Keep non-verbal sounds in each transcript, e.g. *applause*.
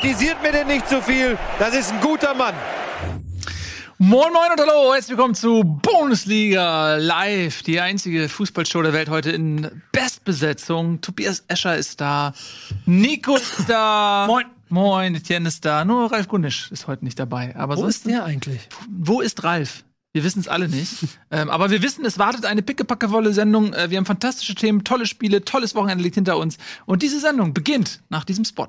Kritisiert mir denn nicht zu viel. Das ist ein guter Mann. Moin Moin und hallo, herzlich willkommen zu Bundesliga Live, die einzige Fußballshow der Welt heute in Bestbesetzung. Tobias Escher ist da, Nico ist da. *laughs* Moin. Moin, Etienne ist da. Nur Ralf Gunnisch ist heute nicht dabei. Aber Wo ist der eigentlich? Wo ist Ralf? Wir wissen es alle nicht. *laughs* ähm, aber wir wissen, es wartet eine pickepackevolle Sendung. Äh, wir haben fantastische Themen, tolle Spiele, tolles Wochenende liegt hinter uns. Und diese Sendung beginnt nach diesem Spot.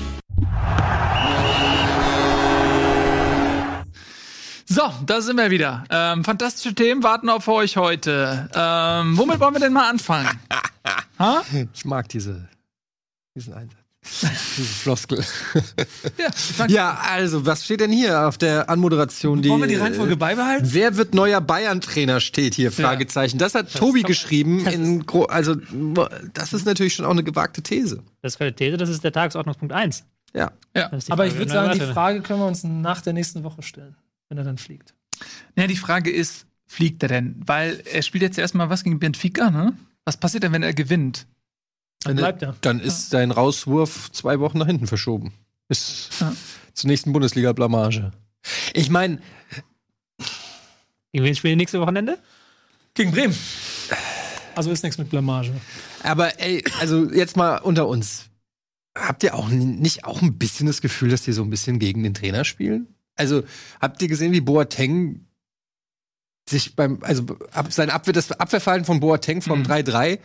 So, da sind wir wieder. Ähm, fantastische Themen warten auf euch heute. Ähm, womit wollen wir denn mal anfangen? *laughs* ha? Ich mag diese, diesen Einsatz. *laughs* Diese Floskel. Ja, ja, also, was steht denn hier auf der Anmoderation? Wollen wir die Reihenfolge beibehalten? Wer wird neuer Bayern-Trainer steht hier, Fragezeichen. Das hat Tobi geschrieben. *laughs* In also, das ist natürlich schon auch eine gewagte These. Das ist keine These, das ist der Tagesordnungspunkt 1. Ja. ja. Aber ich würde sagen, die Frage können wir uns nach der nächsten Woche stellen, wenn er dann fliegt. Ja, die Frage ist, fliegt er denn? Weil er spielt jetzt erstmal was gegen Benfica, ne? Was passiert denn, wenn er gewinnt? Dann bleibt er. Dann ist sein Rauswurf zwei Wochen nach hinten verschoben. Bis ja. zur nächsten Bundesliga-Blamage. Ich meine. Gegen wen spielen die nächste Wochenende? Gegen Bremen. Also ist nichts mit Blamage. Aber ey, also jetzt mal unter uns. Habt ihr auch nicht auch ein bisschen das Gefühl, dass die so ein bisschen gegen den Trainer spielen? Also, habt ihr gesehen, wie Boateng sich beim, also sein Abwehr, das Abwehrverhalten von Boateng vom mhm. 3-3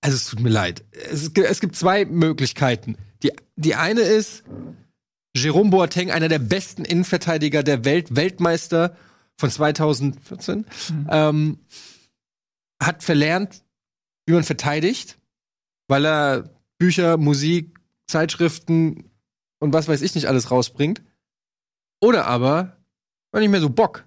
also es tut mir leid. Es, es gibt zwei Möglichkeiten. Die, die eine ist, Jerome Boateng, einer der besten Innenverteidiger der Welt, Weltmeister von 2014, mhm. ähm, hat verlernt, wie man verteidigt, weil er Bücher, Musik, Zeitschriften und was weiß ich nicht alles rausbringt. Oder aber, war nicht mehr so Bock.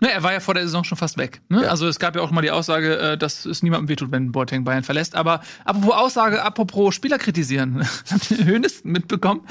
Ne, er war ja vor der Saison schon fast weg. Ne? Ja. Also es gab ja auch mal die Aussage, äh, dass es niemandem wehtut, wenn Boateng Bayern verlässt. Aber apropos Aussage, apropos Spieler kritisieren. *laughs* Habt ihr Hönes mitbekommen?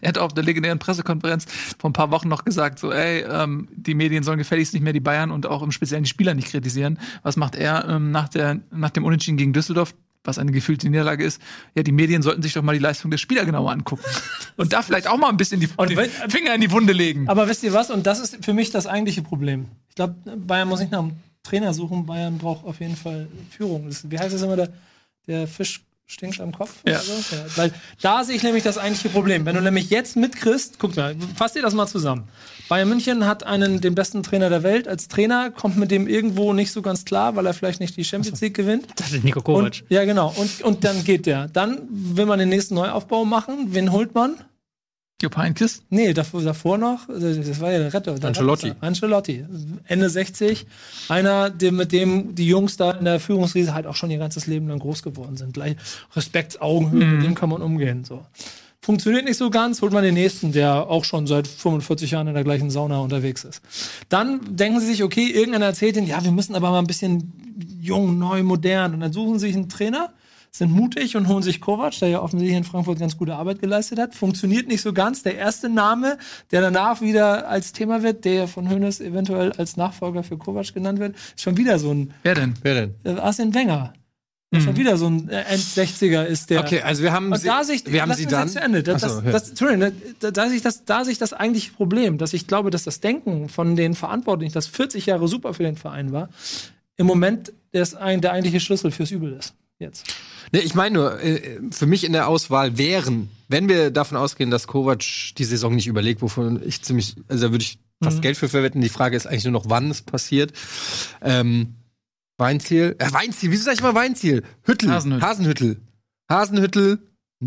Er hat auf der legendären Pressekonferenz vor ein paar Wochen noch gesagt, so ey, ähm, die Medien sollen gefälligst nicht mehr die Bayern und auch im Speziellen die Spieler nicht kritisieren. Was macht er ähm, nach, der, nach dem Unentschieden gegen Düsseldorf? Was eine gefühlte Niederlage ist, ja, die Medien sollten sich doch mal die Leistung der Spieler genauer angucken. *laughs* Und da vielleicht auch mal ein bisschen die, die Finger in die Wunde legen. Aber wisst ihr was? Und das ist für mich das eigentliche Problem. Ich glaube, Bayern muss nicht nach einem Trainer suchen. Bayern braucht auf jeden Fall Führung. Das, wie heißt das immer, der, der Fisch stinkt am Kopf? Ja. So? ja. Weil da sehe ich nämlich das eigentliche Problem. Wenn du nämlich jetzt mitkriegst, guck mal, fass dir das mal zusammen. Bayern München hat einen, den besten Trainer der Welt als Trainer, kommt mit dem irgendwo nicht so ganz klar, weil er vielleicht nicht die Champions League gewinnt. Das ist Nico Kovac. Und, ja, genau. Und, und dann geht der. Dann will man den nächsten Neuaufbau machen. Wen holt man? Jupp Heynckes? Nee, davor, davor noch, das war ja der Retter. Der Ancelotti. Retter. Ancelotti. Ende 60. Einer, der, mit dem die Jungs da in der Führungskrise halt auch schon ihr ganzes Leben lang groß geworden sind. Gleich Respekt, Augenhöhe, mhm. mit dem kann man umgehen. So. Funktioniert nicht so ganz, holt man den nächsten, der auch schon seit 45 Jahren in der gleichen Sauna unterwegs ist. Dann denken sie sich, okay, irgendeiner erzählt ihnen, ja, wir müssen aber mal ein bisschen jung, neu, modern. Und dann suchen sie sich einen Trainer sind mutig und holen sich Kovac, der ja offensichtlich in Frankfurt ganz gute Arbeit geleistet hat. Funktioniert nicht so ganz. Der erste Name, der danach wieder als Thema wird, der von Hönes eventuell als Nachfolger für Kovac genannt wird, ist schon wieder so ein. Wer denn? Wer denn? Äh, Arsene Wenger. Mhm. schon wieder so ein End-60er ist der. Okay, also wir haben sie, da sich, wir haben sie dann. Zu Ende. Das, so, das, das, Entschuldigung, da, da, sich das, da sich das eigentliche Problem, dass ich glaube, dass das Denken von den Verantwortlichen, das 40 Jahre super für den Verein war, im Moment der, der eigentliche Schlüssel fürs Übel ist. Jetzt. Nee, ich meine nur, äh, für mich in der Auswahl wären, wenn wir davon ausgehen, dass Kovac die Saison nicht überlegt, wovon ich ziemlich, also da würde ich fast mhm. Geld für verwetten. Die Frage ist eigentlich nur noch, wann es passiert. Ähm, Weinziel, äh, Weinziel, wieso sag ich mal Weinziel? Hüttel, Hasenhüttel. Hasenhüttel. Hasenhüttel,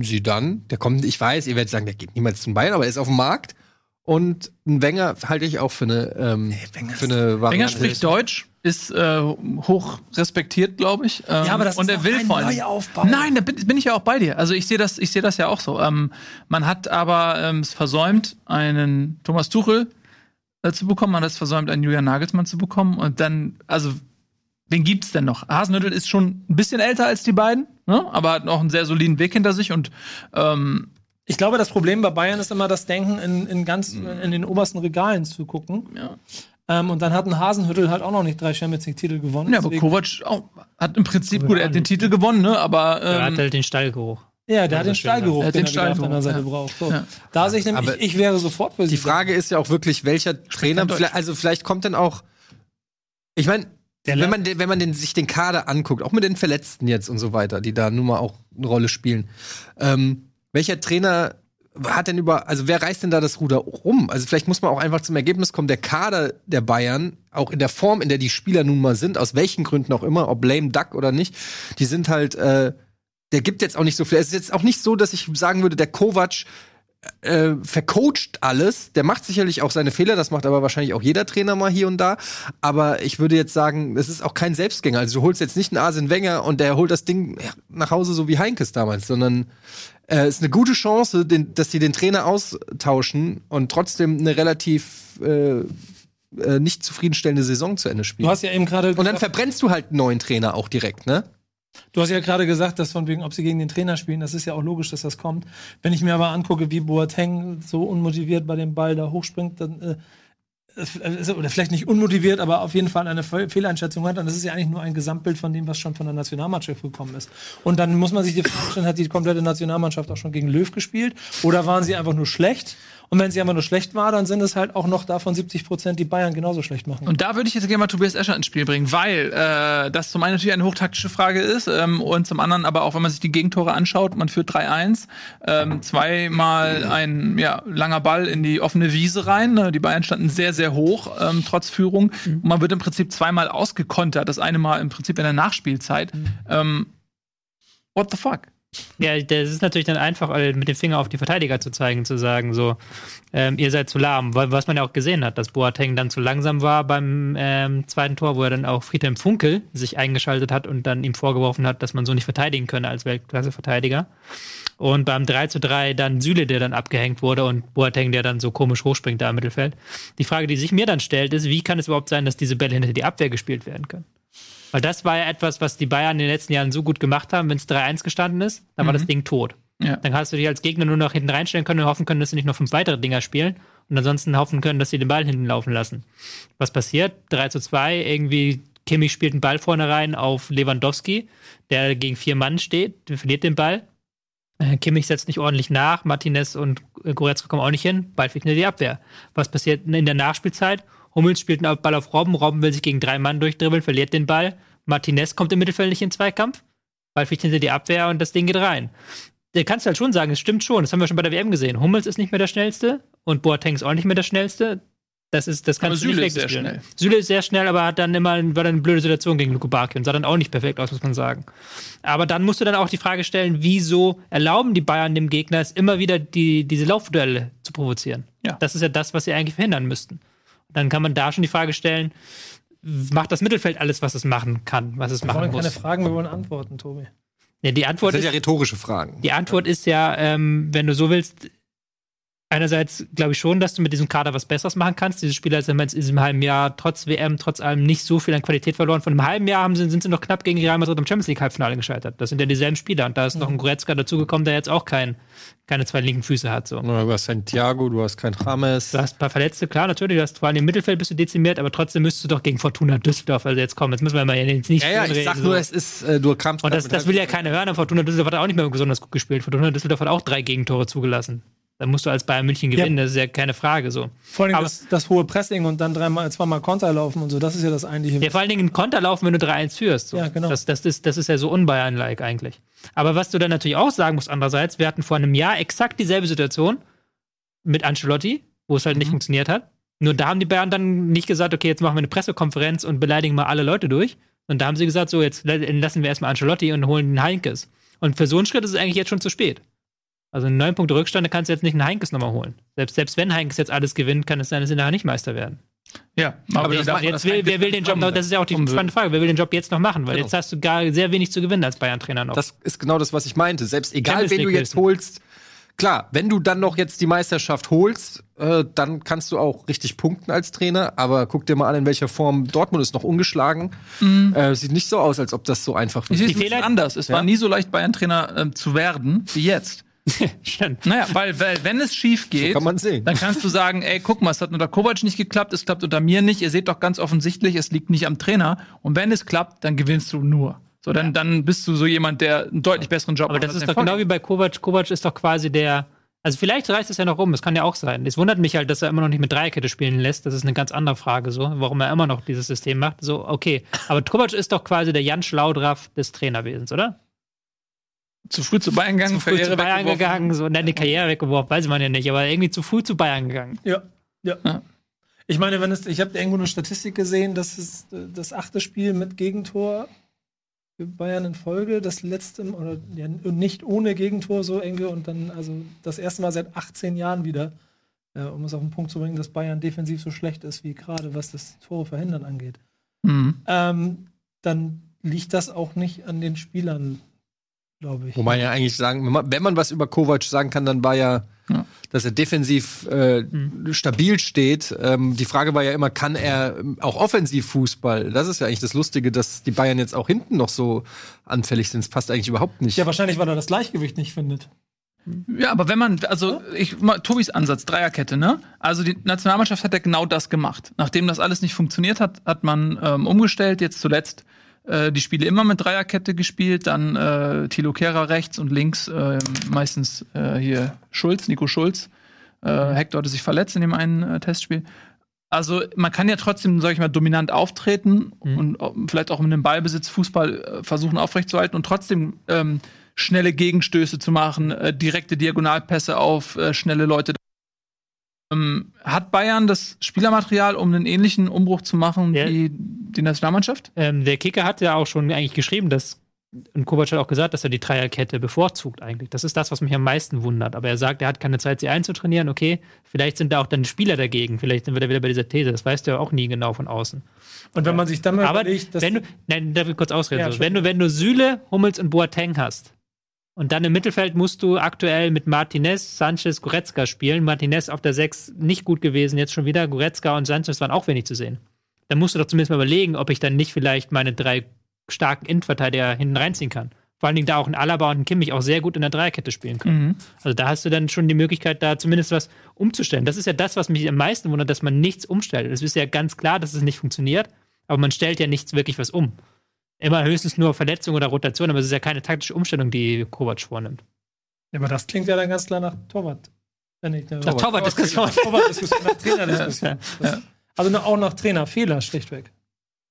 sie dann, der kommt, ich weiß, ihr werdet sagen, der geht niemals zum Bayern, aber er ist auf dem Markt. Und ein Wenger halte ich auch für eine, ähm, für eine Wenger Variante. spricht Deutsch, ist äh, hoch respektiert, glaube ich. Ähm, Ja, aber das und ist er will ein vor allem. Neuaufbau. Nein, da bin, bin ich ja auch bei dir. Also ich sehe das, ich sehe das ja auch so. Ähm, man hat aber ähm, es versäumt, einen Thomas Tuchel äh, zu bekommen, man hat es versäumt, einen Julian Nagelsmann zu bekommen und dann, also wen gibt's denn noch? Hasenhüttl ist schon ein bisschen älter als die beiden, ne? aber hat noch einen sehr soliden Weg hinter sich und ähm, Ich glaube, das Problem bei Bayern ist immer das Denken, in, in ganz in den obersten Regalen zu gucken. ja. Ähm, und dann hat ein Hasenhüttel halt auch noch nicht drei Champions League-Titel gewonnen. Ja, aber Kovac auch, hat im Prinzip gut, er hat den Titel gewonnen, ne? Aber Er hat ähm, halt den Stallgeruch. ja, der hat den Stallgeruch, Er hat den, den er wieder auf deiner Seite ja. braucht. So. Ja. Da sehe ich nämlich, Aber ich, ich wäre sofort für Die. Frage ist ja auch wirklich, welcher Trainer, also vielleicht kommt dann auch, ich meine, Der wenn man, wenn man den, sich den Kader anguckt, auch mit den Verletzten jetzt und so weiter, die da nun mal auch eine Rolle spielen, ähm, welcher Trainer hat denn über, also wer reißt denn da das Ruder rum? Also vielleicht muss man auch einfach zum Ergebnis kommen, der Kader der Bayern, auch in der Form, in der die Spieler nun mal sind, aus welchen Gründen auch immer, ob lame duck oder nicht, die sind halt, äh, der gibt jetzt auch nicht so viel. Es ist jetzt auch nicht so, dass ich sagen würde, der Kovac äh, vercoacht alles. Der macht sicherlich auch seine Fehler, das macht aber wahrscheinlich auch jeder Trainer mal hier und da. Aber ich würde jetzt sagen, es ist auch kein Selbstgänger. Also du holst jetzt nicht einen Arsene Wenger und der holt das Ding nach Hause, so wie Heinkes damals, sondern äh, es ist eine gute Chance, den, dass sie den Trainer austauschen und trotzdem eine relativ äh, äh, nicht zufriedenstellende Saison zu Ende spielen. Du hast ja eben gerade und dann verbrennst du halt einen neuen Trainer auch direkt, ne? Du hast ja gerade gesagt, dass von wegen, ob sie gegen den Trainer spielen, das ist ja auch logisch, dass das kommt. Wenn ich mir aber angucke, wie Boateng so unmotiviert bei dem Ball da hochspringt, dann äh, oder vielleicht nicht unmotiviert, aber auf jeden Fall eine Fe- Fehleinschätzung hat, dann ist es ja eigentlich nur ein Gesamtbild von dem, was schon von der Nationalmannschaft gekommen ist. Und dann muss man sich die Frage stellen, hat die komplette Nationalmannschaft auch schon gegen Löw gespielt oder waren sie einfach nur schlecht? Und wenn sie einfach nur schlecht war, dann sind es halt auch noch davon 70 Prozent, die Bayern genauso schlecht machen. Und da würde ich jetzt gerne mal Tobias Escher ins Spiel bringen, weil äh, das zum einen natürlich eine hochtaktische Frage ist ähm, und zum anderen aber auch, wenn man sich die Gegentore anschaut, man führt 3-1, ähm, zweimal ein ja, langer Ball in die offene Wiese rein. Ne? Die Bayern standen sehr, sehr hoch, ähm, trotz Führung. Und man wird im Prinzip zweimal ausgekontert, das eine Mal im Prinzip in der Nachspielzeit. Ähm, what the fuck? Ja, das ist natürlich dann einfach, äh, mit dem Finger auf die Verteidiger zu zeigen, zu sagen, so, ähm, ihr seid zu lahm. Was man ja auch gesehen hat, dass Boateng dann zu langsam war beim ähm, zweiten Tor, wo er dann auch Friedhelm Funkel sich eingeschaltet hat und dann ihm vorgeworfen hat, dass man so nicht verteidigen könne als Weltklasse-Verteidiger. Und beim 3 zu 3 dann Süle, der dann abgehängt wurde und Boateng, der dann so komisch hochspringt da im Mittelfeld. Die Frage, die sich mir dann stellt, ist, wie kann es überhaupt sein, dass diese Bälle hinter die Abwehr gespielt werden können? Weil das war ja etwas, was die Bayern in den letzten Jahren so gut gemacht haben. Wenn es 3-1 gestanden ist, dann war das Ding tot. Ja. Dann hast du dich als Gegner nur noch hinten reinstellen können und hoffen können, dass sie nicht noch fünf weitere Dinger spielen und ansonsten hoffen können, dass sie den Ball hinten laufen lassen. Was passiert? 3 zu 2, irgendwie Kimmich spielt einen Ball vorne rein auf Lewandowski, der gegen vier Mann steht, der verliert den Ball. Äh, Kimmich setzt nicht ordentlich nach, Martinez und Goretzka kommen auch nicht hin, Ball fliegt in die Abwehr. Was passiert in der Nachspielzeit? Hummels spielt einen Ball auf Robben, Robben will sich gegen drei Mann durchdribbeln, verliert den Ball. Martinez kommt im Mittelfeld nicht in den Zweikampf, Ball fliegt hinter die Abwehr und das Ding geht rein. Da kannst du halt schon sagen, es stimmt schon, das haben wir schon bei der WM gesehen. Hummels ist nicht mehr der Schnellste und Boateng ist auch nicht mehr der Schnellste. Das ist, das Aber kannst du nicht Süle ist sehr wegdiskutieren. schnell. Süle ist sehr schnell, aber hat dann immer, war dann eine blöde Situation gegen Luko Bacchio und sah dann auch nicht perfekt aus, muss man sagen. Aber dann musst du dann auch die Frage stellen, wieso erlauben die Bayern dem Gegner es immer wieder die, diese Laufduelle zu provozieren? Ja. Das ist ja das, was sie eigentlich verhindern müssten. Dann kann man da schon die Frage stellen, macht das Mittelfeld alles, was es machen kann, was es Wir machen wollen keine? Fragen, wir wollen Antworten, Tobi. Ja, die Das Antwort sind ist, ja rhetorische Fragen. die Antwort ist ja, ähm, wenn du so willst, einerseits glaube ich schon, dass du mit diesem Kader was Besseres machen kannst. Diese Spieler sind jetzt in diesem halben Jahr trotz WM, trotz allem nicht so viel an Qualität verloren. Von einem halben Jahr haben sie, sind sie noch knapp gegen Real Madrid im Champions League Halbfinale gescheitert. Das sind ja dieselben Spieler. Und da ist noch ein Goretzka dazugekommen, der jetzt auch kein, keine zwei linken Füße hat. So. Du hast Santiago, du hast kein James. Du hast ein paar Verletzte, klar, natürlich. Du hast vor allem im Mittelfeld bist du dezimiert, aber trotzdem müsstest du doch gegen Fortuna Düsseldorf, also jetzt kommen, jetzt müssen wir mal jetzt nicht Ja, ja, ich reden, sag so. nur, es ist, äh, du kramst Und das, mit das will ja keiner hören. Fortuna Düsseldorf hat auch nicht mehr besonders gut gespielt. Fortuna Düsseldorf hat auch drei Gegentore zugelassen. Da musst du als Bayern München gewinnen, das ist ja keine Frage so. Vor allem Aber- das, das hohe Pressing und dann dreimal, zweimal Konter laufen und so, das ist ja das eigentliche. Ja, vor allen Dingen Konter laufen, wenn du 3-1 führst. So. Ja, genau. Das, das, ist, das ist ja so unbayern-like eigentlich. Aber was du dann natürlich auch sagen musst, andererseits, wir hatten vor einem Jahr exakt dieselbe Situation mit Ancelotti, wo es halt Mhm. nicht funktioniert hat. Nur da haben die Bayern dann nicht gesagt, okay, jetzt machen wir eine Pressekonferenz und beleidigen mal alle Leute durch. Und da haben sie gesagt, so, jetzt lassen wir erstmal Ancelotti und holen den Heinkes. Und für so einen Schritt ist es eigentlich jetzt schon zu spät. Also einen neun Punkte Rückstand, da kannst du jetzt nicht einen Heinkes nochmal holen. Selbst, selbst wenn Heinkes jetzt alles gewinnt, kann es sein, dass sie nachher nicht Meister werden. Ja, Aber das jetzt will, wer will den Job noch, das ist ja auch die spannende Frage, wer will den Job jetzt noch machen? Weil Genau. jetzt hast du gar sehr wenig zu gewinnen als Bayern-Trainer noch. Das ist genau das, was ich meinte. Selbst egal, Champions wen du jetzt Hilfen. holst, klar, wenn du dann noch jetzt die Meisterschaft holst, äh, dann kannst du auch richtig punkten als Trainer. Aber guck dir mal an, in welcher Form Dortmund ist noch ungeschlagen. Äh, sieht nicht so aus, als ob das so einfach wird. Die Fehler- anders. Es Ja. war nie so leicht, Bayern-Trainer ähm, zu werden wie jetzt. *laughs* Stimmt. Naja, weil, weil wenn es schief geht, kann man sehen. dann kannst du sagen, ey, guck mal, es hat unter Kovac nicht geklappt, es klappt unter mir nicht. Ihr seht doch ganz offensichtlich, es liegt nicht am Trainer. Und wenn es klappt, dann gewinnst du nur. So, dann, dann bist du so jemand, der einen deutlich besseren Job Aber das als ist der doch genau wie bei Kovac. Kovac ist doch quasi der. Also vielleicht reißt es ja noch rum, das kann ja auch sein. Es wundert mich halt, dass er immer noch nicht mit Dreierkette spielen lässt. Das ist eine ganz andere Frage, so, warum er immer noch dieses System macht. So, okay. Aber Kovac ist doch quasi der Jan Schlaudraff des Trainerwesens, oder? Zu früh zu Bayern gegangen, Zu früh zu Bayern gegangen, so, nein, die Karriere weggeworfen, weiß man ja nicht, aber irgendwie zu früh zu Bayern gegangen. Ja, ja. Ja. Ich meine, wenn es, ich habe irgendwo eine Statistik gesehen, dass es das achte Spiel mit Gegentor für Bayern in Folge, das letzte oder ja, nicht ohne Gegentor so enge und dann also das erste Mal seit 18 Jahren wieder, äh, um es auf den Punkt zu bringen, dass Bayern defensiv so schlecht ist wie gerade was das Tore verhindern angeht. Mhm. Ähm, dann liegt das auch nicht an den Spielern, glaube ich. Wo man ja eigentlich sagen, wenn man, wenn man was über Kovac sagen kann, dann war ja, Ja. dass er defensiv äh, stabil steht. Ähm, die Frage war ja immer, kann er auch offensiv Fußball? Das ist ja eigentlich das Lustige, dass die Bayern jetzt auch hinten noch so anfällig sind. Das passt eigentlich überhaupt nicht. Ja, wahrscheinlich, weil er das Gleichgewicht nicht findet. Ja, aber wenn man, also ich mal Tobis Ansatz, Dreierkette, ne? Also die Nationalmannschaft hat ja genau das gemacht. Nachdem das alles nicht funktioniert hat, hat man ähm, umgestellt, jetzt zuletzt äh, die Spiele immer mit Dreierkette gespielt, dann äh, Thilo Kehrer rechts und links, äh, meistens äh, hier Schulz, Nico Schulz. Äh, Hector hatte sich verletzt in dem einen äh, Testspiel. Also man kann ja trotzdem, sag ich mal, dominant auftreten und auch- vielleicht auch mit einem Ballbesitz Fußball äh, versuchen aufrechtzuerhalten und trotzdem ähm, schnelle Gegenstöße zu machen, äh, direkte Diagonalpässe auf äh, schnelle Leute. Ähm, hat Bayern das Spielermaterial, um einen ähnlichen Umbruch zu machen Ja. wie die Nationalmannschaft? Ähm, der Kicker hat ja auch schon eigentlich geschrieben, dass und Kovac hat auch gesagt, dass er die Dreierkette bevorzugt eigentlich. Das ist das, was mich am meisten wundert. Aber er sagt, er hat keine Zeit, sie einzutrainieren. Okay, vielleicht sind da auch dann Spieler dagegen. Vielleicht sind wir da wieder bei dieser These. Das weißt du ja auch nie genau von außen. Und wenn man sich dann mal Aber überlegt, dass wenn du, nein, darf ich kurz ausreden. Ja, so. wenn, du, wenn du Süle, Hummels und Boateng hast und dann im Mittelfeld musst du aktuell mit Martinez, Sanchez, Goretzka spielen. Martinez auf der 6 nicht gut gewesen, jetzt schon wieder. Goretzka und Sanchez waren auch wenig zu sehen. Dann musst du doch zumindest mal überlegen, ob ich dann nicht vielleicht meine drei starken Innenverteidiger hinten reinziehen kann. Vor allen Dingen da auch ein Alaba und ein Kimmich auch sehr gut in der Dreierkette spielen können. Also da hast du dann schon die Möglichkeit, da zumindest was umzustellen. Das ist ja das, was mich am meisten wundert, dass man nichts umstellt. Es ist ja ganz klar, dass es nicht funktioniert, aber man stellt ja nichts wirklich was um. Immer höchstens nur Verletzung oder Rotation, aber es ist ja keine taktische Umstellung, die Kovac vornimmt. Ja, aber das klingt ja dann ganz klar nach Torwart. Äh, nicht, nach Nach Torwartdiskussion. Torwartdiskussion, nach Trainerdiskussion. *laughs* Ja. Also auch nach Trainerfehler, schlichtweg.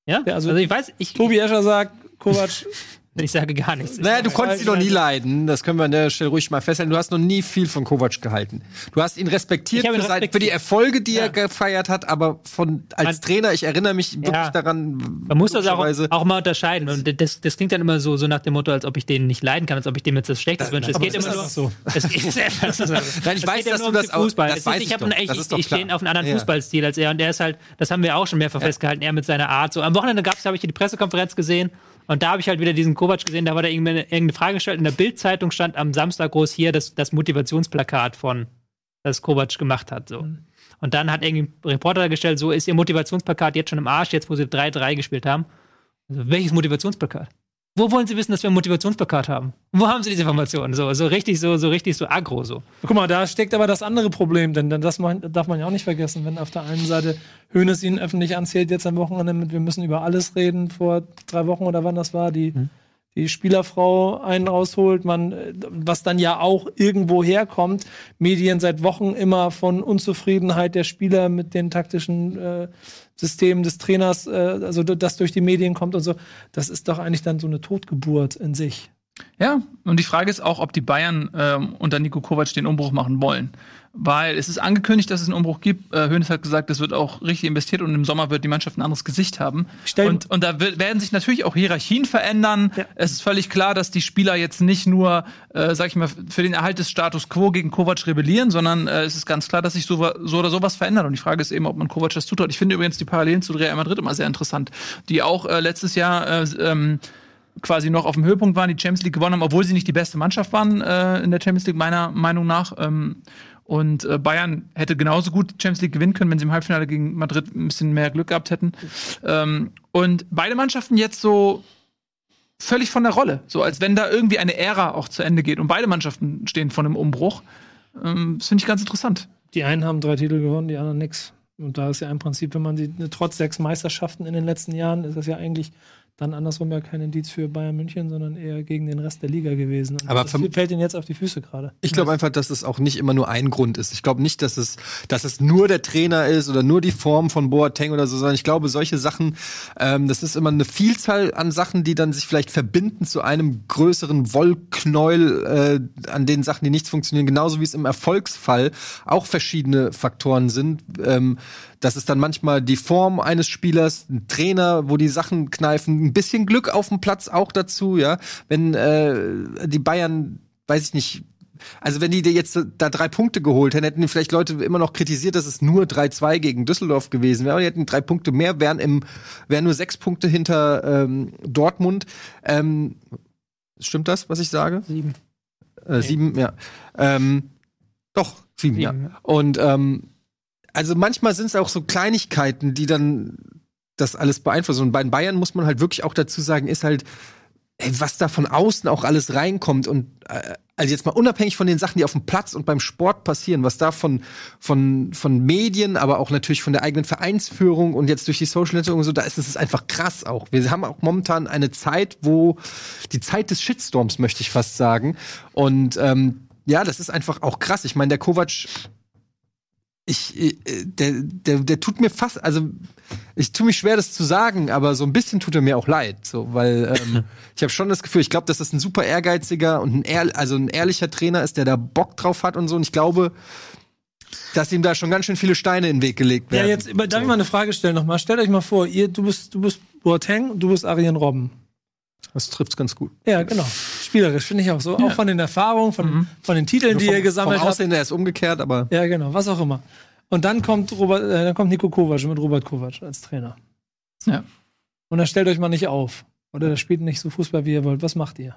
Ja? Ja, also- Also, ich weiß, ich, Tobi Escher sagt, Kovac, *laughs* ich sage gar nichts. Naja, du konntest ihn noch nie leiden. Das können wir an der Stelle ruhig mal festhalten. Du hast noch nie viel von Kovac gehalten. Du hast ihn respektiert, ihn für, respektiert. für die Erfolge, die Ja. er gefeiert hat, aber von als Man- Trainer, ich erinnere mich wirklich Ja. daran. Man muss das auch, auch mal unterscheiden. Und das, das klingt dann immer so, so nach dem Motto, als ob ich den nicht leiden kann, als ob ich dem jetzt das Schlechtes wünsche. Es geht immer nur. so? *laughs* Es geht, das *laughs* ist, Nein, ich weiß, dass du das auch- Fußball. das ist, ich habe ich, ich stehe auf einen anderen Ja. Fußballstil als er und er ist halt, das haben wir auch schon mehrfach festgehalten, er mit seiner Art. So am Wochenende gab es, habe ich die Pressekonferenz gesehen und da habe ich halt wieder diesen Kovac gesehen, da war da irgendeine, irgendeine Frage gestellt. In der Bildzeitung stand am Samstag groß hier das, das Motivationsplakat von, das Kovac gemacht hat. So. Und dann hat irgendwie ein Reporter gestellt, so ist ihr Motivationsplakat jetzt schon im Arsch, jetzt wo sie 3-3 gespielt haben. Also, welches Motivationsplakat? Wo wollen Sie wissen, dass wir ein Motivationsplakat haben? Wo haben Sie diese Informationen? So, so richtig, so, so richtig, so aggro, so. guck mal, da steckt aber das andere Problem, denn denn das darf man ja auch nicht vergessen, wenn auf der einen Seite Hoeneß ihn öffentlich anzählt, jetzt am Wochenende mit, wir müssen über alles reden, vor drei Wochen oder wann das war, die, die Spielerfrau einen rausholt, man, was dann ja auch irgendwo herkommt, Medien seit Wochen immer von Unzufriedenheit der Spieler mit den taktischen äh, Systemen des Trainers, äh, also das durch die Medien kommt und so, das ist doch eigentlich dann so eine Totgeburt in sich. Ja, und die Frage ist auch, ob die Bayern ähm, unter Nico Kovac den Umbruch machen wollen. Weil es ist angekündigt, dass es einen Umbruch gibt. Äh, Hönes hat gesagt, es wird auch richtig investiert und im Sommer wird die Mannschaft ein anderes Gesicht haben. Stell- und, und da wird, werden sich natürlich auch Hierarchien verändern. Ja. Es ist völlig klar, dass die Spieler jetzt nicht nur, äh, sag ich mal, für den Erhalt des Status quo gegen Kovac rebellieren, sondern äh, es ist ganz klar, dass sich so, so oder sowas verändert. Und die Frage ist eben, ob man Kovac das zutraut. Ich finde übrigens die Parallelen zu Real Madrid immer sehr interessant, die auch äh, letztes Jahr äh, ähm, quasi noch auf dem Höhepunkt waren, die Champions League gewonnen haben, obwohl sie nicht die beste Mannschaft waren äh, in der Champions League, meiner Meinung nach. Ähm, und äh, Bayern hätte genauso gut Champions League gewinnen können, wenn sie im Halbfinale gegen Madrid ein bisschen mehr Glück gehabt hätten. Ähm, und beide Mannschaften jetzt so völlig von der Rolle. So als wenn da irgendwie eine Ära auch zu Ende geht. Und beide Mannschaften stehen vor einem Umbruch. Ähm, das finde ich ganz interessant. Die einen haben drei Titel gewonnen, die anderen nix. Und da ist ja im Prinzip, wenn man sie trotz sechs Meisterschaften in den letzten Jahren, ist das ja eigentlich dann andersrum ja kein Indiz für Bayern München, sondern eher gegen den Rest der Liga gewesen. Und Aber das fällt ihnen jetzt auf die Füße gerade. Ich glaube einfach, dass es auch nicht immer nur ein Grund ist. Ich glaube nicht, dass es, dass es nur der Trainer ist oder nur die Form von Boateng oder so, sondern ich glaube, solche Sachen, ähm, das ist immer eine Vielzahl an Sachen, die dann sich vielleicht verbinden zu einem größeren Wollknäuel äh, an den Sachen, die nicht funktionieren. Genauso wie es im Erfolgsfall auch verschiedene Faktoren sind. Ähm, das ist dann manchmal die Form eines Spielers, ein Trainer, wo die Sachen kneifen, ein bisschen Glück auf dem Platz auch dazu, ja. Wenn äh, die Bayern, weiß ich nicht, also wenn die dir jetzt da drei Punkte geholt hätten, hätten die vielleicht Leute immer noch kritisiert, dass es nur 3-2 gegen Düsseldorf gewesen wäre. Die hätten drei Punkte mehr, wären im, wären nur sechs Punkte hinter ähm, Dortmund. Ähm, stimmt das, was ich sage? Sieben. Äh, sieben, ja. Ähm, doch, sieben, ja. Sieben, ja. Und ähm, also manchmal sind es auch so Kleinigkeiten, die dann das alles beeinflussen. Und bei den Bayern muss man halt wirklich auch dazu sagen, ist halt, ey, was da von außen auch alles reinkommt und äh, also jetzt mal unabhängig von den Sachen, die auf dem Platz und beim Sport passieren, was da von, von, von Medien, aber auch natürlich von der eigenen Vereinsführung und jetzt durch die Social Network und so, da ist es einfach krass auch. Wir haben auch momentan eine Zeit, wo die Zeit des Shitstorms, möchte ich fast sagen. Und ähm, ja, das ist einfach auch krass. Ich meine, der Kovac ich, äh, der, der, der tut mir fast, also ich tue mich schwer, das zu sagen, aber so ein bisschen tut er mir auch leid, so, weil ähm, *laughs* ich habe schon das Gefühl, ich glaube, dass das ein super ehrgeiziger und ein ehr, also ein ehrlicher Trainer ist, der da Bock drauf hat und so. Und ich glaube, dass ihm da schon ganz schön viele Steine in den Weg gelegt Ja, werden. jetzt über- darf ich mal eine Frage stellen nochmal. Stellt euch mal vor, ihr, du bist, du bist Boateng, du bist Arjen Robben. Das trifft's ganz gut. Ja, genau. Spielerisch finde ich auch so. Auch von den Erfahrungen, von, von den Titeln, die vom, ihr gesammelt vom habt. Aussehen, der ist umgekehrt, aber Ja, genau, was auch immer. Und dann kommt Robert, äh, dann kommt Nico Kovac mit Robert Kovac als Trainer. Ja. Und dann stellt euch mal nicht auf. Oder der spielt nicht so Fußball, wie ihr wollt. Was macht ihr?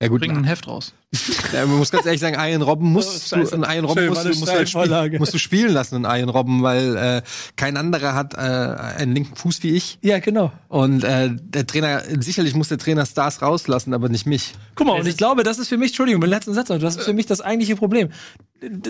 Ja gut. Bringen ein Heft raus. *laughs* Ja, man muss ganz ehrlich sagen, Ian Robben *laughs* musst Oh, du, scheiße. einen Ian Robben musst, du, musst, du halt spielen, musst du spielen lassen, einen Ian Robben, weil äh, kein anderer hat äh, einen linken Fuß wie ich. Ja, genau. Und äh, der Trainer, sicherlich muss der Trainer Stars rauslassen, aber nicht mich. Guck mal, und ich glaube, das ist für mich, Entschuldigung, den letzten Satz, das ist für mich das eigentliche Problem.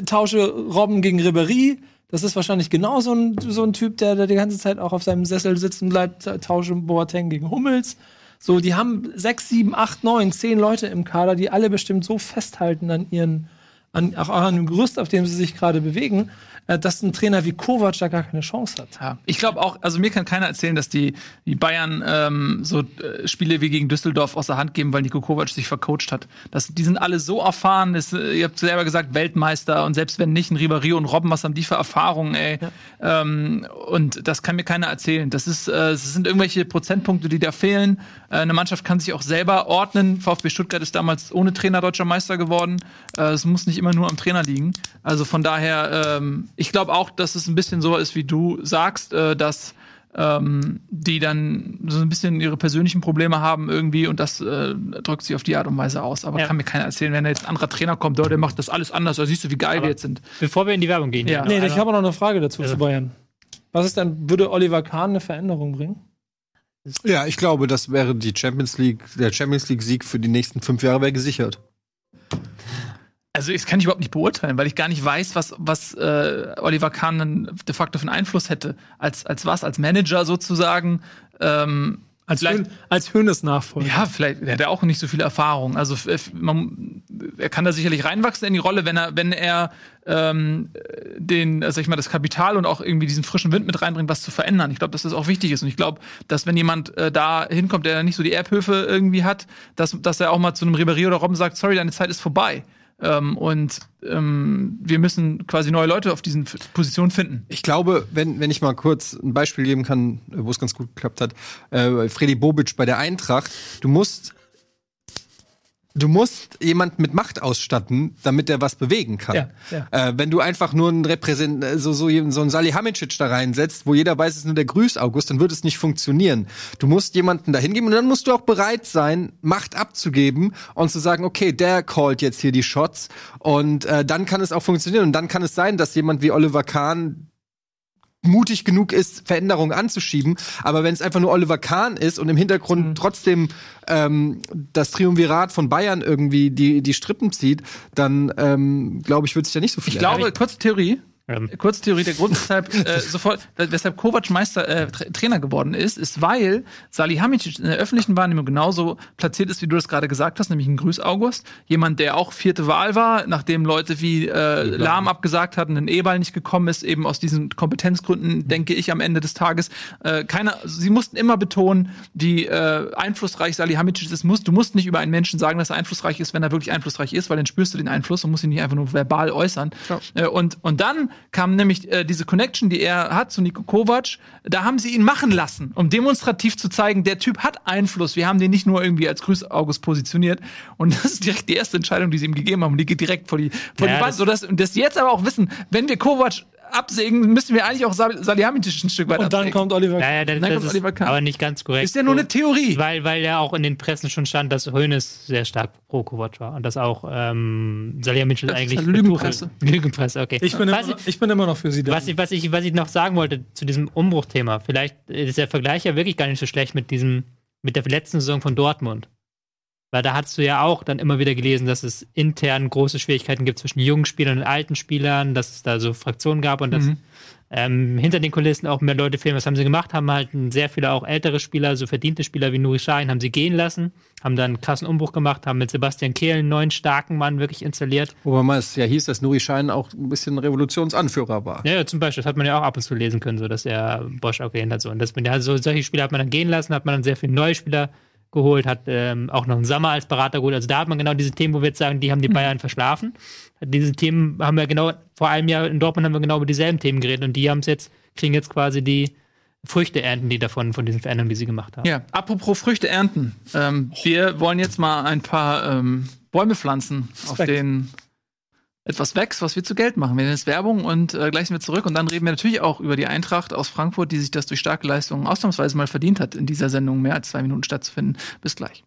Tausche Robben gegen Ribery, das ist wahrscheinlich genau so ein, so ein Typ, der, der die ganze Zeit auch auf seinem Sessel sitzen bleibt. Tausche Boateng gegen Hummels. So, die haben sechs, sieben, acht, neun, zehn Leute im Kader, die alle bestimmt so festhalten an ihren, an, auch an dem Gerüst, auf dem sie sich gerade bewegen, äh, dass ein Trainer wie Kovac da gar keine Chance hat. Ja, ich glaube auch, also mir kann keiner erzählen, dass die, die Bayern ähm, so äh, Spiele wie gegen Düsseldorf aus der Hand geben, weil Nico Kovac sich vercoacht hat. Das, die sind alle so erfahren, das, äh, ihr habt selber gesagt, Weltmeister und selbst wenn nicht, ein Ribéry und Robben, was haben die für Erfahrungen, ey? Ähm, und das kann mir keiner erzählen. Das ist, äh, das sind irgendwelche Prozentpunkte, die da fehlen. Äh, eine Mannschaft kann sich auch selber ordnen. VfB Stuttgart ist damals ohne Trainer deutscher Meister geworden. Äh, es muss nicht immer nur am Trainer liegen. Also von daher, ähm, ich glaube auch, dass es ein bisschen so ist, wie du sagst, äh, dass ähm, die dann so ein bisschen ihre persönlichen Probleme haben irgendwie und das äh, drückt sich auf die Art und Weise aus. Aber Ja. kann mir keiner erzählen, wenn da jetzt ein anderer Trainer kommt, oh, der macht das alles anders, da siehst du, wie geil Aber- wir jetzt sind. Bevor wir in die Werbung gehen. Ja. Nee, einer- ich habe auch noch eine Frage dazu Also- zu Bayern. Was ist denn, würde Oliver Kahn eine Veränderung bringen? Ja, ich glaube, das wäre die Champions League, der Champions League Sieg für die nächsten fünf Jahre wäre gesichert. Also das kann ich überhaupt nicht beurteilen, weil ich gar nicht weiß, was, was äh, Oliver Kahn dann de facto für einen Einfluss hätte. Als, als was? Als Manager sozusagen? Ähm, Als, vielleicht- Höhn, als Höhnes Nachfolger. Ja, vielleicht, der hat ja auch nicht so viel Erfahrung. Also man, er kann da sicherlich reinwachsen in die Rolle, wenn er, wenn er ähm, den, äh, sag ich mal, das Kapital und auch irgendwie diesen frischen Wind mit reinbringt, was zu verändern. Ich glaube, dass das auch wichtig ist. Und ich glaube, dass wenn jemand äh, da hinkommt, der nicht so die Erbhöfe irgendwie hat, dass, dass er auch mal zu einem Ribéry oder Robben sagt, sorry, deine Zeit ist vorbei. Ähm, und ähm, wir müssen quasi neue Leute auf diesen Positionen finden. Ich glaube, wenn, wenn ich mal kurz ein Beispiel geben kann, wo es ganz gut geklappt hat, äh, Freddy Bobic bei der Eintracht, du musst Du musst jemand mit Macht ausstatten, damit er was bewegen kann. Ja, ja. Äh, wenn du einfach nur einen Repräsent äh, so, so, so einen Salihamidzic da reinsetzt, wo jeder weiß, es ist nur der Grüß August, dann wird es nicht funktionieren. Du musst jemanden da hingeben und dann musst du auch bereit sein, Macht abzugeben und zu sagen, okay, der callt jetzt hier die Shots und äh, dann kann es auch funktionieren und dann kann es sein, dass jemand wie Oliver Kahn mutig genug ist, Veränderungen anzuschieben. Aber wenn es einfach nur Oliver Kahn ist und im Hintergrund Mhm. trotzdem ähm, das Triumvirat von Bayern irgendwie die, die Strippen zieht, dann ähm, glaube ich, wird sich da nicht so viel Ich glaube, kurze Theorie. Ähm, Kurze Theorie, der Grund, weshalb äh, *laughs* sofort, weshalb Kovac Meister äh, Tra Trainer geworden ist, ist, weil Salihamidzic in der öffentlichen Wahrnehmung genauso platziert ist, wie du das gerade gesagt hast, nämlich ein Grüß August. Jemand, der auch vierte Wahl war, nachdem Leute wie äh, Lahm abgesagt hatten, ein E-Ball nicht gekommen ist, eben aus diesen Kompetenzgründen, denke ich, am Ende des Tages. Äh, keiner, sie mussten immer betonen, wie äh, einflussreich Salihamidzic ist. Muss, du musst nicht über einen Menschen sagen, dass er einflussreich ist, wenn er wirklich einflussreich ist, weil dann spürst du den Einfluss und musst ihn nicht einfach nur verbal äußern. Äh, und, und dann kam nämlich äh, diese Connection, die er hat zu Niko Kovac. Da haben sie ihn machen lassen, um demonstrativ zu zeigen, der Typ hat Einfluss. Wir haben den nicht nur irgendwie als Grüß August positioniert. Und *laughs* das ist direkt die erste Entscheidung, die sie ihm gegeben haben. Und die geht direkt vor die, vor Ja, die Wand. das- Sodass, und dass sie jetzt aber auch wissen, wenn wir Kovac absägen, müssen wir eigentlich auch Sal- Salihamidzic ein Stück weit Und dann absägen. kommt Oliver. Naja, das, Dann das kommt Oliver Kahn. aber nicht ganz korrekt. Ist ja nur eine Theorie. Weil, weil ja auch in den Pressen schon stand, dass Hoeneß sehr stark pro Kovac war und dass auch ähm, Salihamidzic eigentlich Lügenpresse. *laughs* Lügenpresse, okay. Ich bin, immer was, noch, ich bin immer noch für sie da. was, ich, was, ich, was ich noch sagen wollte zu diesem Umbruchthema, vielleicht ist der Vergleich ja wirklich gar nicht so schlecht mit diesem, mit der letzten Saison von Dortmund. Weil da hast du ja auch dann immer wieder gelesen, dass es intern große Schwierigkeiten gibt zwischen jungen Spielern und alten Spielern, dass es da so Fraktionen gab und dass Mhm. ähm, hinter den Kulissen auch mehr Leute fehlen. Was haben sie gemacht? Haben halt sehr viele auch ältere Spieler, so verdiente Spieler wie Nuri Sahin, haben sie gehen lassen, haben dann einen krassen Umbruch gemacht, haben mit Sebastian Kehl einen neuen starken Mann wirklich installiert. Wobei mal es ja hieß, dass Nuri Schein auch ein bisschen Revolutionsanführer war. Ja, ja, zum Beispiel, das hat man ja auch ab und zu lesen können, so dass er Bosch auch gehen hat. So. Und das, ja, so, solche Spieler hat man dann gehen lassen, hat man dann sehr viele neue Spieler geholt, hat ähm, auch noch einen Sommer als Berater geholt. Also da hat man genau diese Themen, wo wir jetzt sagen, die haben die Bayern verschlafen. Diese Themen haben wir genau, vor einem Jahr in Dortmund haben wir genau über dieselben Themen geredet und die haben es jetzt, kriegen jetzt quasi die Früchte ernten, die davon, von diesen Veränderungen, die sie gemacht haben. Ja, apropos Früchte ernten. Ähm, wir wollen jetzt mal ein paar ähm, Bäume pflanzen, auf wächst. Etwas wächst, was wir zu Geld machen. Wir nennen es Werbung und äh, gleich sind wir zurück. Und dann reden wir natürlich auch über die Eintracht aus Frankfurt, die sich das durch starke Leistungen ausnahmsweise mal verdient hat, in dieser Sendung mehr als zwei Minuten stattzufinden. Bis gleich.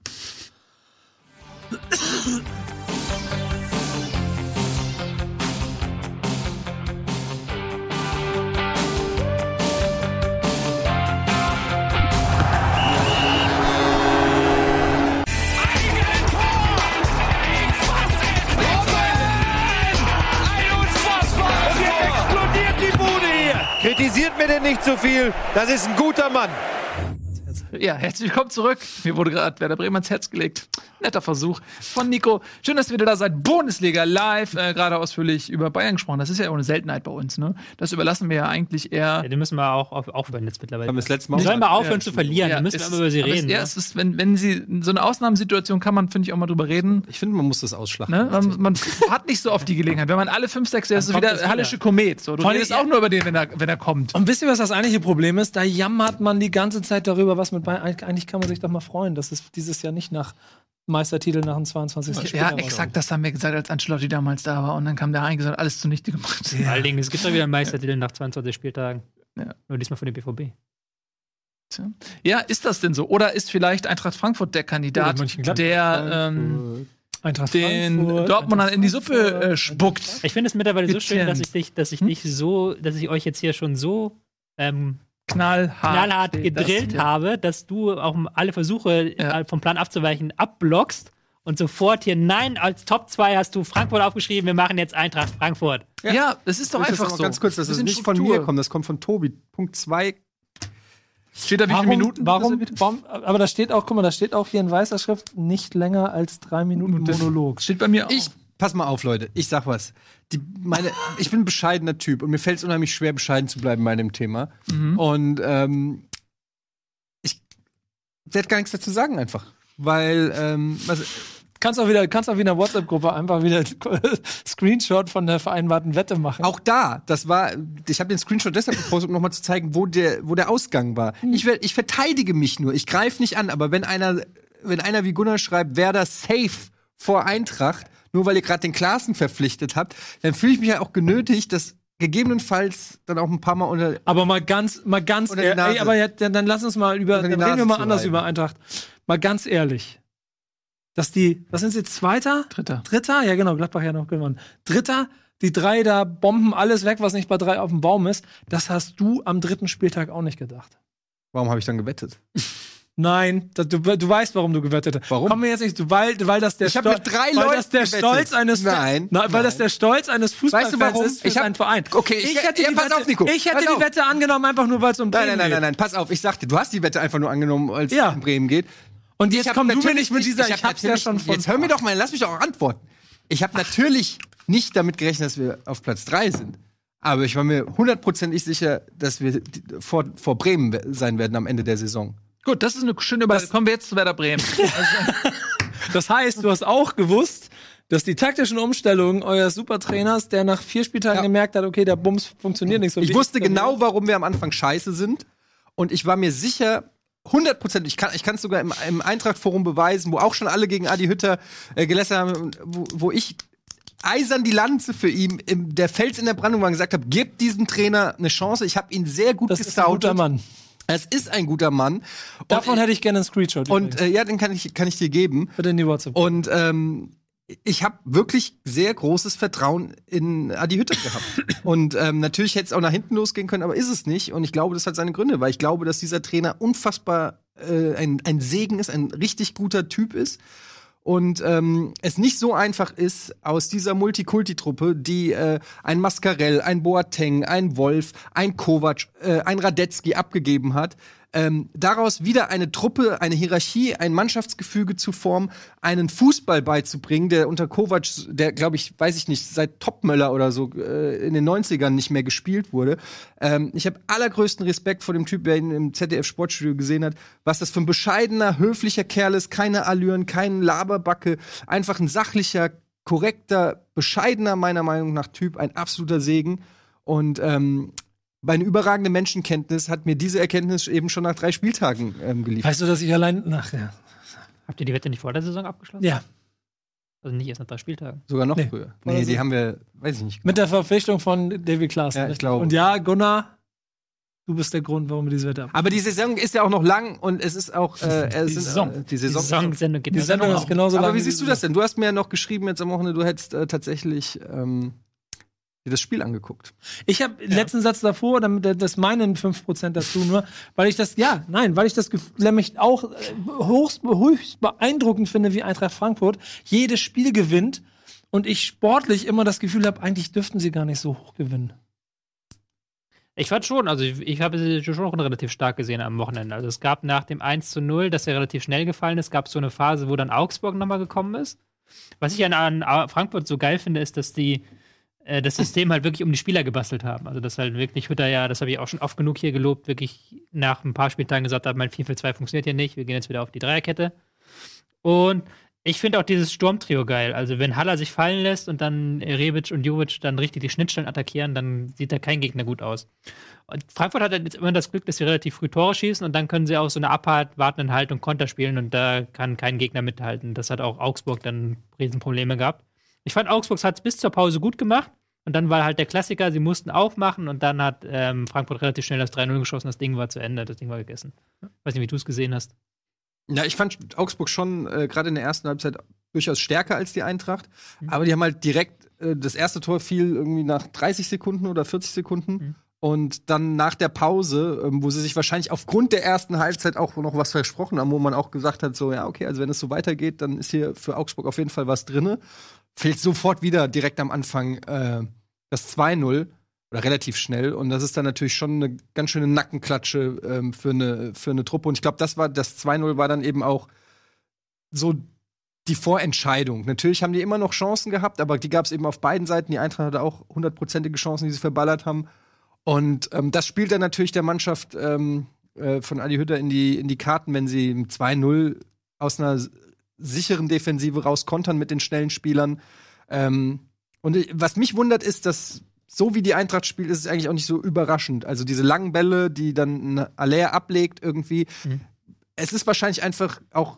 Kritisiert mir denn nicht zu viel. Das ist ein guter Mann. Ja, herzlich willkommen zurück. Mir wurde gerade Werder Bremen ans Herz gelegt. Netter Versuch von Nico. Schön, dass ihr wieder da seid. Bundesliga live. Äh, gerade ausführlich über Bayern gesprochen. Das ist ja auch eine Seltenheit bei uns. Ne? Das überlassen wir ja eigentlich eher Ja, die müssen wir auch auf, aufhören jetzt mittlerweile. Haben wir das letzte Mal Die sollen mal aufhören Ja. zu verlieren, Ja, dann müssen wir immer über sie ist- reden. Ja, ne? es ist, wenn, wenn sie so eine Ausnahmesituation kann man, finde ich, auch mal drüber reden. Ich finde, man muss das ausschlachten. Ne? Man, man hat nicht so oft die Gelegenheit. Wenn man alle fünf, sechs, ist es kommt wieder. Hallische Komet. So, du Vor allem- redest auch nur über den, wenn er, wenn er kommt. Und wisst ihr, was das eigentliche Problem ist? Da jammert man die ganze Zeit darüber, was mit Eigentlich kann man sich doch mal freuen, dass es dieses Jahr nicht nach Meistertitel nach dem 22. Ja, Spieltag exakt, das haben wir gesagt, als Ancelotti damals da war. Und dann kam der rein und alles zunichte gemacht. Vor allen Dingen, es gibt doch wieder einen Meistertitel nach 22 Spieltagen. Ja. Nur diesmal von dem BVB. Ja, ist das denn so? Oder ist vielleicht Eintracht Frankfurt der Kandidat, der ähm, Eintracht den Frankfurt, Dortmundern in die Suppe äh, spuckt? Ich finde es mittlerweile so schön, dass ich dich, dass ich Hm? nicht so, dass ich euch jetzt hier schon so ähm, Knallhart. knallhart gedrillt das, ja. habe, dass du auch alle Versuche Ja. äh, vom Plan abzuweichen abblockst und sofort hier nein als Top 2 hast du Frankfurt aufgeschrieben, wir machen jetzt Eintracht Frankfurt. Ja, das ist doch Ich muss einfach das so. ganz kurz, dass das Bisschen nicht von Struktur. mir kommt, das kommt von Tobi. Punkt 2. Steht da wie viele Minuten? warum, warum, aber da steht auch, guck mal, da steht auch hier in weißer Schrift nicht länger als drei Minuten Das Monolog. Steht bei mir auch. Ich, pass mal auf, Leute, ich sag was. Die, meine, ich bin ein bescheidener Typ und mir fällt es unheimlich schwer, bescheiden zu bleiben bei dem Thema. Mhm. Und ähm, ich werde gar nichts dazu sagen einfach. Weil, ähm, was, Kannst auch wieder, kannst auch wieder in der WhatsApp-Gruppe einfach wieder *laughs* Screenshot von der vereinbarten Wette machen. Auch da, das war, ich habe den Screenshot deshalb gepostet, um nochmal zu zeigen, wo der, wo der Ausgang war. Hm. Ich, ich verteidige mich nur, ich greife nicht an, aber wenn einer, wenn einer wie Gunnar schreibt, wer da safe vor Eintracht, nur weil ihr gerade den Klaassen verpflichtet habt, dann fühle ich mich ja auch genötigt, das gegebenenfalls dann auch ein paar Mal unter. Aber mal ganz, mal ganz ehrlich, ey, aber jetzt, dann, dann lass uns mal über, dann reden wir mal anders reiben. über Eintracht. Mal ganz ehrlich. Dass die, was sind sie, Zweiter? Dritter. Dritter? Ja, genau, Gladbach ja noch gewonnen. Dritter, die drei da bomben alles weg, was nicht bei drei auf dem Baum ist. Das hast du am dritten Spieltag auch nicht gedacht. Warum habe ich dann gewettet? *laughs* Nein, das, du, du weißt, warum du gewettet hast. Warum? Komm mir jetzt nicht, du- weil, weil das der Ich hab Stol- mit drei weil Leuten das der gewettet. Stolz eines Nein, Na, weil nein. das der Stolz eines Fußballfans Weißt du warum? ist für Ich hab- seinen Verein. Okay, ich- ich hätte ja, die pass Wette, auf, Nico. ich hätte Pass die auf. Wette angenommen einfach nur, weil es um Nein, Bremen nein, nein, geht. nein, nein, pass auf, ich sagte, du hast die Wette einfach nur angenommen, als Ja. es um Bremen geht. Und Ich jetzt hab komm du mir nicht mit dieser, ich, hab hab's ja schon von. Jetzt hör mir doch mal, lass mich doch auch antworten. Ich habe natürlich nicht damit gerechnet, dass wir auf Platz 3 sind. Aber ich war mir hundertprozentig sicher, dass wir vor, vor Bremen sein werden am Ende der Saison. Gut, das ist eine schöne Überleitung. Kommen wir jetzt zu Werder Bremen. *laughs* Das heißt, du hast auch gewusst, dass die taktischen Umstellungen eures Supertrainers, der nach vier Spieltagen Ja. gemerkt hat, okay, der Bums funktioniert nicht so Ich wusste genau, warum wir am Anfang scheiße sind. Und ich war mir sicher, hundertprozentig, ich kann ich kann es sogar im, im Eintracht-Forum beweisen, wo auch schon alle gegen Adi Hütter äh, gelästert haben, wo, wo ich eisern die Lanze für ihn, im, der Fels in der Brandung war, und gesagt habe, gebt diesem Trainer eine Chance. Ich habe ihn sehr gut Das ist ein guter Mann. Es ist ein guter Mann. Und, Davon hätte ich gerne einen Screenshot. und äh, ja, den kann ich, kann ich dir geben. Bitte in die WhatsApp. Und ähm, ich habe wirklich sehr großes Vertrauen in Adi Hütter gehabt. *coughs* Und ähm, natürlich hätte es auch nach hinten losgehen können, aber ist es nicht. Und ich glaube, das hat seine Gründe, weil ich glaube, dass dieser Trainer unfassbar äh, ein, ein Segen ist, ein richtig guter Typ ist. Und ähm, es nicht so einfach ist, aus dieser Multikulti-Truppe, die äh, ein Mascarell, ein Boateng, ein Wolf, ein Kovac, äh, ein Radetzky abgegeben hat, ähm, daraus wieder eine Truppe, eine Hierarchie, ein Mannschaftsgefüge zu formen, einen Fußball beizubringen, der unter Kovac, der glaube ich, weiß ich nicht, seit Topmöller oder so äh, in den 90ern nicht mehr gespielt wurde. Ähm, ich habe allergrößten Respekt vor dem Typ, der ihn im ZDF Sportstudio gesehen hat, was das für ein bescheidener, höflicher Kerl ist, keine Allüren, kein Laberbacke, einfach ein sachlicher, korrekter, bescheidener, meiner Meinung nach, Typ, ein absoluter Segen. Und ähm, meine überragende Menschenkenntnis hat mir diese Erkenntnis eben schon nach drei Spieltagen ähm, geliefert. weißt du, dass ich allein. Ach ja. Habt ihr die Wette nicht vor der Saison abgeschlossen? Ja. Also nicht erst nach drei Spieltagen. Sogar noch Nee. früher. Nee, die haben wir, weiß ich nicht. Mit der Verpflichtung von David Klaassen. Ja, ich glaube. Und ja, Gunnar, du bist der Grund, warum wir diese Wette haben. Aber die Saison ist ja auch noch lang und es ist auch äh, es Die sind, Saison. Äh, die Die Saison. Geht Die Sendung ist genauso Aber lang wie wie siehst du das denn? Du hast mir ja noch geschrieben jetzt am Wochenende, du hättest äh, tatsächlich ähm, dir das Spiel angeguckt. Ich habe letzten Satz davor, damit das meinen 5% dazu nur, weil ich das, ja, nein, weil ich das nämlich auch äh, höchst, höchst beeindruckend finde, wie Eintracht Frankfurt jedes Spiel gewinnt und ich sportlich immer das Gefühl habe, eigentlich dürften sie gar nicht so hoch gewinnen. Ich fand schon, also ich, ich habe sie schon relativ stark gesehen am Wochenende. Also es gab nach dem 1 zu 0, das ja relativ schnell gefallen ist, gab es so eine Phase, wo dann Augsburg nochmal gekommen ist. Was ich an, an Frankfurt so geil finde, ist, dass die äh, das System halt wirklich um die Spieler gebastelt haben. Also dass halt wirklich Hütter ja, das habe ich auch schon oft genug hier gelobt, wirklich nach ein paar Spieltagen gesagt hat, mein 4-4-2 funktioniert hier nicht, wir gehen jetzt wieder auf die Dreierkette. Und ich finde auch dieses Sturmtrio geil. Also wenn Haller sich fallen lässt und dann Rebic und Jovic dann richtig die Schnittstellen attackieren, dann sieht da kein Gegner gut aus. Und Frankfurt hat halt jetzt immer das Glück, dass sie relativ früh Tore schießen und dann können sie auch so eine Abhalt, wartenden Halt und Konter spielen und da kann kein Gegner mithalten. Das hat auch Augsburg dann Riesenprobleme gehabt. Ich fand, Augsburg hat es bis zur Pause gut gemacht und dann war halt der Klassiker, sie mussten aufmachen und dann hat ähm, Frankfurt relativ schnell das 3-0 geschossen, das Ding war zu Ende, das Ding war gegessen. Weiß nicht, wie du es gesehen hast. Ja, ich fand Augsburg schon äh, gerade in der ersten Halbzeit durchaus stärker als die Eintracht. Aber die haben halt direkt, äh, das erste Tor fiel irgendwie nach 30 Sekunden oder 40 Sekunden. Mhm. Und dann nach der Pause, ähm, wo sie sich wahrscheinlich aufgrund der ersten Halbzeit auch noch was versprochen haben, wo man auch gesagt hat, so, ja, okay, also wenn es so weitergeht, dann ist hier für Augsburg auf jeden Fall was drinne. Fehlt sofort wieder direkt am Anfang äh, das 2-0 oder relativ schnell. Und das ist dann natürlich schon eine ganz schöne Nackenklatsche ähm, für, eine, für eine Truppe. Und ich glaube, das war, das 2-0 war dann eben auch so die Vorentscheidung. Natürlich haben die immer noch Chancen gehabt, aber die gab es eben auf beiden Seiten. Die Eintracht hatte auch hundertprozentige Chancen, die sie verballert haben. Und ähm, das spielt dann natürlich der Mannschaft ähm, äh, von Adi Hütter in die, in die Karten, wenn sie im 2-0 aus einer sicheren Defensive raus, kontern mit den schnellen Spielern. Ähm, und was mich wundert, ist, dass so wie die Eintracht spielt, ist es eigentlich auch nicht so überraschend. Also diese langen Bälle, die dann ein Aller ablegt irgendwie. Mhm. Es ist wahrscheinlich einfach auch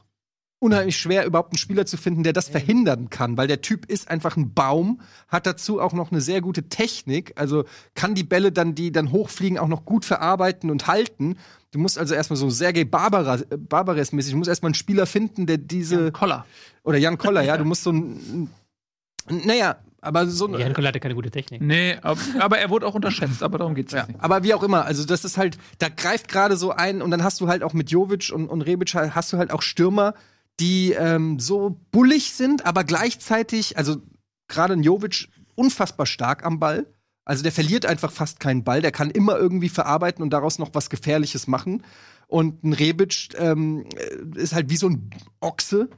unheimlich schwer, überhaupt einen Spieler zu finden, der das verhindern kann, weil der Typ ist einfach ein Baum, hat dazu auch noch eine sehr gute Technik, also kann die Bälle dann, die dann hochfliegen, auch noch gut verarbeiten und halten. Du musst also erstmal so Sergei Barbara, äh, Barbares-mäßig, du musst erstmal einen Spieler finden, der diese, Koller. oder Jan Koller, ja, *laughs* du musst so ein, naja, aber so ein, Jan Koller hatte keine gute Technik. Nee, ab- aber er wurde auch unterschätzt, aber darum geht's Ja, nicht. aber wie auch immer, also das ist halt, da greift gerade so ein und dann hast du halt auch mit Jovic und, und Rebic hast du halt auch Stürmer, die ähm, so bullig sind, aber gleichzeitig, also gerade ein Jovic unfassbar stark am Ball. Also der verliert einfach fast keinen Ball, der kann immer irgendwie verarbeiten und daraus noch was Gefährliches machen. Und ein Rebic ähm, äh, ist halt wie so ein Ochse,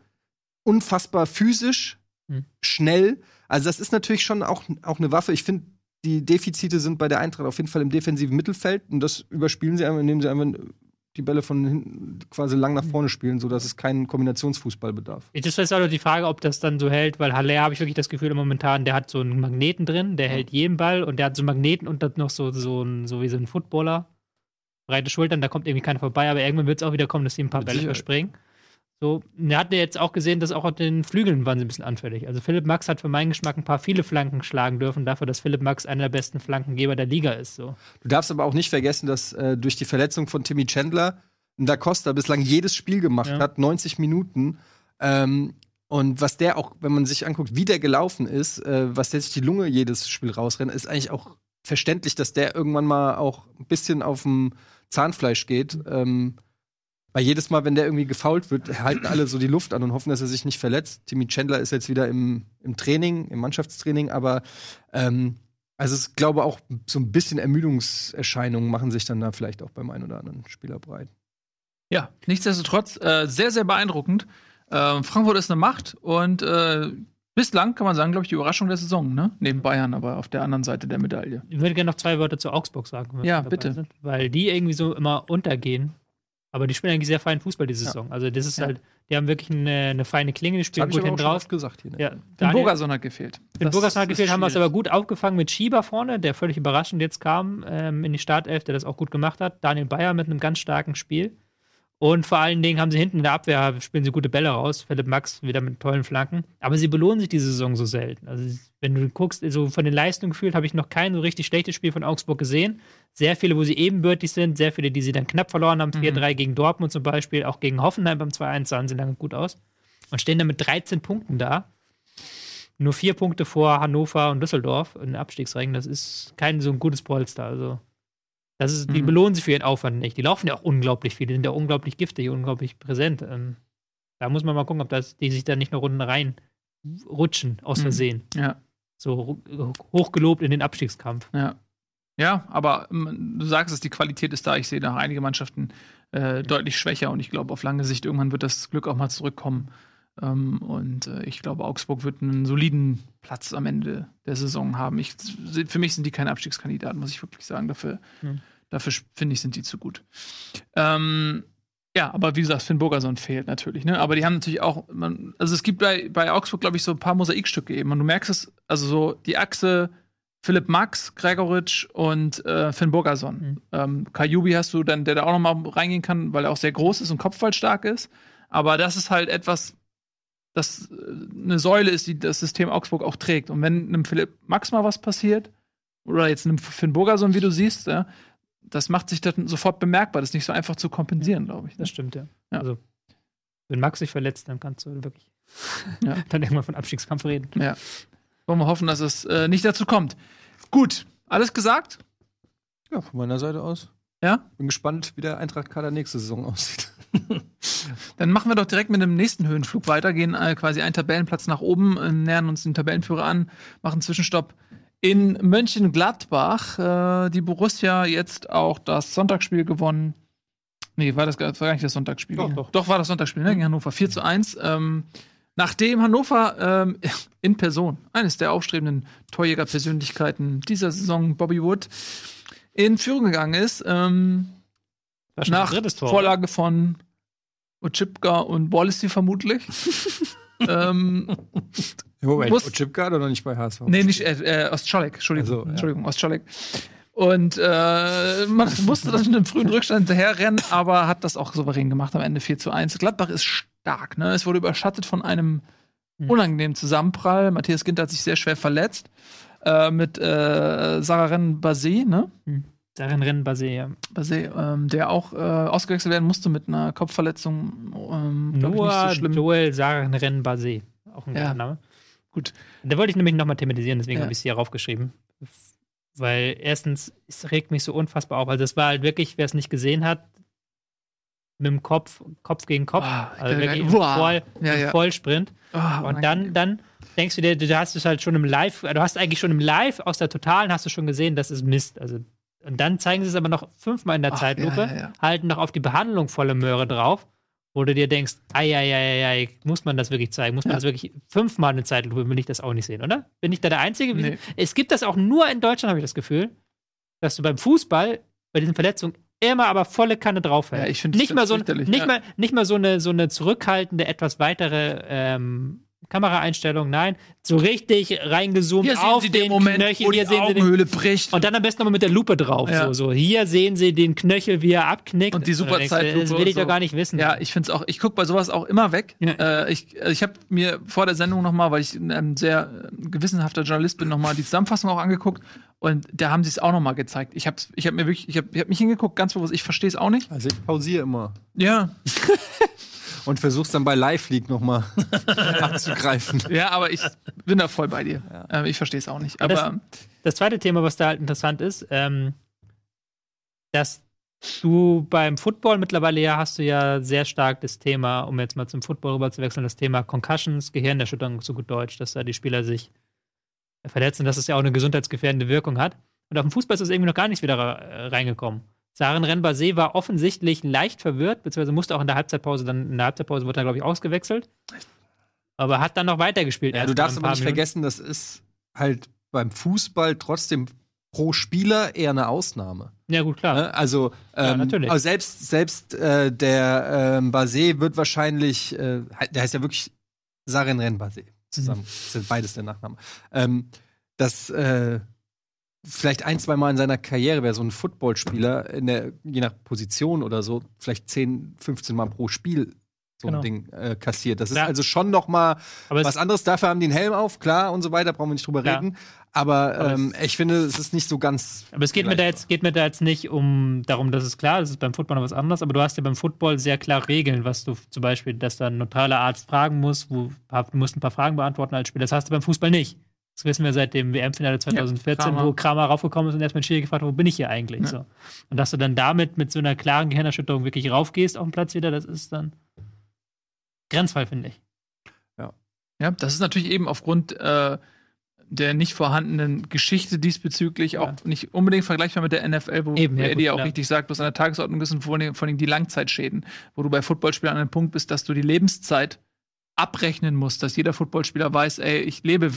unfassbar physisch, Hm. schnell. Also das ist natürlich schon auch, auch eine Waffe. Ich finde, die Defizite sind bei der Eintracht auf jeden Fall im defensiven Mittelfeld und das überspielen sie einfach, indem sie einfach die Bälle von hinten quasi lang nach vorne spielen, sodass es keinen Kombinationsfußball bedarf. Das ist auch die Frage, ob das dann so hält, weil Haller habe ich wirklich das Gefühl momentan, der hat so einen Magneten drin, der hält jeden Ball und der hat so einen Magneten und dann noch so, so, ein, so wie so ein Footballer. Breite Schultern, da kommt irgendwie keiner vorbei, aber irgendwann wird es auch wieder kommen, dass die ein paar Mit Bälle Sicherheit. überspringen. So, er hat ja jetzt auch gesehen, dass auch auf den Flügeln waren sie ein bisschen anfällig. Also Philipp Max hat für meinen Geschmack ein paar viele Flanken schlagen dürfen, dafür, dass Philipp Max einer der besten Flankengeber der Liga ist. So. Du darfst aber auch nicht vergessen, dass äh, durch die Verletzung von Timmy Chandler ein Da Costa bislang jedes Spiel gemacht Ja. hat, 90 Minuten. Ähm, und was der auch, wenn man sich anguckt, wie der gelaufen ist, äh, was der sich die Lunge jedes Spiel rausrennt, ist eigentlich auch verständlich, dass der irgendwann mal auch ein bisschen auf dem Zahnfleisch geht. Ähm, weil jedes Mal, wenn der irgendwie gefault wird, halten alle so die Luft an und hoffen, dass er sich nicht verletzt. Timmy Chandler ist jetzt wieder im, im Training, im Mannschaftstraining, aber ähm, also ich glaube auch so ein bisschen Ermüdungserscheinungen machen sich dann da vielleicht auch beim einen oder anderen Spieler breit. Ja, nichtsdestotrotz äh, sehr, sehr beeindruckend. Ähm, Frankfurt ist eine Macht und äh, bislang kann man sagen, glaube ich, die Überraschung der Saison, ne? Neben Bayern, aber auf der anderen Seite der Medaille. Ich würde gerne noch zwei Wörter zu Augsburg sagen. wenn wir Ja, bitte. Sind, weil die irgendwie so immer untergehen. Aber die spielen eigentlich sehr feinen Fußball diese Ja. Saison. Also das ist Ja. halt, die haben wirklich eine, eine feine Klinge, die spielen gut hinten drauf. gesagt hier. Ne? Ja, Den Burgerson hat gefehlt. Den Burgerson hat gefehlt, haben wir es aber gut aufgefangen mit Schieber vorne, der völlig überraschend jetzt kam ähm, in die Startelf, der das auch gut gemacht hat. Daniel Bayer mit einem ganz starken Spiel. Und vor allen Dingen haben sie hinten in der Abwehr, spielen sie gute Bälle raus. Philipp Max wieder mit tollen Flanken. Aber sie belohnen sich diese Saison so selten. Also, wenn du guckst, so von den Leistungen gefühlt, habe ich noch kein so richtig schlechtes Spiel von Augsburg gesehen. Sehr viele, wo sie ebenbürtig sind, sehr viele, die sie dann knapp verloren haben. 4-3 gegen Dortmund zum Beispiel, auch gegen Hoffenheim beim 2-1 sahen sie lange gut aus. Und stehen dann mit 13 Punkten da nur vier Punkte vor Hannover und Düsseldorf in den Abstiegsrängen. Das ist kein so ein gutes Polster. Also, das ist, die Mhm. belohnen sich für ihren Aufwand nicht. Die laufen ja auch unglaublich viel. Die sind ja unglaublich giftig, unglaublich präsent. Ähm, da muss man mal gucken, ob das, die sich da nicht noch Runden rein rutschen, aus Mhm. Versehen. Ja. So hochgelobt in den Abstiegskampf. Ja. Ja, aber ähm, du sagst es, die Qualität ist da. Ich sehe da einige Mannschaften äh, deutlich schwächer und ich glaube, auf lange Sicht irgendwann wird das Glück auch mal zurückkommen. Ähm, und äh, ich glaube, Augsburg wird einen soliden Platz am Ende der Saison haben. Ich, für mich sind die keine Abstiegskandidaten, muss ich wirklich sagen. Dafür, Hm. dafür finde ich, sind die zu gut. Ähm, ja, aber wie gesagt, Finn Burgerson fehlt natürlich, ne? Aber die haben natürlich auch, man, also es gibt bei, bei Augsburg, glaube ich, so ein paar Mosaikstücke eben. Und du merkst es, also so die Achse Philipp Max, Gregoritsch und äh, Finn Burgerson. Mhm. Ähm, Kajubi hast du dann, der da auch noch mal reingehen kann, weil er auch sehr groß ist und kopfballstark ist. Aber das ist halt etwas, das äh, eine Säule ist, die das System Augsburg auch trägt. Und wenn einem Philipp Max mal was passiert, oder jetzt einem Finn Burgerson, wie du siehst, ja, das macht sich dann sofort bemerkbar. Das ist nicht so einfach zu kompensieren, glaube ich. Ne? Das stimmt, ja. Ja. Also, wenn Max sich verletzt, dann kannst du wirklich *laughs* Ja. dann irgendwann von Abstiegskampf reden. Ja. Wollen wir hoffen, dass es äh, nicht dazu kommt. Gut, alles gesagt? Ja, von meiner Seite aus. Ja? Bin gespannt, wie der Eintracht-Kader nächste Saison aussieht. *laughs* Dann machen wir doch direkt mit dem nächsten Höhenflug weiter, gehen äh, quasi einen Tabellenplatz nach oben, äh, nähern uns den Tabellenführer an, machen Zwischenstopp in Mönchengladbach. Äh, die Borussia jetzt auch das Sonntagsspiel gewonnen. Nee, war das, gar- das war gar nicht das Sonntagsspiel. Doch, doch. doch war das Sonntagsspiel, ne? Gegen Hannover 4 zu 1. Ähm, nachdem Hannover ähm, *laughs* in Person, eines der aufstrebenden Torjägerpersönlichkeiten dieser Saison, Bobby Wood, in Führung gegangen ist, ähm, nach das Tor. Vorlage von Ochipka und Wallacey vermutlich. *laughs* ähm, Moment, Muss- Ochipka hat er noch nicht bei HSV. nee, nicht äh, äh, Ostscholek, Entschuldigung. Also, ja. Entschuldigung, Ostscholek. Und äh, man *laughs* musste dann mit einem frühen Rückstand hinterherrennen, aber hat das auch souverän gemacht am Ende 4 zu 1. Gladbach ist stark, ne? Es wurde überschattet von einem Hm. unangenehmen Zusammenprall. Matthias Ginter hat sich sehr schwer verletzt. Äh, mit äh, Sararen Basé, ne? Darin rennen Basé. Basé, ähm, der auch äh, ausgewechselt werden musste mit einer Kopfverletzung. Ähm, Noah so schlimm. Joel Saren rennen Basé. Auch ein Ja. guter Name. Gut. Da wollte ich nämlich nochmal thematisieren, deswegen Ja. habe ich es hier raufgeschrieben. Weil erstens, es regt mich so unfassbar auf. Also es war halt wirklich, wer es nicht gesehen hat, mit dem Kopf, Kopf gegen Kopf. Ich also wirklich im. Voll, Ja, ja. Vollsprint. Ah, Und dann, dann denkst du dir, du hast es halt schon im Live, du hast eigentlich schon im Live aus der Totalen hast du schon gesehen, das ist Mist. Also, und dann zeigen sie es aber noch fünfmal in der Ach, Zeitlupe, ja, ja, ja. halten noch auf die Behandlung volle Möhre drauf, wo du dir denkst, ei, muss man das wirklich zeigen? Muss man das wirklich fünfmal in der Zeitlupe, will ich das auch nicht sehen, oder? Bin ich da der Einzige? Nee. Es gibt das auch nur in Deutschland, habe ich das Gefühl, dass du beim Fußball bei diesen Verletzungen immer aber volle Kanne draufhältst. Ja, ich finde nicht mal so nicht ja. mal nicht mal so eine so eine zurückhaltende etwas weitere ähm, Kameraeinstellung, nein, so richtig reingezoomt Hier auf Sie den, den Moment, Knöchel, wo hier die sehen Sie den Augenhöhle bricht. und dann am besten nochmal mit der Lupe drauf. Ja. So, so, hier sehen Sie den Knöchel, wie er abknickt. Und die du super denkst, Zeitlupe Das will ich so. doch gar nicht wissen. Ja, ich finde es auch, ich gucke bei sowas auch immer weg. Ja. Äh, ich ich habe mir vor der Sendung nochmal, weil ich ein sehr äh, gewissenhafter Journalist bin, nochmal die Zusammenfassung auch angeguckt. Und da haben sie es auch nochmal gezeigt. Ich habe ich hab mir wirklich, ich habe ich hab mich hingeguckt, ganz bewusst, ich verstehe es auch nicht. Also ich pausiere immer. Ja. *laughs* Und versuch's dann bei Live League nochmal *laughs* abzugreifen. Ja, aber ich bin da voll bei dir. Ähm, ich verstehe es auch nicht. Aber Aber Das zweite Thema, was da halt interessant ist, ähm, dass du beim Football mittlerweile ja hast du ja sehr stark das Thema, um jetzt mal zum Football rüber zu wechseln, das Thema Concussions, Gehirnerschütterung, so gut Deutsch, dass da die Spieler sich verletzen, dass es ja auch eine gesundheitsgefährdende Wirkung hat. Und auf dem Fußball ist es irgendwie noch gar nichts wieder reingekommen. Saren Renbase war offensichtlich leicht verwirrt, beziehungsweise musste auch in der Halbzeitpause dann, in der Halbzeitpause wurde er, glaube ich, ausgewechselt. Aber hat dann noch weitergespielt. Ja, du darfst aber nicht Minuten. vergessen, das ist halt beim Fußball trotzdem pro Spieler eher eine Ausnahme. Ja, gut, klar. Ne? Also, Ja, ähm, natürlich. aber selbst, selbst äh, der ähm, Basé wird wahrscheinlich, äh, der heißt ja wirklich Saren Ren Basé zusammen. Das sind beides der Nachname. Ähm, das äh, vielleicht ein, zwei Mal in seiner Karriere wäre so ein Footballspieler, in der, je nach Position oder so, vielleicht 10, 15 Mal pro Spiel so Genau. ein Ding äh, kassiert. Das ist Klar. also schon noch mal Aber es, was anderes. Dafür haben die einen Helm auf, klar und so weiter, brauchen wir nicht drüber Klar. reden. Aber, Aber ähm, ich finde, es ist nicht so ganz. aber es geht mir, da jetzt, geht mir da jetzt nicht um darum, dass es klar, das ist beim Football noch was anderes, aber du hast ja beim Football sehr klar Regeln, was du zum Beispiel, dass da ein neutraler Arzt fragen muss, wo du musst ein paar Fragen beantworten als Spieler. Das hast du beim Fußball nicht. Das wissen wir seit dem WM-Finale 2014, Kramer. wo Kramer raufgekommen ist und erstmal Schiri gefragt hat, wo bin ich hier eigentlich? Ja. So. Und dass du dann damit mit so einer klaren Gehirnerschütterung wirklich raufgehst auf den Platz wieder, das ist dann Grenzfall, finde ich. Ja, das ist natürlich eben aufgrund äh, der nicht vorhandenen Geschichte diesbezüglich Ja. auch nicht unbedingt vergleichbar mit der NFL, wo Eben, ja, Eddie ja auch richtig sagt, was an der Tagesordnung ist und vor allem, vor allem die Langzeitschäden, wo du bei Footballspielern an einem Punkt bist, dass du die Lebenszeit abrechnen musst, dass jeder Footballspieler weiß, ey, ich lebe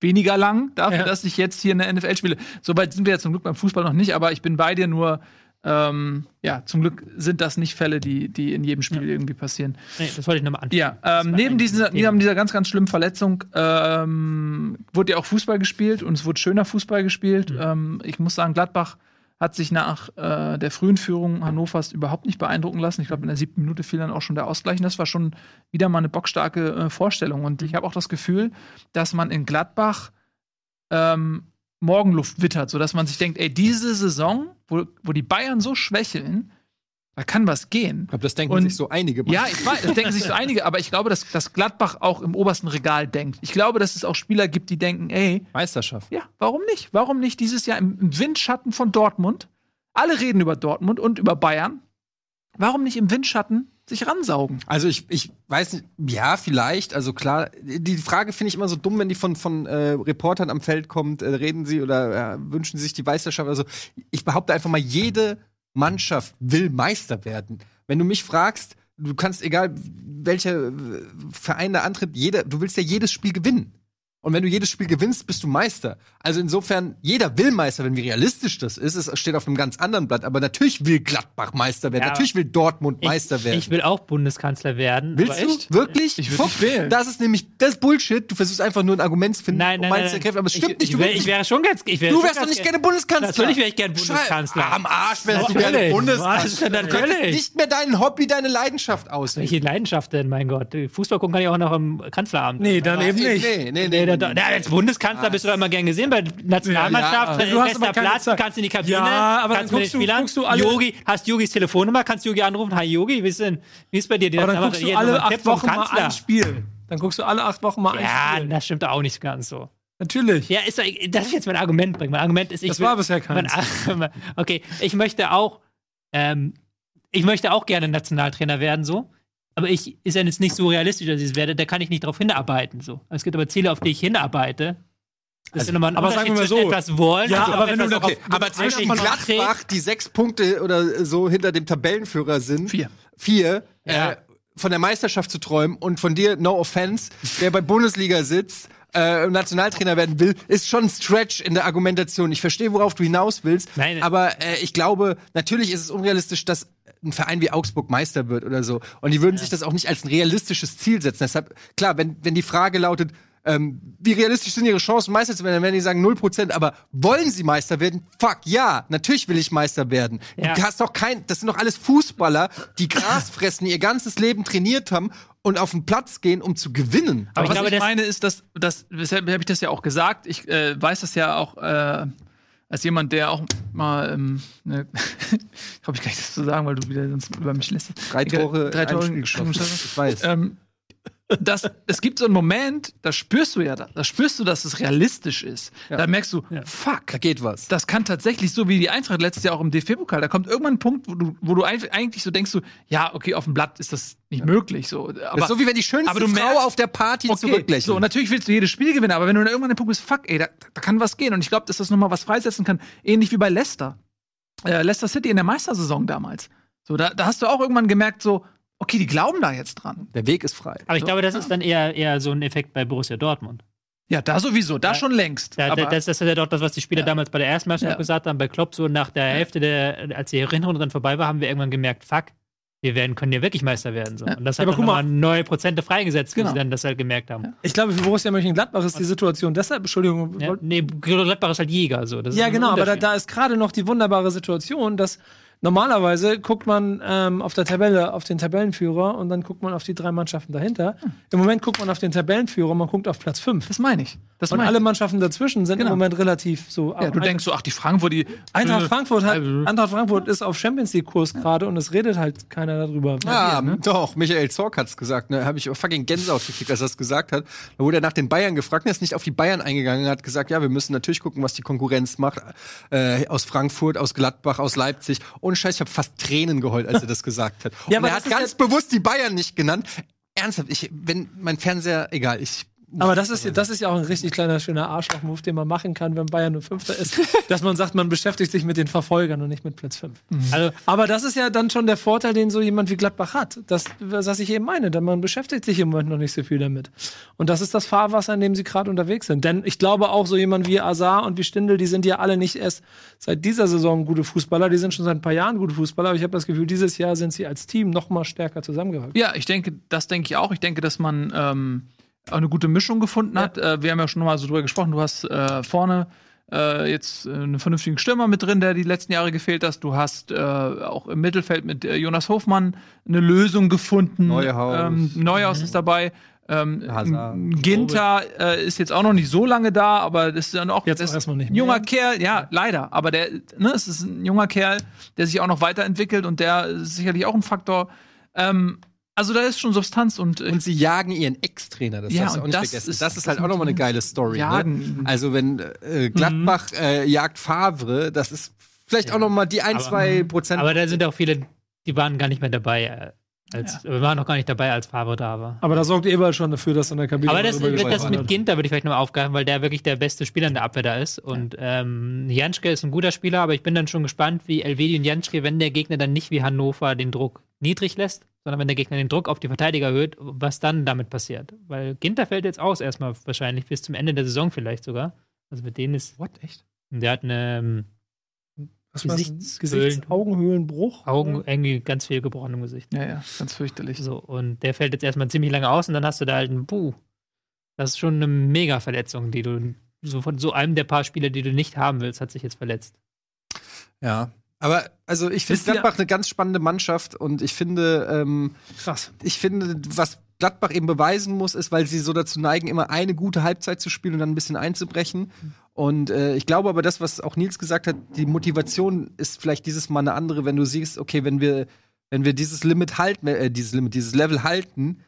weniger lang dafür, Ja. dass ich jetzt hier in der NFL spiele. Soweit sind wir ja zum Glück beim Fußball noch nicht, aber ich bin bei dir nur, ähm, ja, zum Glück sind das nicht Fälle, die, die in jedem Spiel Ja. irgendwie passieren. Nee, das wollte ich nochmal ansprechen. Ja, ähm, neben, Thema. neben dieser ganz, ganz schlimmen Verletzung ähm, wurde ja auch Fußball gespielt und es wurde schöner Fußball gespielt. Mhm. Ähm, ich muss sagen, Gladbach hat sich nach äh, der frühen Führung Hannovers überhaupt nicht beeindrucken lassen. Ich glaube, in der siebten Minute fiel dann auch schon der Ausgleich. Und das war schon wieder mal eine bockstarke äh, Vorstellung. Und ich habe auch das Gefühl, dass man in Gladbach ähm, Morgenluft wittert, sodass man sich denkt, ey, diese Saison, wo, wo die Bayern so schwächeln, da kann was gehen. Ich glaube, das denken Und- sich so einige. Ja, ich weiß, das denken sich so *laughs* einige, aber ich glaube, dass, dass Gladbach auch im obersten Regal denkt. Ich glaube, dass es auch Spieler gibt, die denken, ey, Meisterschaft. ja, warum nicht? Warum nicht dieses Jahr im, im Windschatten von Dortmund? Alle reden über Dortmund und über Bayern. Warum nicht im Windschatten sich ransaugen? Also ich, ich weiß nicht, ja, vielleicht. Also klar, die Frage finde ich immer so dumm, wenn die von, von äh, Reportern am Feld kommt, äh, reden sie oder äh, wünschen sie sich die Meisterschaft. Also ich behaupte einfach mal, jede Mannschaft will Meister werden. Wenn du mich fragst, du kannst, egal welcher äh, Verein da antritt, jeder, du willst ja jedes Spiel gewinnen. Und wenn du jedes Spiel gewinnst, bist du Meister. Also insofern, jeder will Meister werden. Wie realistisch das ist, es steht auf einem ganz anderen Blatt. Aber natürlich will Gladbach Meister werden. Ja, natürlich will Dortmund Meister ich, werden. Ich will auch Bundeskanzler werden. Willst aber du? echt? Wirklich? Ich würd Fuck, dich wählen. Das ist nämlich, das ist Bullshit. Du versuchst einfach nur ein Argument zu finden, Nein, nein, um nein. meins zu nein. erkräftigen. Aber es stimmt ich, nicht. Ich, Du, wär, ich wäre schon ganz. Ich wär du wärst doch nicht gern- gerne Bundeskanzler. Natürlich wäre ich gern Schei- Bundeskanzler. Ah, Am Arsch wärst du gerne Bundeskanzler. Du könntest nicht mehr dein Hobby, deine Leidenschaft ausüben. Welche Leidenschaft denn, mein Gott? Fußball gucken kann ich auch noch im Kanzleramt. Nee, dann eben nicht. Nee, nee, nee. Nee, da, na, als Bundeskanzler bist du immer gern gesehen bei Nationalmannschaft. Ja, äh, du hast bester Platz, Zeit. kannst in die Kabine, Ja, aber kannst dann mit den guckst du- Spielern. guckst du alle- Yogi, hast Yogis Telefonnummer, kannst Yogi anrufen. Hi Yogi, wie ist denn, wie ist bei dir? Die Aber dann guckst du alle acht Wochen mal ein Spiel. Dann guckst du alle acht Wochen mal ein Ja, Spiel. das stimmt auch nicht ganz so. Natürlich. Ja, ist doch, das ist jetzt mein Argument bringen. Mein Argument ist, ich Das will, war bisher keins. mein, *laughs* Okay, ich möchte auch, ähm, ich möchte auch gerne Nationaltrainer werden, so. Aber ich ist ja jetzt nicht so realistisch, dass ich es werde. Da kann ich nicht darauf hinarbeiten, so. Es gibt aber Ziele, auf die ich hinarbeite. Das ist ja nochmal ein aber sagen wir mal so. etwas wollen. Ja, also aber wenn du auf- Okay, aber zwischen Gladbach, die sechs Punkte oder so hinter dem Tabellenführer sind, Vier. vier Ja. äh, von der Meisterschaft zu träumen und von dir, no offense, der bei Bundesliga sitzt, äh, Nationaltrainer werden will, ist schon ein Stretch in der Argumentation. Ich verstehe, worauf du hinaus willst, Nein. aber äh, ich glaube, natürlich ist es unrealistisch, dass ein Verein wie Augsburg Meister wird oder so. Und die würden sich das auch nicht als ein realistisches Ziel setzen. Deshalb, klar, wenn, wenn die Frage lautet, ähm, wie realistisch sind ihre Chancen, Meister zu werden, dann werden die sagen 0%. Aber wollen sie Meister werden? Fuck, ja, natürlich will ich Meister werden. Ja. Du hast doch kein, das sind doch alles Fußballer, die Gras *laughs* fressen, ihr ganzes Leben trainiert haben und auf den Platz gehen, um zu gewinnen. Aber ich was glaube, ich das- meine ist, dass, dass weshalb habe ich das ja auch gesagt. Ich äh, weiß das ja auch äh, als jemand, der auch mal, ähm, ne, *laughs* ich glaube, ich kann nicht das so sagen, weil du wieder sonst über mich lässt. Drei Tore, drei Tore geschossen. Ich weiß. Ähm, das, es gibt so einen Moment, da spürst du ja, da, da spürst du, dass es realistisch ist. Da merkst du, fuck, Da geht was. das kann tatsächlich so wie die Eintracht letztes Jahr auch im DFB-Pokal. Da kommt irgendwann ein Punkt, wo du, wo du eigentlich so denkst, du, ja, okay, auf dem Blatt ist das nicht möglich. So. Aber, das ist so wie wenn die schönste aber du Frau merkst- auf der Party okay, zurücklächelt. so, natürlich willst du jedes Spiel gewinnen, aber wenn du dann irgendwann an dem Punkt bist, fuck, ey, da, da kann was gehen. Und ich glaube, dass das nochmal was freisetzen kann. Ähnlich wie bei Leicester. Äh, Leicester City in der Meistersaison damals. So, da, da hast du auch irgendwann gemerkt, so, okay, die glauben da jetzt dran. der Weg ist frei. Aber ich glaube, das ist dann eher, eher so ein Effekt bei Borussia Dortmund. Ja, da sowieso, da schon längst. Da, aber, das, das ist ja doch das, was die Spieler damals bei der ersten Meisterschaft Ja. gesagt haben. Bei Klopp, so nach der Hälfte der, als die Hinrunde dann vorbei war, haben wir irgendwann gemerkt, fuck, wir werden, können ja wirklich Meister werden. So. Ja. Und das Ja, hat aber dann mal. nochmal neue Prozente freigesetzt, Genau. sie dann das halt gemerkt haben. Ich glaube, für Borussia Mönchengladbach ist die Situation deshalb, Entschuldigung, Ja, nee, Gladbach ist halt Jäger. So. Ja, genau, aber da, da ist gerade noch die wunderbare Situation, dass normalerweise guckt man ähm, auf der Tabelle auf den Tabellenführer und dann guckt man auf die drei Mannschaften dahinter. Im Moment guckt man auf den Tabellenführer und man guckt auf Platz 5. das meine ich. Das Und meine alle ich. Mannschaften dazwischen sind Genau. im Moment relativ so. Ja, du denkst so, ach, die Frankfurt, die. Eintracht äh, Frankfurt, hat, also- Eintracht Frankfurt ist auf Champions League Kurs gerade und es redet halt keiner darüber. Ja, doch, Michael Zorc hat's gesagt, ne? Habe ich fucking Gänsehaut gekriegt, als er das gesagt hat. Da wurde er nach den Bayern gefragt, und er ist nicht auf die Bayern eingegangen, er hat gesagt, ja, wir müssen natürlich gucken, was die Konkurrenz macht. Äh, aus Frankfurt, aus Gladbach, aus Leipzig. Ohne Scheiß, ich habe fast Tränen geheult, als er das gesagt hat. Ja, Und aber er hat ganz bewusst die Bayern nicht genannt. Ernsthaft, ich, wenn mein Fernseher, egal, ich. Aber das ist, das ist ja auch ein richtig kleiner, schöner Arschloch-Move, den man machen kann, wenn Bayern nur Fünfter ist. *laughs* dass man sagt, man beschäftigt sich mit den Verfolgern und nicht mit Platz 5. Also, Aber das ist ja dann schon der Vorteil, den so jemand wie Gladbach hat. Das, was ich eben meine, denn man beschäftigt sich im Moment noch nicht so viel damit. Und das ist das Fahrwasser, in dem sie gerade unterwegs sind. Denn ich glaube auch, so jemand wie Azar und wie Stindl, die sind ja alle nicht erst seit dieser Saison gute Fußballer, die sind schon seit ein paar Jahren gute Fußballer, aber ich habe das Gefühl, dieses Jahr sind sie als Team noch mal stärker zusammengerückt. Ja, ich denke, das denke ich auch. Ich denke, dass man ähm, auch eine gute Mischung gefunden hat. Äh, wir haben ja schon mal so drüber gesprochen. Du hast äh, vorne äh, jetzt äh, einen vernünftigen Stürmer mit drin, der die letzten Jahre gefehlt hast. Du hast äh, auch im Mittelfeld mit äh, Jonas Hofmann eine Lösung gefunden. Neuhaus. Ähm, Neuhaus ist dabei. Ähm, Hazard. Ginter äh, ist jetzt auch noch nicht so lange da, aber das ist dann auch Jetzt das auch erstmal nicht ein junger. Kerl, ja, leider. Aber der, ne, es ist ein junger Kerl, der sich auch noch weiterentwickelt und der ist sicherlich auch ein Faktor. Ähm, also da ist schon Substanz und, äh, Und sie jagen ihren Ex-Trainer, das Ja, darfst du auch und nicht das vergessen. ist- das ist das halt auch nochmal eine geile Story. Jagen Ne? Also wenn äh, Gladbach äh, jagt Favre, das ist vielleicht auch nochmal die ein, Aber- zwei Prozent. aber da sind auch viele, die waren gar nicht mehr dabei. äh, Als, Wir waren noch gar nicht dabei, als Favre da war. Aber da sorgt Eberl schon dafür, dass in der Kabine Aber das, das mit wird. Ginter würde ich vielleicht nochmal aufgreifen, weil der wirklich der beste Spieler in der Abwehr da ist. Und ähm, Janschke ist ein guter Spieler, aber ich bin dann schon gespannt, wie Elvedi und Janschke, wenn der Gegner dann nicht wie Hannover den Druck niedrig lässt, sondern wenn der Gegner den Druck auf die Verteidiger erhöht, was dann damit passiert. Weil Ginter fällt jetzt aus erstmal wahrscheinlich bis zum Ende der Saison vielleicht sogar. Also mit denen ist, What? Echt? der hat eine ähm, Was? Gesichtshöhlen- Gesichts Augenhöhlenbruch? Augen irgendwie ganz viel gebrochen im Gesicht. Ja, ja, ganz fürchterlich. So, und der fällt jetzt erstmal ziemlich lange aus und dann hast du da halt einen Buh. Das ist schon eine Mega-Verletzung, die du so von so einem der paar Spieler, die du nicht haben willst, hat sich jetzt verletzt. Ja. Aber also ich finde Gladbach eine ganz spannende Mannschaft und ich finde, ähm, Krass. ich finde, was Gladbach eben beweisen muss, ist, weil sie so dazu neigen, immer eine gute Halbzeit zu spielen und dann ein bisschen einzubrechen. Und äh, ich glaube aber, das, was auch Nils gesagt hat, die Motivation ist vielleicht dieses Mal eine andere, wenn du siehst, okay, wenn wir, wenn wir dieses Limit halten, äh, dieses Limit, dieses Level halten,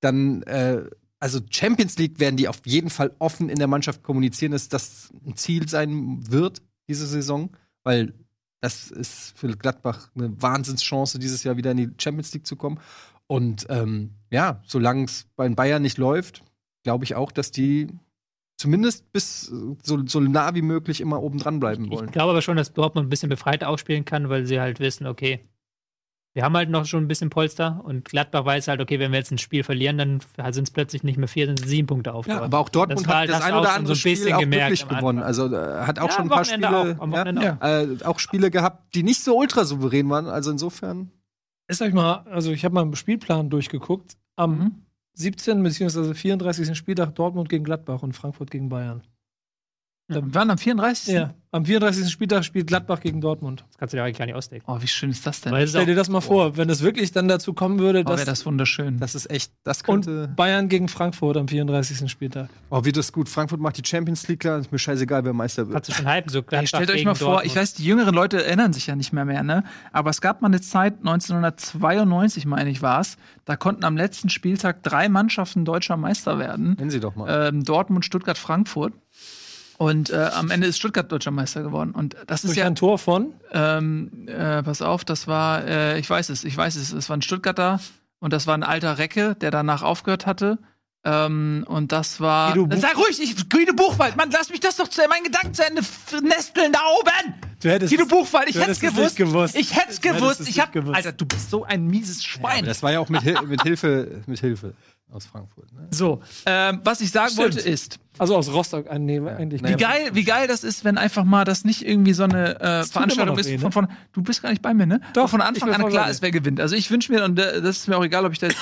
dann, äh, also Champions League werden die auf jeden Fall offen in der Mannschaft kommunizieren, dass das ein Ziel sein wird, diese Saison, weil das ist für Gladbach eine Wahnsinnschance, dieses Jahr wieder in die Champions League zu kommen. Und ähm, ja, solange es bei den Bayern nicht läuft, glaube ich auch, dass die zumindest bis so, so nah wie möglich immer oben dran bleiben Ich wollen. glaube aber schon, dass Dortmund ein bisschen befreiter ausspielen kann, weil sie halt wissen, okay, wir haben halt noch schon ein bisschen Polster und Gladbach weiß halt, okay, wenn wir jetzt ein Spiel verlieren, dann sind es plötzlich nicht mehr vier, sind es sieben Punkte auf. Ja, aber auch Dortmund Das war- hat das das ein auch oder schon andere so ein bisschen Spiel auch am gewonnen. Also äh, hat auch Ja, schon ein paar Spiele, auch, ja, äh, auch Spiele gehabt, die nicht so ultra souverän waren. Also insofern. Ist euch mal, also ich habe mal einen Spielplan durchgeguckt. Am Mhm. 17. bzw. 34. Spieltag Dortmund gegen Gladbach und Frankfurt gegen Bayern. Wir waren am 34. Ja. Am 34. Spieltag spielt Gladbach gegen Dortmund. Das kannst du dir eigentlich gar nicht ausdenken. Oh, wie schön ist das denn? Weil Stell dir das mal vor, wenn es wirklich dann dazu kommen würde, oh, dass wäre das wunderschön. Das ist echt, das könnte. und Bayern gegen Frankfurt am 34. Spieltag. oh, wird das gut. Frankfurt macht die Champions League klar. Ist mir scheißegal, wer Meister wird. kannst du schon halten. So Gladbach stellt euch gegen mal vor, Dortmund. ich weiß, die jüngeren Leute erinnern sich ja nicht mehr mehr, ne? Aber es gab mal eine Zeit, 1992, meine ich, war es, da konnten am letzten Spieltag drei Mannschaften deutscher Meister werden. Nennen Sie doch mal. Ähm, Dortmund, Stuttgart, Frankfurt. Und äh, am Ende ist Stuttgart deutscher Meister geworden. Und das ist Durch ja ein Tor von ähm, äh, pass auf, das war, äh, ich weiß es, ich weiß es, es war ein Stuttgarter und das war ein alter Recke, der danach aufgehört hatte. Ähm, und das war. Sei ruhig, ich, Guido Buchwald, Mann, lass mich das doch zu meinen Gedanken zu Ende nesteln da oben! Du hättest Guido es- Buchwald, ich hätte es gewusst. gewusst. Ich hätte es Du hättest gewusst. Ich hab, gewusst. Alter, du bist so ein mieses Schwein. das war ja auch mit, Hil mit Hilfe, mit Hilfe aus Frankfurt. Ne? so, ähm, was ich sagen Stimmt. wollte ist, Also aus Rostock, äh, nee, eigentlich Wie geil, wie geil das ist, wenn einfach mal das nicht irgendwie so eine äh, Veranstaltung ist, weh, von, ne? von du bist gar nicht bei mir, ne? Doch, von Anfang an klar ist, wer gewinnt. Also ich wünsche mir, und äh, das ist mir auch egal, ob ich da jetzt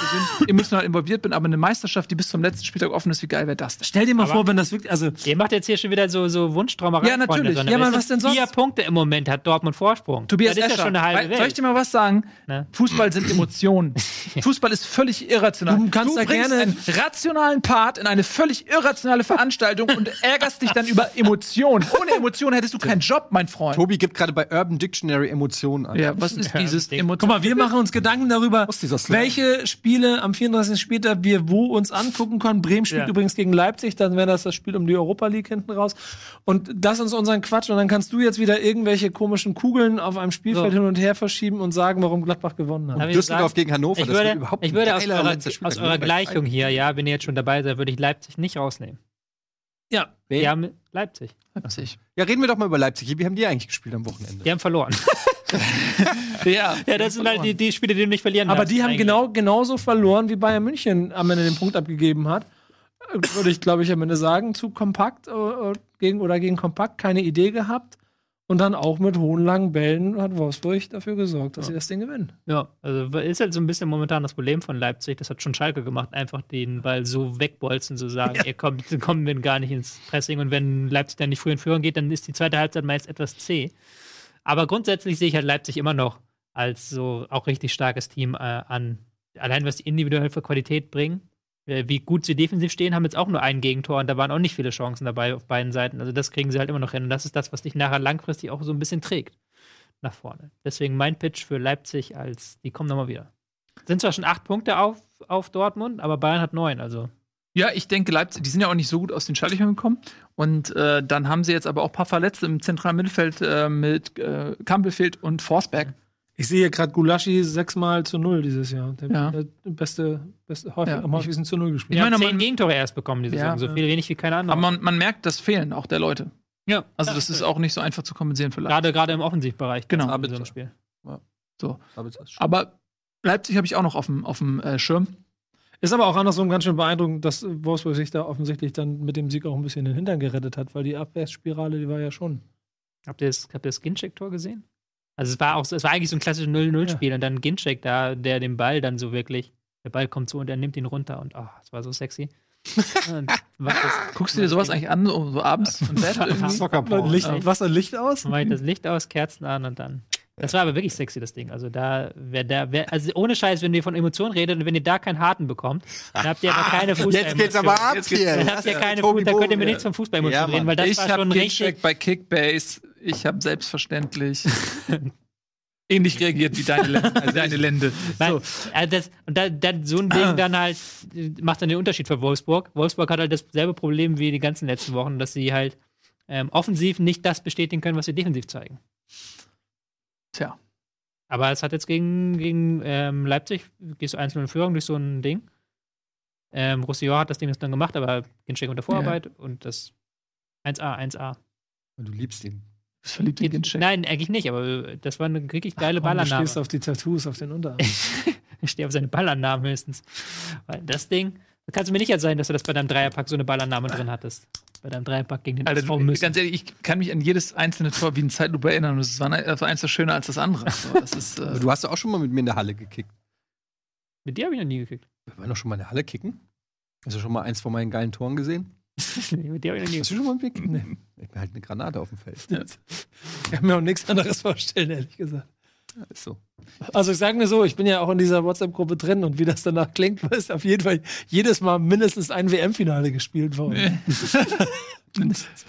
emotional *laughs* involviert bin, aber eine Meisterschaft, die bis zum letzten Spieltag offen ist, wie geil wäre das denn? Stell dir mal Aber- vor, wenn das wirklich, also Ihr macht jetzt hier schon wieder so, so Wunschtraumerei. Ja, natürlich. Freunde, Ja, sondern was denn sonst? Vier Punkte im Moment hat Dortmund Vorsprung. Tobias das ist Escher, ja schon eine halbe wei- soll ich Welt. dir mal was sagen? Ne? Fußball sind Emotionen. *laughs* Fußball ist völlig irrational. Du kannst da bringst gerne- einen rationalen Part in eine völlig irrationale Veranstaltung und *laughs* ärgerst dich dann über Emotionen. Ohne *laughs* Emotionen hättest du keinen Job, mein Freund. Tobi gibt gerade bei Urban Dictionary Emotionen an. Ja, was ist dieses Ding. Emotion? Guck mal, wir machen uns Gedanken darüber, welche Spiele am 34. Spieltag wir wo uns angucken können. Bremen spielt Ja. übrigens gegen Leipzig, dann wäre das das Spiel um die Europa League hinten raus. Und das ist unseren Quatsch. Und dann kannst du jetzt wieder irgendwelche komischen Kugeln auf einem Spielfeld So. hin und her verschieben und sagen, warum Gladbach gewonnen hat. Ich Düsseldorf gegen Hannover, Ich das wird würde, überhaupt ich würde aus eurer, aus eurer Gleich Gleichung hier, ja, wenn ihr jetzt schon dabei seid, würde ich Leipzig nicht rausnehmen. Ja, Wen? Die haben Leipzig. Leipzig. Ja, reden wir doch mal über Leipzig. Wie haben die eigentlich gespielt am Wochenende? Die haben verloren. *laughs* Ja, ja, das sind halt die, die Spiele, die du nicht verlieren aber die haben eigentlich. genau, genauso verloren, wie Bayern München am Ende den Punkt abgegeben hat. Äh, Würde ich, glaube ich, am Ende sagen, zu kompakt äh, äh, gegen, oder gegen kompakt, keine Idee gehabt. Und dann auch mit hohen langen Bällen hat Wolfsburg dafür gesorgt, dass sie das Ding gewinnen. Ja, also ist halt so ein bisschen momentan das Problem von Leipzig. Das hat schon Schalke gemacht, einfach den Ball so wegbolzen, zu sagen, *laughs* ihr kommt, kommen wir gar nicht ins Pressing. Und wenn Leipzig dann nicht früh in Führung geht, dann ist die zweite Halbzeit meist etwas zäh. Aber grundsätzlich sehe ich halt Leipzig immer noch als so auch richtig starkes Team äh, an. Allein was die individuell für Qualität bringen, wie gut sie defensiv stehen, haben jetzt auch nur ein Gegentor und da waren auch nicht viele Chancen dabei auf beiden Seiten. Also das kriegen sie halt immer noch hin. Und das ist das, was dich nachher langfristig auch so ein bisschen trägt nach vorne. Deswegen mein Pitch für Leipzig als, die kommen nochmal wieder. Sind zwar schon acht Punkte auf, auf Dortmund, aber Bayern hat neun, also. Ja, ich denke, Leipzig, die sind ja auch nicht so gut aus den Schaltungen gekommen. Und äh, dann haben sie jetzt aber auch ein paar Verletzte im zentralen Mittelfeld äh, mit äh, Campbellfeld und Forsberg. Ich sehe hier gerade Gulaschi sechsmal zu null dieses Jahr. Der, Ja. der beste, beste häufig, Ja. am häufigsten zu null gespielt. Die meine, zehn man- Gegentore erst bekommen diese Ja. Saison, so viel wenig wie keine andere. Aber man, man merkt das Fehlen auch der Leute. ja, Also das ist auch nicht so einfach zu kompensieren Leipzig. gerade, gerade im Offensivbereich. Genau. in so einem Spiel. So. Aber Leipzig habe ich auch noch auf dem, auf dem äh, Schirm. Ist aber auch andersrum ganz schön beeindruckend, dass Wolfsburg sich da offensichtlich dann mit dem Sieg auch ein bisschen den Hintern gerettet hat, weil die Abwärtsspirale, die war ja schon. Habt ihr das, habt ihr das Ginczek-Tor gesehen? Also es war auch, so- es war eigentlich so ein klassisches 0-0-Spiel und dann Ginczek da, der den Ball dann so wirklich, der Ball kommt zu und er nimmt ihn runter und oh, das war so sexy. *laughs* Guckst du dir sowas eigentlich an, so, so abends im Bett Licht, Ja. Wasser Licht aus? macht das Licht aus, Kerzen an und dann. Das war aber wirklich sexy, das Ding. Also da, wer da, wer, also ohne Scheiß, wenn ihr von Emotionen redet und wenn ihr da keinen Harten bekommt, dann habt ihr aber keine Fußball. Jetzt geht's aber ab hier. Dann habt ihr keine Tobi Fuß, da könnt ihr mir nichts vom Fußball Ja, reden, weil das ich war schon richtig. Bei Kickbase. Ich habe selbstverständlich *laughs* ähnlich reagiert wie deine, Lende- äh, deine Lende. Nein, So. also das, und da, da, so ein Ding dann halt äh, macht dann den Unterschied für Wolfsburg. Wolfsburg hat halt dasselbe Problem wie die ganzen letzten Wochen, dass sie halt ähm, offensiv nicht das bestätigen können, was sie defensiv zeigen. Tja. Aber es hat jetzt gegen, gegen ähm, Leipzig, gehst du einzeln in Führung durch so ein Ding. Ähm, Roussillon hat das Ding jetzt dann gemacht, aber Ginczek unter Vorarbeit und das 1A, 1A. Du liebst ihn. Bist verliebt in Ginchek? Nein, eigentlich nicht, aber das war eine richtig geile du Ballannahme. stehst auf die Tattoos auf den Unterarm. *laughs* Ich stehe auf seine Ballannahmen höchstens. Weil das Ding, da kannst du mir nicht erzählen, dass du das bei deinem Dreierpack so eine Ballannahme drin hattest. Bei deinem Dreierpack gegen den Alter, SV du, müssen. ganz ehrlich, ich kann mich an jedes einzelne Tor wie ein Zeitlupe erinnern. und Es war das war eins der schöner als das andere. So, das ist, äh, du hast doch auch schon mal mit mir in der Halle gekickt. Mit dir habe ich noch nie gekickt. Wir waren doch schon mal in der Halle kicken. Hast du schon mal eins von meinen geilen Toren gesehen? *laughs* mit dir habe ich noch nie Hast gekickt. du schon mal mit mir gekickt? Nee. Ich bin halt eine Granate auf dem Feld. Ich kann mir auch nichts anderes vorstellen, ehrlich gesagt. Ja, ist so. Also ich sage mir so, ich bin ja auch in dieser WhatsApp-Gruppe drin und wie das danach klingt, *laughs* ist auf jeden Fall jedes Mal mindestens ein WM-Finale gespielt worden. *laughs* mindestens.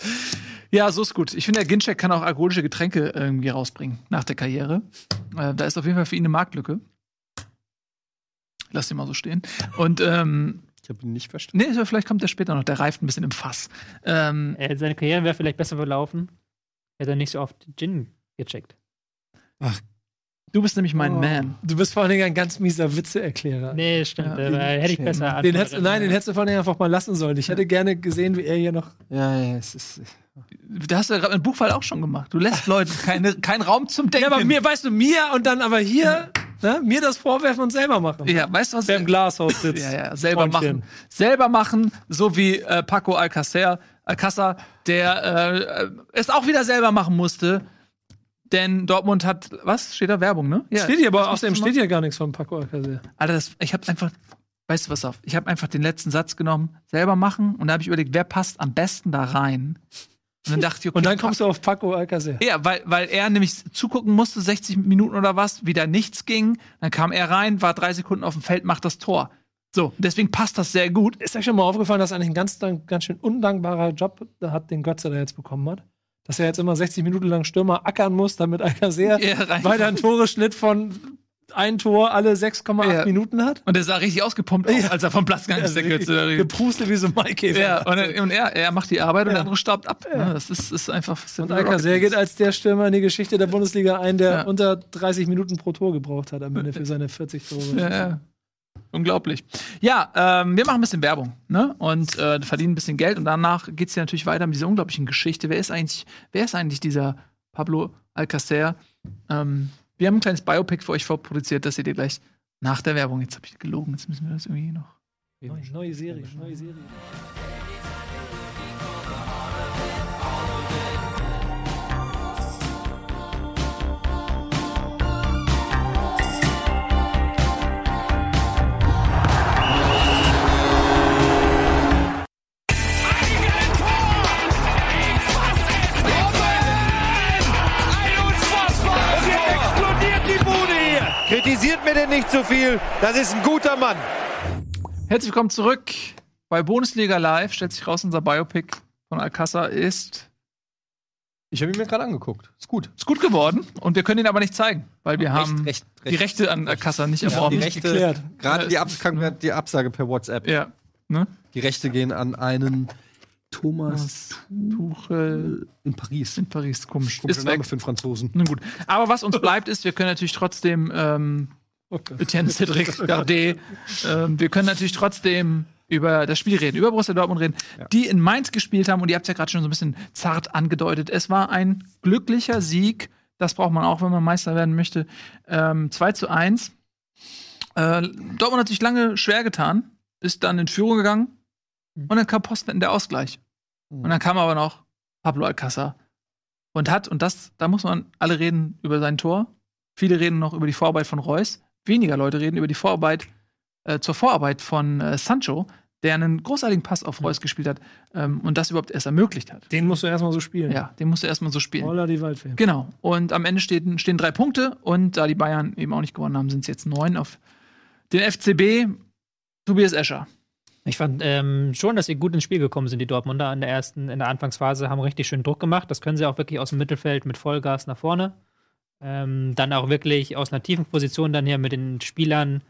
Ja, so ist gut. Ich finde, der Ginchek kann auch alkoholische Getränke irgendwie rausbringen nach der Karriere. Äh, da ist auf jeden Fall für ihn eine Marktlücke. Lass den mal so stehen. Und ähm, Ich habe ihn nicht verstanden. nee, vielleicht kommt der später noch. Der reift ein bisschen im Fass. Ähm, Äh, seine Karriere wäre vielleicht besser verlaufen, hätte er nicht so oft Gin gecheckt. Du bist nämlich mein Oh. Man. Du bist vor allen Dingen ein ganz mieser Witzeerklärer. Nee, stimmt. Ja, äh, hätte ich besser Den hättest, nein, den hättest du vor allen Dingen einfach mal lassen sollen. Ich hätte gerne gesehen, wie er hier noch. Ja, ja, es ist. Da hast du ja gerade mit Buchfall auch schon gemacht. Du lässt Leuten keine, keinen Raum zum Denken. Ja, aber mir, weißt du, mir und dann aber hier, ne, mir das vorwerfen und selber machen. Ja, weißt du was? Wer im Glashaus sitzt. Ja, ja, selber Freundchen. machen. Selber machen, so wie äh, Paco Alcacer, Alcázar, der äh, es auch wieder selber machen musste. Denn Dortmund hat, was? Steht da Werbung, ne? Ja. Steht hier, aber außerdem steht hier gar nichts von Paco Alcacer. Alter, das, ich habe einfach, weißt du was auf? Ich habe einfach den letzten Satz genommen, selber machen und da habe ich überlegt, wer passt am besten da rein? Und dann dachte ich, okay, Und dann kommst du auf Paco Alcacer. ja, weil, weil er nämlich zugucken musste, 60 Minuten oder was, wieder nichts ging. Dann kam er rein, war drei Sekunden auf dem Feld, macht das Tor. So, deswegen passt das sehr gut. Ist euch schon mal aufgefallen, dass eigentlich ein ganz, ganz schön undankbarer Job hat, den Götze da jetzt bekommen hat? Dass er jetzt immer 60 Minuten lang Stürmer ackern muss, damit Alcacer *laughs* Ja, rein- weiter einen Toreschnitt von ein Tor alle 6,8 Ja. Minuten hat. Und er sah richtig ausgepumpt aus, Ja. als er vom Platz gegangen ist, der Götze. *laughs* Geprustet wie so ein Maikäfer. Ja, und, er, und er, er macht die Arbeit und der andere staubt ab. Ja, das ist, ist einfach. Und Alcacer geht als der Stürmer in die Geschichte der Bundesliga ein, der unter 30 Minuten pro Tor gebraucht hat am Ende für seine 40 Tore. Ja, ja. Unglaublich. Ja, ähm, wir machen ein bisschen Werbung ne? und äh, verdienen ein bisschen Geld und danach geht es ja natürlich weiter mit dieser unglaublichen Geschichte. Wer ist eigentlich, wer ist eigentlich dieser Pablo Alcacer? Ähm, wir haben ein kleines Biopic für euch vorproduziert, das seht ihr gleich nach der Werbung. Jetzt habe ich gelogen, jetzt müssen wir das irgendwie noch. Neue, neue Serie, neue Serie. Mir denn nicht zu viel. Das ist ein guter Mann. Herzlich willkommen zurück bei Bundesliga Live. Stellt sich raus, unser Biopic von Alcázar ist, Ich habe ihn mir gerade angeguckt. Ist gut. ist gut geworden und wir können ihn aber nicht zeigen, weil wir haben recht, die Rechte an Alcázar nicht die erworben. Rechte, geklärt. gerade die, Abs die Absage per WhatsApp. Ja. Ne? Die Rechte gehen an einen Thomas Tuchel in Paris. in Paris. Komisch. Ist Name weg. für einen Franzosen. Na gut. Aber was uns bleibt, ist, wir können natürlich trotzdem ähm. Etienne Cedric Gardet, ähm, wir können natürlich trotzdem über das Spiel reden, über Borussia Dortmund reden, die in Mainz gespielt haben und ihr habt es ja gerade schon so ein bisschen zart angedeutet. Es war ein glücklicher Sieg, das braucht man auch, wenn man Meister werden möchte. Ähm, 2 zu 1. Äh, Dortmund hat sich lange schwer getan, ist dann in Führung gegangen Mhm. und dann kam Posten der Ausgleich. Und dann kam aber noch Pablo Alcázar und hat, und das, da muss man alle reden über sein Tor. Viele reden noch über die Vorarbeit von Reus. Weniger Leute reden über die Vorarbeit, äh, zur Vorarbeit von äh, Sancho, der einen großartigen Pass auf Reus gespielt hat ähm, und das überhaupt erst ermöglicht hat. Den musst du erstmal so spielen. Ja, den musste er erstmal so spielen. Holla die Waldfee. Genau. Und am Ende stehen, stehen drei Punkte und da die Bayern eben auch nicht gewonnen haben, sind es jetzt neun auf den FCB. Tobias Escher. Ich fand ähm, schon, dass sie gut ins Spiel gekommen sind, die Dortmunder in der ersten, in der Anfangsphase, haben richtig schön Druck gemacht. Das können sie auch wirklich aus dem Mittelfeld mit Vollgas nach vorne. Ähm, dann auch wirklich aus einer tiefen Position dann hier mit den Spielern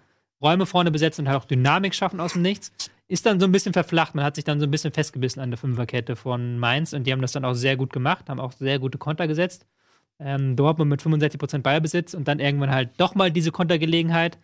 Räume vorne besetzen und halt auch Dynamik schaffen aus dem Nichts. Ist dann so ein bisschen verflacht. Man hat sich dann so ein bisschen festgebissen an der Fünferkette von Mainz und die haben das dann auch sehr gut gemacht, haben auch sehr gute Konter gesetzt. Ähm, Dortmund mit 65% Ballbesitz und dann irgendwann halt doch mal diese Kontergelegenheit.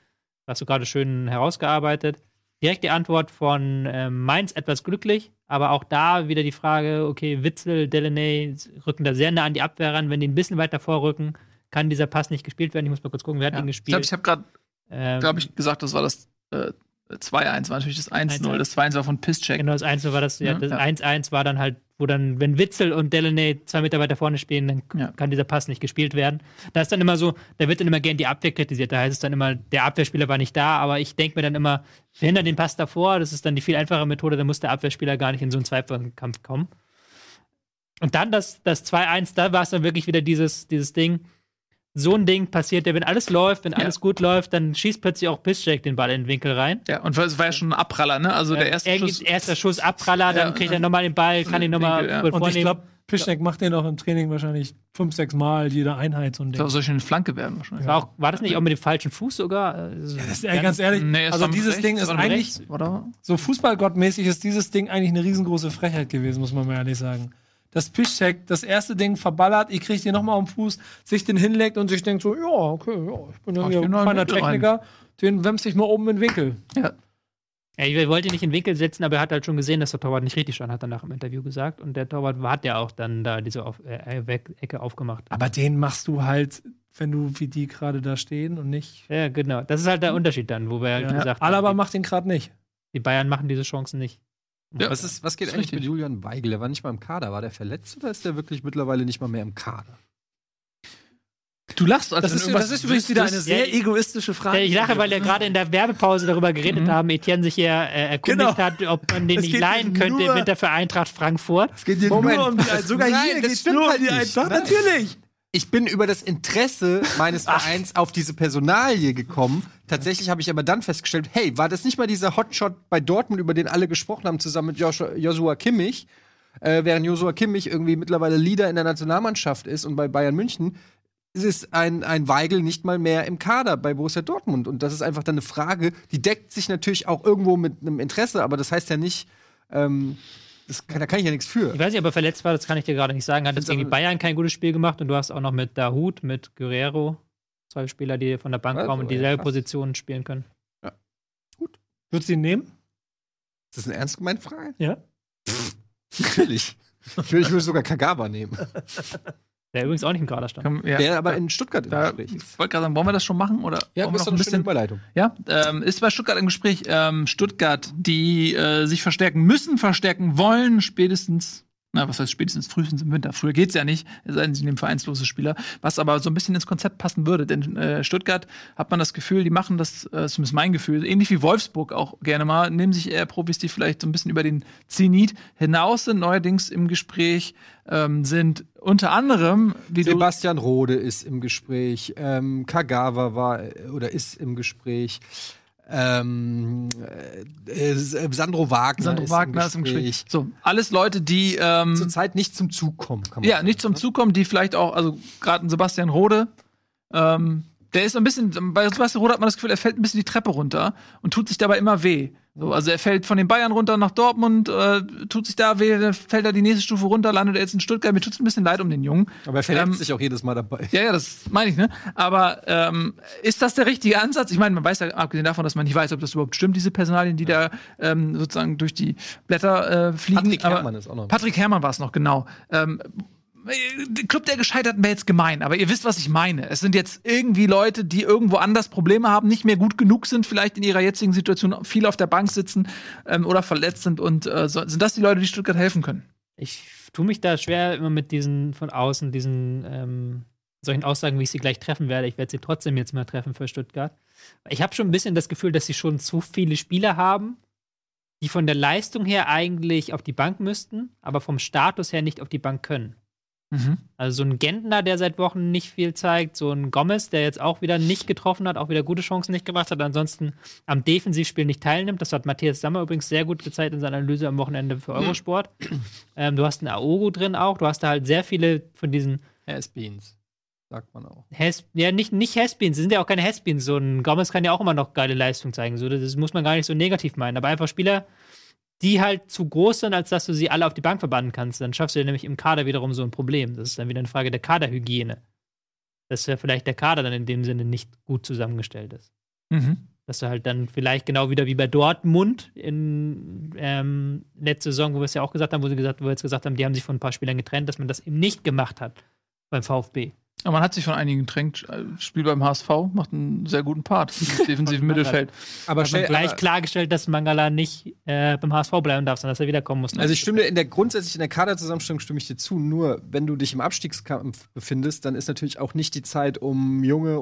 Hast du gerade schön herausgearbeitet. Direkt die Antwort von ähm, Mainz etwas glücklich, aber auch da wieder die Frage, okay, Witzel, Delaney rücken da sehr nah an die Abwehr ran. Wenn die ein bisschen weiter vorrücken, kann dieser Pass nicht gespielt werden. Ich muss mal kurz gucken, wer hat ihn Ich glaube, gespielt. ich habe gerade, Ähm, glaube ich, gesagt, das war das äh, 2-1, war natürlich das 1-0. 1-1. Das 2-1 war von Pisscheck. Genau, das 1 war das, ja, Ja, das ja. 1-1 war dann halt, wo dann, wenn Witzel und Delaney zwei Meter weiter vorne spielen, dann Ja. kann dieser Pass nicht gespielt werden. Da ist dann immer so, da wird dann immer gern die Abwehr kritisiert. Da heißt es dann immer, der Abwehrspieler war nicht da, aber ich denke mir dann immer, verhindert den Pass davor, das ist dann die viel einfache Methode, da muss der Abwehrspieler gar nicht in so einen Zweikampf kommen. Und dann das, das 2-1, da war es dann wirklich wieder dieses, dieses Ding. So ein Ding passiert ja, wenn alles läuft, wenn Ja. alles gut läuft, dann schießt plötzlich auch Piszczek den Ball in den Winkel rein. Ja, und es war ja schon ein Abpraller, ne? Also der erste Schuss. erster Schuss Abpraller, dann Ja, kriegt er nochmal den Ball, kann ihn nochmal ja. Und ich glaube, Pischneck macht den auch im Training wahrscheinlich fünf, sechs Mal jede Einheit so ein Ding. Das soll schon eine Flanke werden wahrscheinlich. war, auch, war das nicht auch mit dem falschen Fuß sogar? Das ist, ey, ganz ehrlich, Nee, also dieses rechts, Ding ist eigentlich, rechts, oder? so fußballgottmäßig ist dieses Ding eigentlich eine riesengroße Frechheit gewesen, muss man mal ehrlich sagen. Dass Piszczek das erste Ding verballert, ich krieg den nochmal am Fuß, sich den hinlegt und sich denkt so, ja, okay, ja, ich bin ja hier ein feiner Winkel rein. Techniker, den wemst ich mal oben in den Winkel. Ja. Ja, ich wollte ihn nicht in den Winkel setzen, aber er hat halt schon gesehen, dass der Torwart nicht richtig stand, hat er nach dem Interview gesagt. Und der Torwart hat ja auch dann da diese auf, äh, Weg- Ecke aufgemacht. Aber den machst du halt, wenn du wie die gerade da stehen und nicht. Ja, genau. Das ist halt der Unterschied dann, wo wir Ja. gesagt Alaba haben, macht den gerade nicht. die Bayern machen diese Chancen nicht. Ja. Was, ist, was geht Ist eigentlich mit Julian Weigel? Der war nicht mal im Kader. War der verletzt oder ist der wirklich mittlerweile nicht mal mehr im Kader? Du lachst, als Das ist, das ist übrigens wieder eine sehr Ja, egoistische Frage. Ich lache, weil wir gerade in der Werbepause darüber geredet haben, Etienne sich ja äh, erkundigt Genau. hat, ob man den Es nicht geht leihen könnte nur- im Winter für Eintracht Frankfurt. Es geht hier Moment, nur um die, sogar Nein, hier das geht's stimmt nur um halt die. Eintracht. Nein. Natürlich. Ich bin über das Interesse meines *laughs* Vereins auf diese Personalie gekommen. Tatsächlich habe ich aber dann festgestellt, hey, war das nicht mal dieser Hotshot bei Dortmund, über den alle gesprochen haben, zusammen mit Joshua, Joshua Kimmich? Äh, während Joshua Kimmich irgendwie mittlerweile Leader in der Nationalmannschaft ist und bei Bayern München, ist ein, ein Weigel nicht mal mehr im Kader bei Borussia Dortmund. Und das ist einfach dann eine Frage, die deckt sich natürlich auch irgendwo mit einem Interesse, aber das heißt ja nicht, ähm, das kann, da kann ich ja nichts für. Ich weiß nicht, ob er verletzt war, das kann ich dir gerade nicht sagen. Hat jetzt gegen Bayern kein gutes Spiel gemacht und du hast auch noch mit Dahut, mit Guerrero zwei Spieler, die von der Bank Also, kommen und ja, dieselbe krass. Position spielen können. Würdest du ihn nehmen? Ist das eine ernst gemeinte Frage? Ja. Natürlich. Ich würde ich würde sogar Kagawa nehmen. *laughs* Der übrigens auch nicht im Kader stand. Ja. Der aber in Stuttgart im Da, Gespräch. ich wollte gerade sagen, wollen wir das schon machen? Oder Ja, ist noch doch ein bisschen. Überleitung. Ja, ähm, ist bei Stuttgart im Gespräch. Ähm, Stuttgart, die äh, sich verstärken müssen, verstärken wollen, spätestens. Na, was heißt spätestens frühestens im Winter? Früher geht's ja nicht, es sei denn, sie nehmen vereinslose Spieler, was aber so ein bisschen ins Konzept passen würde. Denn äh, Stuttgart hat man das Gefühl, die machen das, äh, zumindest mein Gefühl, ähnlich wie Wolfsburg auch gerne mal, nehmen sich eher Profis, die vielleicht so ein bisschen über den Zenit hinaus sind. Neuerdings im Gespräch ähm, sind unter anderem, wie Sebastian Rode ist im Gespräch. Ähm, Kagawa war äh, oder ist im Gespräch. Ähm, äh, äh, Sandro Wagner, Sandro Wagner ist im Gespräch. So, alles Leute, die ähm, Zurzeit nicht zum Zug kommen, kann man Ja, sagen, nicht zum ne? Zug kommen, die vielleicht auch, also gerade ein Sebastian Rode, ähm, der ist so ein bisschen, bei Sebastian Rode hat man das Gefühl, er fällt ein bisschen die Treppe runter und tut sich dabei immer weh. So, also er fällt von den Bayern runter nach Dortmund, äh, tut sich da weh, fällt er die nächste Stufe runter, landet er jetzt in Stuttgart. Mir tut's ein bisschen leid um den Jungen. Aber er verletzt Ähm, sich auch jedes Mal dabei. Ja, ja, das meine ich, ne? Aber ähm, ist das der richtige Ansatz? Ich meine, man weiß ja, abgesehen davon, dass man nicht weiß, ob das überhaupt stimmt, diese Personalien, die da ähm, sozusagen durch die Blätter äh, fliegen. Patrick Herrmann ist auch noch. Patrick Herrmann war es noch, genau. Äh, Club der Gescheiterten wäre jetzt gemein, aber ihr wisst, was ich meine. Es sind jetzt irgendwie Leute, die irgendwo anders Probleme haben, nicht mehr gut genug sind, vielleicht in ihrer jetzigen Situation viel auf der Bank sitzen ähm, oder verletzt sind. Und äh, sind das die Leute, die Stuttgart helfen können? Ich tue mich da schwer immer mit diesen von außen, diesen ähm, solchen Aussagen, wie ich sie gleich treffen werde. Ich werde sie trotzdem jetzt mal treffen für Stuttgart. Ich habe schon ein bisschen das Gefühl, dass sie schon zu viele Spieler haben, die von der Leistung her eigentlich auf die Bank müssten, aber vom Status her nicht auf die Bank können. Mhm. Also so ein Gentner, der seit Wochen nicht viel zeigt, so ein Gomez, der jetzt auch wieder nicht getroffen hat, auch wieder gute Chancen nicht gemacht hat, ansonsten am Defensivspiel nicht teilnimmt. Das hat Matthias Sammer übrigens sehr gut gezeigt in seiner Analyse am Wochenende für Eurosport. *clears throat* ähm, du hast einen Aogo drin auch, du hast da halt sehr viele von diesen Has-Beans, sagt man auch. Has ja, nicht, nicht Has-Beens, sie sind ja auch keine Has-Beens. So ein Gomez kann ja auch immer noch geile Leistung zeigen. So, das muss man gar nicht so negativ meinen. Aber einfach Spieler, die halt zu groß sind, als dass du sie alle auf die Bank verbannen kannst. Dann schaffst du ja nämlich im Kader wiederum so ein Problem. Das ist dann wieder eine Frage der Kaderhygiene. Dass ja vielleicht der Kader dann in dem Sinne nicht gut zusammengestellt ist. Mhm. Dass du halt dann vielleicht genau wieder wie bei Dortmund in ähm, letzte Saison, wo wir es ja auch gesagt haben, wo sie gesagt, wo wir jetzt gesagt haben, die haben sich von ein paar Spielern getrennt, dass man das eben nicht gemacht hat beim VfB. Aber man hat sich von einigen getrennt. Äh, Spiel beim HSV macht einen sehr guten Part im *laughs* defensiven Mittelfeld. Aber Aber gleich aber- klargestellt, dass Mangala nicht äh, beim HSV bleiben darf, sondern dass er wiederkommen muss. Also ich stimme dir in der grundsätzlich in der Kaderzusammenstellung stimme ich dir zu. Nur wenn du dich im Abstiegskampf befindest, dann ist natürlich auch nicht die Zeit, um junge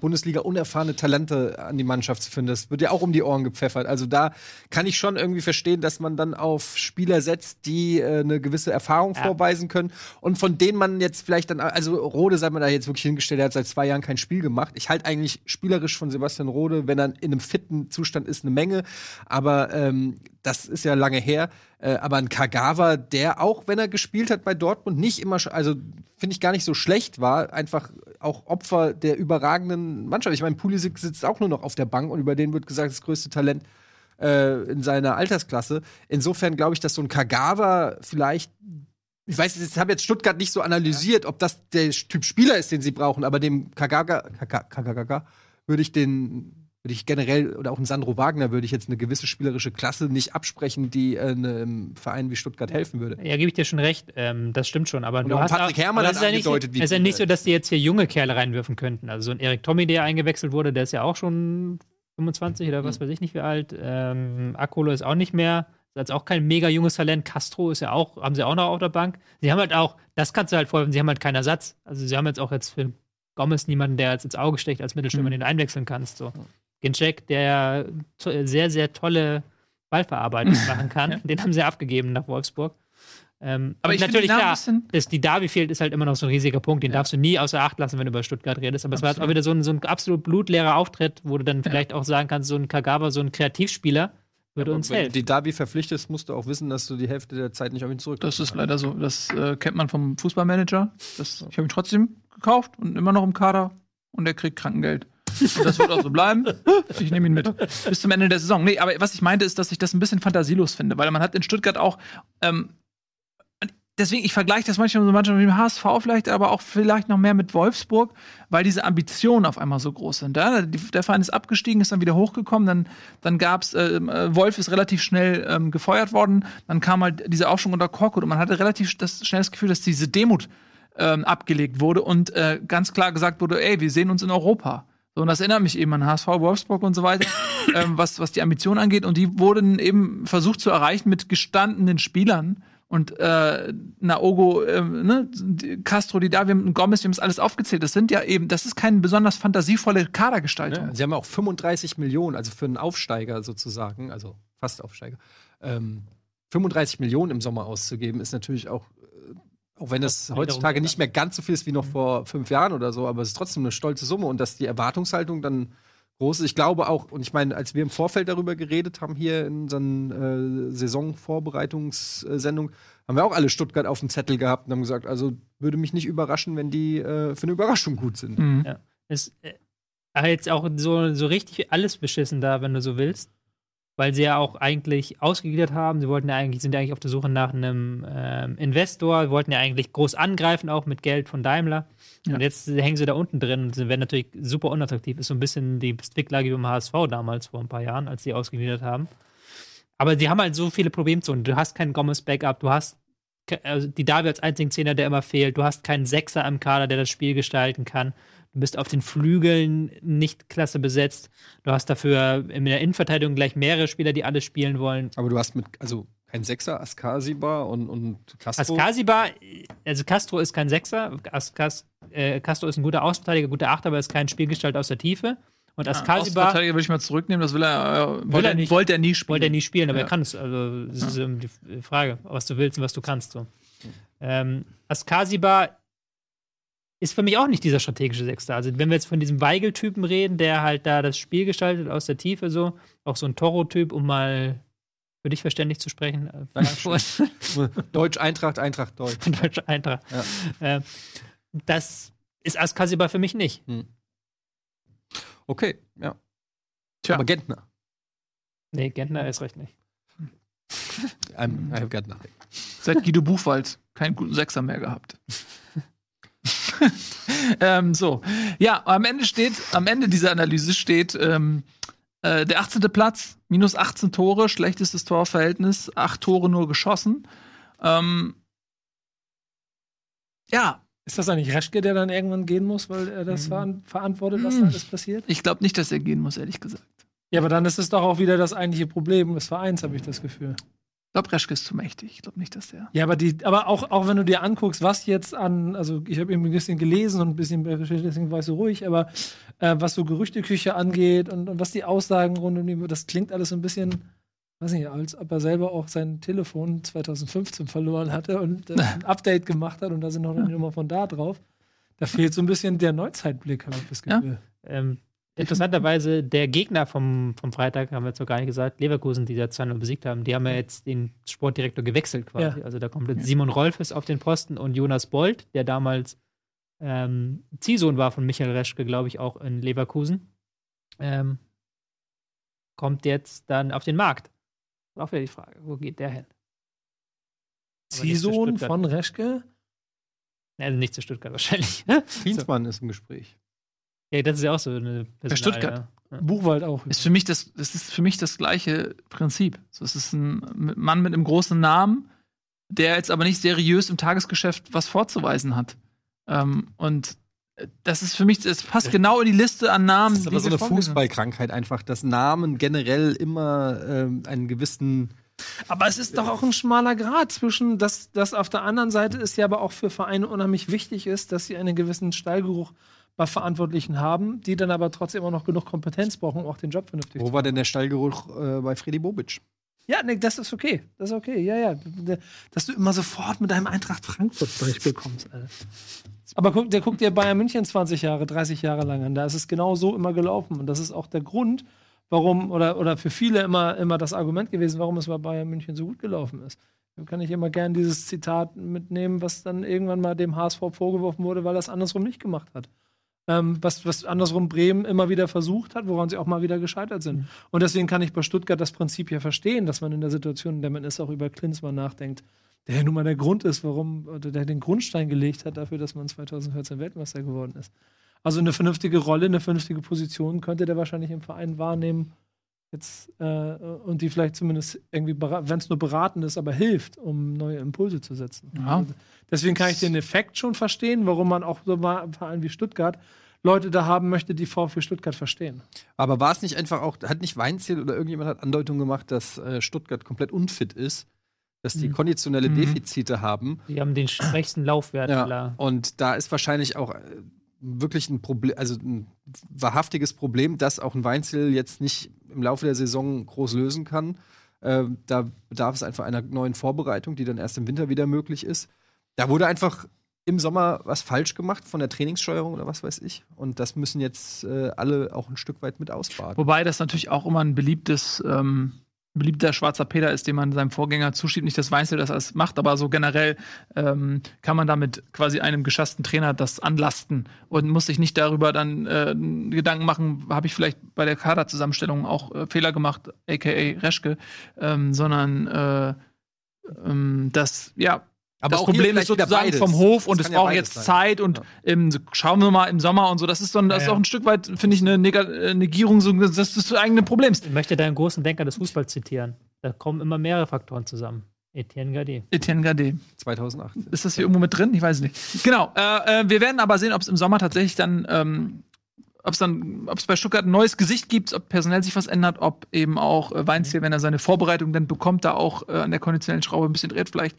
Bundesliga unerfahrene Talente an die Mannschaft zu finden. Das wird ja auch um die Ohren gepfeffert. Also da kann ich schon irgendwie verstehen, dass man dann auf Spieler setzt, die äh, eine gewisse Erfahrung Ja. vorweisen können und von denen man jetzt vielleicht dann also Rode sei man da jetzt wirklich hingestellt, der hat seit zwei Jahren kein Spiel gemacht. Ich halte eigentlich spielerisch von Sebastian Rode, wenn er in einem fitten Zustand ist, eine Menge. Aber ähm, das ist ja lange her. Äh, aber ein Kagawa, der auch, wenn er gespielt hat bei Dortmund, nicht immer, also finde ich gar nicht so schlecht war, einfach auch Opfer der überragenden Mannschaft. Ich meine, Pulisic sitzt auch nur noch auf der Bank und über den wird gesagt, das größte Talent äh, in seiner Altersklasse. Insofern glaube ich, dass so ein Kagawa vielleicht ich weiß, ich habe jetzt Stuttgart nicht so analysiert, ob das der Typ Spieler ist, den sie brauchen, aber dem Kagaga, würde ich den würde ich generell oder auch ein Sandro Wagner würde ich jetzt eine gewisse spielerische Klasse nicht absprechen, die äh, einem Verein wie Stuttgart helfen würde. Ja, gebe ich dir schon recht. Ähm, das stimmt schon. Aber Und du hast Patrick auch, Herrmann hat ist ja nicht, Es ist ja nicht so, dass die jetzt hier junge Kerle reinwerfen könnten. Also so ein Erik Tommy, der eingewechselt wurde, der ist ja auch schon 25 oder Mhm. was weiß ich nicht wie alt. Ähm, Akolo ist auch nicht mehr. Ist jetzt auch kein mega junges Talent. Castro ist ja auch, haben sie auch noch auf der Bank. Sie haben halt auch, das kannst du halt vorwerfen, sie haben halt keinen Ersatz. Also sie haben jetzt auch jetzt für Gomez niemanden, der jetzt ins Auge stecht als Mittelstürmer, Mhm. den du einwechseln kannst. So. Ginczek, der sehr, sehr tolle Ballverarbeitung *laughs* machen kann. Den haben sie abgegeben nach Wolfsburg. Ähm, Aber ich natürlich klar, dass die Davi fehlt, ist halt immer noch so ein riesiger Punkt. Den darfst du nie außer Acht lassen, wenn du über Stuttgart redest. Aber es war auch wieder so ein, so ein absolut blutleerer Auftritt, wo du dann vielleicht auch sagen kannst, so ein Kagawa, so ein Kreativspieler, würde uns Wenn du helfen. die Davi verpflichtest, musst du auch wissen, dass du die Hälfte der Zeit nicht auf ihn zurück. Das ist leider so. Das äh, kennt man vom Fußballmanager. Das, ich habe ihn trotzdem gekauft und immer noch im Kader und er kriegt Krankengeld. Und das wird auch so bleiben. *laughs* Ich nehme ihn mit. Bis zum Ende der Saison. Nee, aber was ich meinte, ist, dass ich das ein bisschen fantasielos finde, weil man hat in Stuttgart auch. Ähm, deswegen, ich vergleiche das manchmal so manchmal mit dem HSV vielleicht, aber auch vielleicht noch mehr mit Wolfsburg, weil diese Ambitionen auf einmal so groß sind. Ja? Der Verein ist abgestiegen, ist dann wieder hochgekommen, dann, dann gab's, ähm, äh, Wolf ist relativ schnell ähm, gefeuert worden, dann kam halt dieser Aufschwung unter Korkut und man hatte relativ das, schnell das Gefühl, dass diese Demut ähm, abgelegt wurde und äh, ganz klar gesagt wurde, ey, wir sehen uns in Europa. So, und das erinnert mich eben an HSV, Wolfsburg und so weiter, *laughs* ähm, was, was die Ambition angeht. Und die wurden eben versucht zu erreichen mit gestandenen Spielern. Und äh, Naogo, ähm, ne, Castro, die da, wir haben Gomez, wir haben es alles aufgezählt. Das sind ja eben, das ist keine besonders fantasievolle Kadergestaltung. Ja, sie haben auch 35 Millionen, also für einen Aufsteiger sozusagen, also fast Aufsteiger, ähm, 35 Millionen im Sommer auszugeben, ist natürlich auch, äh, auch wenn es wiederum heutzutage nicht mehr ganz so viel ist wie noch vor fünf Jahren oder so, aber es ist trotzdem eine stolze Summe und dass die Erwartungshaltung dann groß ist. Ich glaube auch, und ich meine, als wir im Vorfeld darüber geredet haben, hier in unseren äh, Saisonvorbereitungssendungen, haben wir auch alle Stuttgart auf dem Zettel gehabt und haben gesagt, also würde mich nicht überraschen, wenn die äh, für eine Überraschung gut sind. Mhm. Ja. Ist äh, jetzt auch so, so richtig alles beschissen da, wenn du so willst. Weil sie ja auch eigentlich ausgegliedert haben. Sie wollten ja eigentlich, sind ja eigentlich auf der Suche nach einem ähm, Investor, wollten ja eigentlich groß angreifen, auch mit Geld von Daimler. Ja. Und jetzt hängen sie da unten drin und sie werden natürlich super unattraktiv. Ist so ein bisschen die Zwicklage wie beim HSV damals vor ein paar Jahren, als sie ausgegliedert haben. Aber die haben halt so viele Problemzonen. Du hast kein Gomez-Backup, du hast also die Davi als einzigen Zehner, der immer fehlt. Du hast keinen Sechser im Kader, der das Spiel gestalten kann. Du bist auf den Flügeln nicht klasse besetzt. Du hast dafür in der Innenverteidigung gleich mehrere Spieler, die alle spielen wollen. Aber du hast mit, also kein Sechser, Askasiba und, und Castro. Askasiba, also Castro ist kein Sechser. As, Cas, äh, Castro ist ein guter Außenverteidiger, guter Achter, aber ist kein Spielgestalt aus der Tiefe. Und Askasiba Außenverteidiger will ich mal zurücknehmen, das will er, äh, wollte er nicht. wollte er nie spielen. wollte er nie spielen, aber Ja. er kann es. Also, das ist ähm, die Frage, was du willst und was du kannst. So. Ähm, Askasiba ist für mich auch nicht dieser strategische Sechster. Also, wenn wir jetzt von diesem Weigel-Typen reden, der halt da das Spiel gestaltet aus der Tiefe, so, auch so ein Toro-Typ, um mal für dich verständlich zu sprechen. äh. *laughs* *laughs* Deutsch, Eintracht, Eintracht, Deutsch. *laughs* Deutsche Eintracht. Äh, das ist Askasiba für mich nicht. Okay, ja. Tja. Aber Gentner. Nee, Gentner ist recht nicht. I'm, I have got nothing. Seit Guido Buchwald keinen guten Sechser mehr gehabt. *laughs* ähm, so. Ja, am Ende steht, am Ende dieser Analyse steht ähm, äh, der 18. Platz, minus 18 Tore, schlechtestes Torverhältnis, 8 Tore nur geschossen. Ähm, ja, Ist das eigentlich Reschke, der dann irgendwann gehen muss, weil er das veran verantwortet, was da alles passiert? ich glaube nicht, dass er gehen muss, ehrlich gesagt. Ja, aber dann ist es doch auch wieder das eigentliche Problem des Vereins, habe ich das Gefühl. Glaube, Reschke ist zu mächtig. Ich glaube nicht, dass der. Ja, aber die, aber auch, auch wenn du dir anguckst, was jetzt an, also ich habe eben ein bisschen gelesen und ein bisschen recherchiert, deswegen war ich so ruhig, aber äh, was so Gerüchteküche angeht und, und was die Aussagen rund um die, das klingt alles so ein bisschen, weiß nicht, als ob er selber auch sein Telefon 2015 verloren hatte und äh, *laughs* ein Update gemacht hat und da sind noch eine Nummer von da drauf. Da fehlt so ein bisschen der Neuzeitblick, habe ich das Ja. Gefühl. Ähm, interessanterweise, der Gegner vom, vom Freitag, haben wir jetzt noch gar nicht gesagt, Leverkusen, die da 2-0 besiegt haben, die haben ja jetzt den Sportdirektor gewechselt quasi. Ja. Also da kommt jetzt Simon Rolfes auf den Posten und Jonas Bold, der damals ähm, Ziehsohn war von Michael Reschke, glaube ich, auch in Leverkusen, ähm, kommt jetzt dann auf den Markt. Auch wieder die Frage, wo geht der hin? Ziehsohn von Reschke? Also nicht zu Stuttgart wahrscheinlich. *laughs* Klinsmann ist im Gespräch. Ja, das ist ja auch so eine Personal, Stuttgart. Ja. Buchwald auch. Ist für mich das, das ist für mich das gleiche Prinzip. So, es ist ein Mann mit einem großen Namen, der jetzt aber nicht seriös im Tagesgeschäft was vorzuweisen hat. Ähm, und äh, das ist für mich, das passt genau in die Liste an Namen. Das ist aber so eine haben. Fußballkrankheit einfach, dass Namen generell immer ähm, einen gewissen Aber es ist doch auch ein schmaler Grad zwischen, dass das auf der anderen Seite ist ja aber auch für Vereine unheimlich wichtig ist, dass sie einen gewissen Stallgeruch bei Verantwortlichen haben, die dann aber trotzdem immer noch genug Kompetenz brauchen, um auch den Job vernünftig Wo war denn der Stallgeruch äh, bei Freddy Bobic? Ja, nee, das ist okay. Das ist okay. Ja, ja. Dass du immer sofort mit deinem Eintracht Frankfurt-Beispiel kommst, Alter. Aber guck, der guckt dir Bayern München 20 Jahre, 30 Jahre lang an. Da ist es genau so immer gelaufen. Und das ist auch der Grund, warum, oder, oder für viele immer, immer das Argument gewesen, warum es bei Bayern München so gut gelaufen ist. Da kann ich immer gern dieses Zitat mitnehmen, was dann irgendwann mal dem HSV vorgeworfen wurde, weil das andersrum nicht gemacht hat. Ähm, was, was andersrum Bremen immer wieder versucht hat, woran sie auch mal wieder gescheitert sind. Und deswegen kann ich bei Stuttgart das Prinzip ja verstehen, dass man in der Situation, in der man ist, auch über Klinsmann nachdenkt, der ja nun mal der Grund ist, warum, oder der den Grundstein gelegt hat dafür, dass man 2014 Weltmeister geworden ist. Also eine vernünftige Rolle, eine vernünftige Position könnte der wahrscheinlich im Verein wahrnehmen, jetzt äh, und die vielleicht zumindest irgendwie, wenn es nur beraten ist, aber hilft, um neue Impulse zu setzen. Ja. Also deswegen kann ich den Effekt schon verstehen, warum man auch so mal im Verein wie Stuttgart Leute da haben möchte, die VfB Stuttgart verstehen. Aber war es nicht einfach auch, hat nicht Weinziel oder irgendjemand hat Andeutung gemacht, dass äh, Stuttgart komplett unfit ist, dass die Mhm. konditionelle Mhm. Defizite haben? Die haben den schwächsten Laufwert, Ja, klar. und da ist wahrscheinlich auch äh, wirklich ein Problem, also ein wahrhaftiges Problem, das auch ein Weinziel jetzt nicht im Laufe der Saison groß lösen kann. Ähm, da bedarf es einfach einer neuen Vorbereitung, die dann erst im Winter wieder möglich ist. Da wurde einfach im Sommer was falsch gemacht von der Trainingssteuerung oder was weiß ich. Und das müssen jetzt äh, alle auch ein Stück weit mit ausbaden. Wobei das natürlich auch immer ein beliebtes, ähm, beliebter schwarzer Peter ist, den man seinem Vorgänger zuschiebt. Nicht, dass Weinzel das alles macht, aber so generell ähm, kann man damit quasi einem geschassten Trainer das anlasten und muss sich nicht darüber dann äh, Gedanken machen, habe ich vielleicht bei der Kaderzusammenstellung auch äh, Fehler gemacht, aka Reschke, ähm, sondern äh, ähm, das, ja, Aber das hier Problem ist sozusagen vom Hof und es ja braucht beides jetzt sein. Zeit und Ja. im, schauen wir mal im Sommer und so. Das ist so ein, das Ja, ist ja. auch ein Stück weit, finde ich, eine Neg äh, Negierung so, des, des eigenen Problems. Ich möchte da einen großen Denker des Fußballs zitieren. Da kommen immer mehrere Faktoren zusammen. Etienne Gade. Etienne Gade. 2008. Ist das hier irgendwo mit drin? Ich weiß nicht. Genau. Äh, äh, wir werden aber sehen, ob es im Sommer tatsächlich dann, ähm, ob es dann, ob es bei Stuttgart ein neues Gesicht gibt, ob personell sich was ändert, ob eben auch äh, Weinziel, wenn er seine Vorbereitung dann bekommt, da auch äh, an der konditionellen Schraube ein bisschen dreht, vielleicht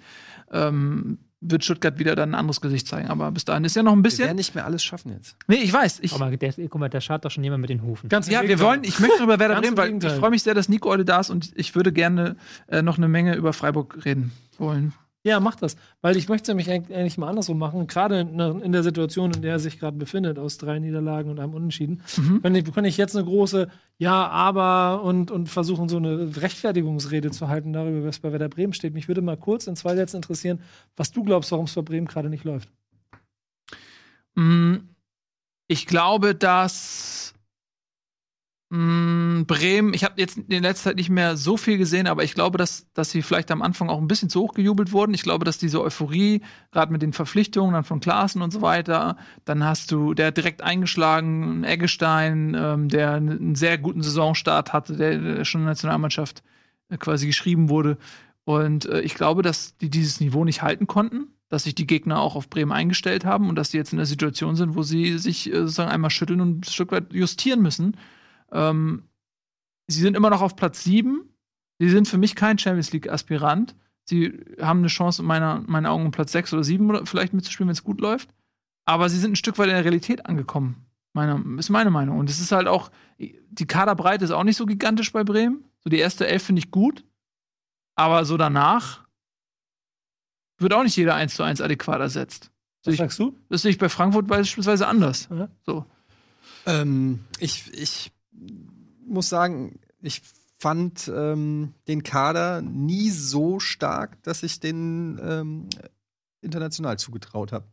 ähm, wird Stuttgart wieder dann ein anderes Gesicht zeigen. Aber bis dahin ist ja noch ein Wir bisschen. werden nicht mehr alles schaffen jetzt. Nee, ich weiß. Ich, Guck mal, der, guck mal, da schaut doch schon jemand mit den Hufen. Ganz ja, wir wollen, ich möchte über Werder im weil ich freue mich sehr, dass Nico heute da ist und ich würde gerne äh, noch eine Menge über Freiburg reden wollen. Ja, mach das. Weil ich möchte es nämlich eigentlich mal andersrum machen. Gerade in, der Situation, in der er sich gerade befindet, aus drei Niederlagen und einem Unentschieden, Mhm. wenn ich, kann ich jetzt eine große Ja, aber und, und versuchen, so eine Rechtfertigungsrede zu halten darüber, was bei Werder Bremen steht. Mich würde mal kurz in zwei Sätzen interessieren, was du glaubst, warum es bei Bremen gerade nicht läuft. Mm, Ich glaube, dass mm, Bremen, ich habe jetzt in letzter Zeit nicht mehr so viel gesehen, aber ich glaube, dass, dass sie vielleicht am Anfang auch ein bisschen zu hoch gejubelt wurden. Ich glaube, dass diese Euphorie, gerade mit den Verpflichtungen dann von Klaassen und so weiter, dann hast du, der direkt eingeschlagen, Eggestein, ähm, der einen sehr guten Saisonstart hatte, der, der schon in der Nationalmannschaft äh, quasi geschrieben wurde. Und äh, ich glaube, dass die dieses Niveau nicht halten konnten, dass sich die Gegner auch auf Bremen eingestellt haben und dass sie jetzt in der Situation sind, wo sie sich äh, sozusagen einmal schütteln und ein Stück weit justieren müssen. Ähm, sie sind immer noch auf Platz 7. Sie sind für mich kein Champions League-Aspirant. Sie haben eine Chance, in meiner, meinen Augen um Platz 6 oder 7 oder vielleicht mitzuspielen, wenn es gut läuft. Aber sie sind ein Stück weit in der Realität angekommen. Meiner, ist meine Meinung. Und es ist halt auch, die Kaderbreite ist auch nicht so gigantisch bei Bremen. So die erste Elf finde ich gut. Aber so danach wird auch nicht jeder 1 zu 1 adäquat ersetzt. Was Ich- sagst du? Das sehe ich bei Frankfurt beispielsweise anders. Ja. So. Ähm, ich, ich muss sagen, ich fand ähm, den Kader nie so stark, dass ich den ähm, international zugetraut habe.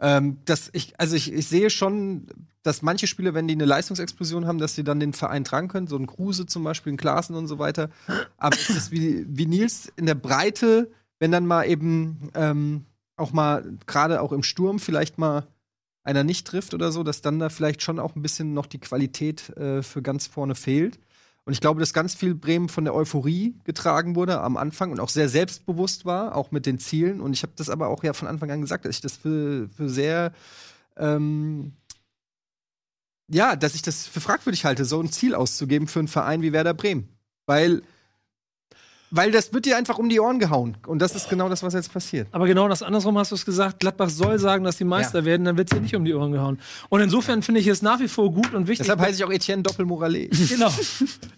Ähm, ich, also ich, ich sehe schon, dass manche Spieler, wenn die eine Leistungsexplosion haben, dass sie dann den Verein tragen können, so ein Kruse zum Beispiel, ein Klaassen und so weiter. Aber es ist wie, wie Nils in der Breite, wenn dann mal eben ähm, auch mal, gerade auch im Sturm, vielleicht mal einer nicht trifft oder so, dass dann da vielleicht schon auch ein bisschen noch die Qualität äh, für ganz vorne fehlt. Und ich glaube, dass ganz viel Bremen von der Euphorie getragen wurde am Anfang und auch sehr selbstbewusst war, auch mit den Zielen. Und ich habe das aber auch ja von Anfang an gesagt, dass ich das für, für sehr ähm, ja, dass ich das für fragwürdig halte, so ein Ziel auszugeben für einen Verein wie Werder Bremen. Weil, weil das wird dir einfach um die Ohren gehauen. Und das ist genau das, was jetzt passiert. Aber genau das andersrum hast du es gesagt. Gladbach soll sagen, dass die Meister werden, dann wird es dir nicht um die Ohren gehauen. Und insofern finde ich es nach wie vor gut und wichtig. Deshalb heiße ich auch Etienne Doppelmoralet. *laughs* Genau.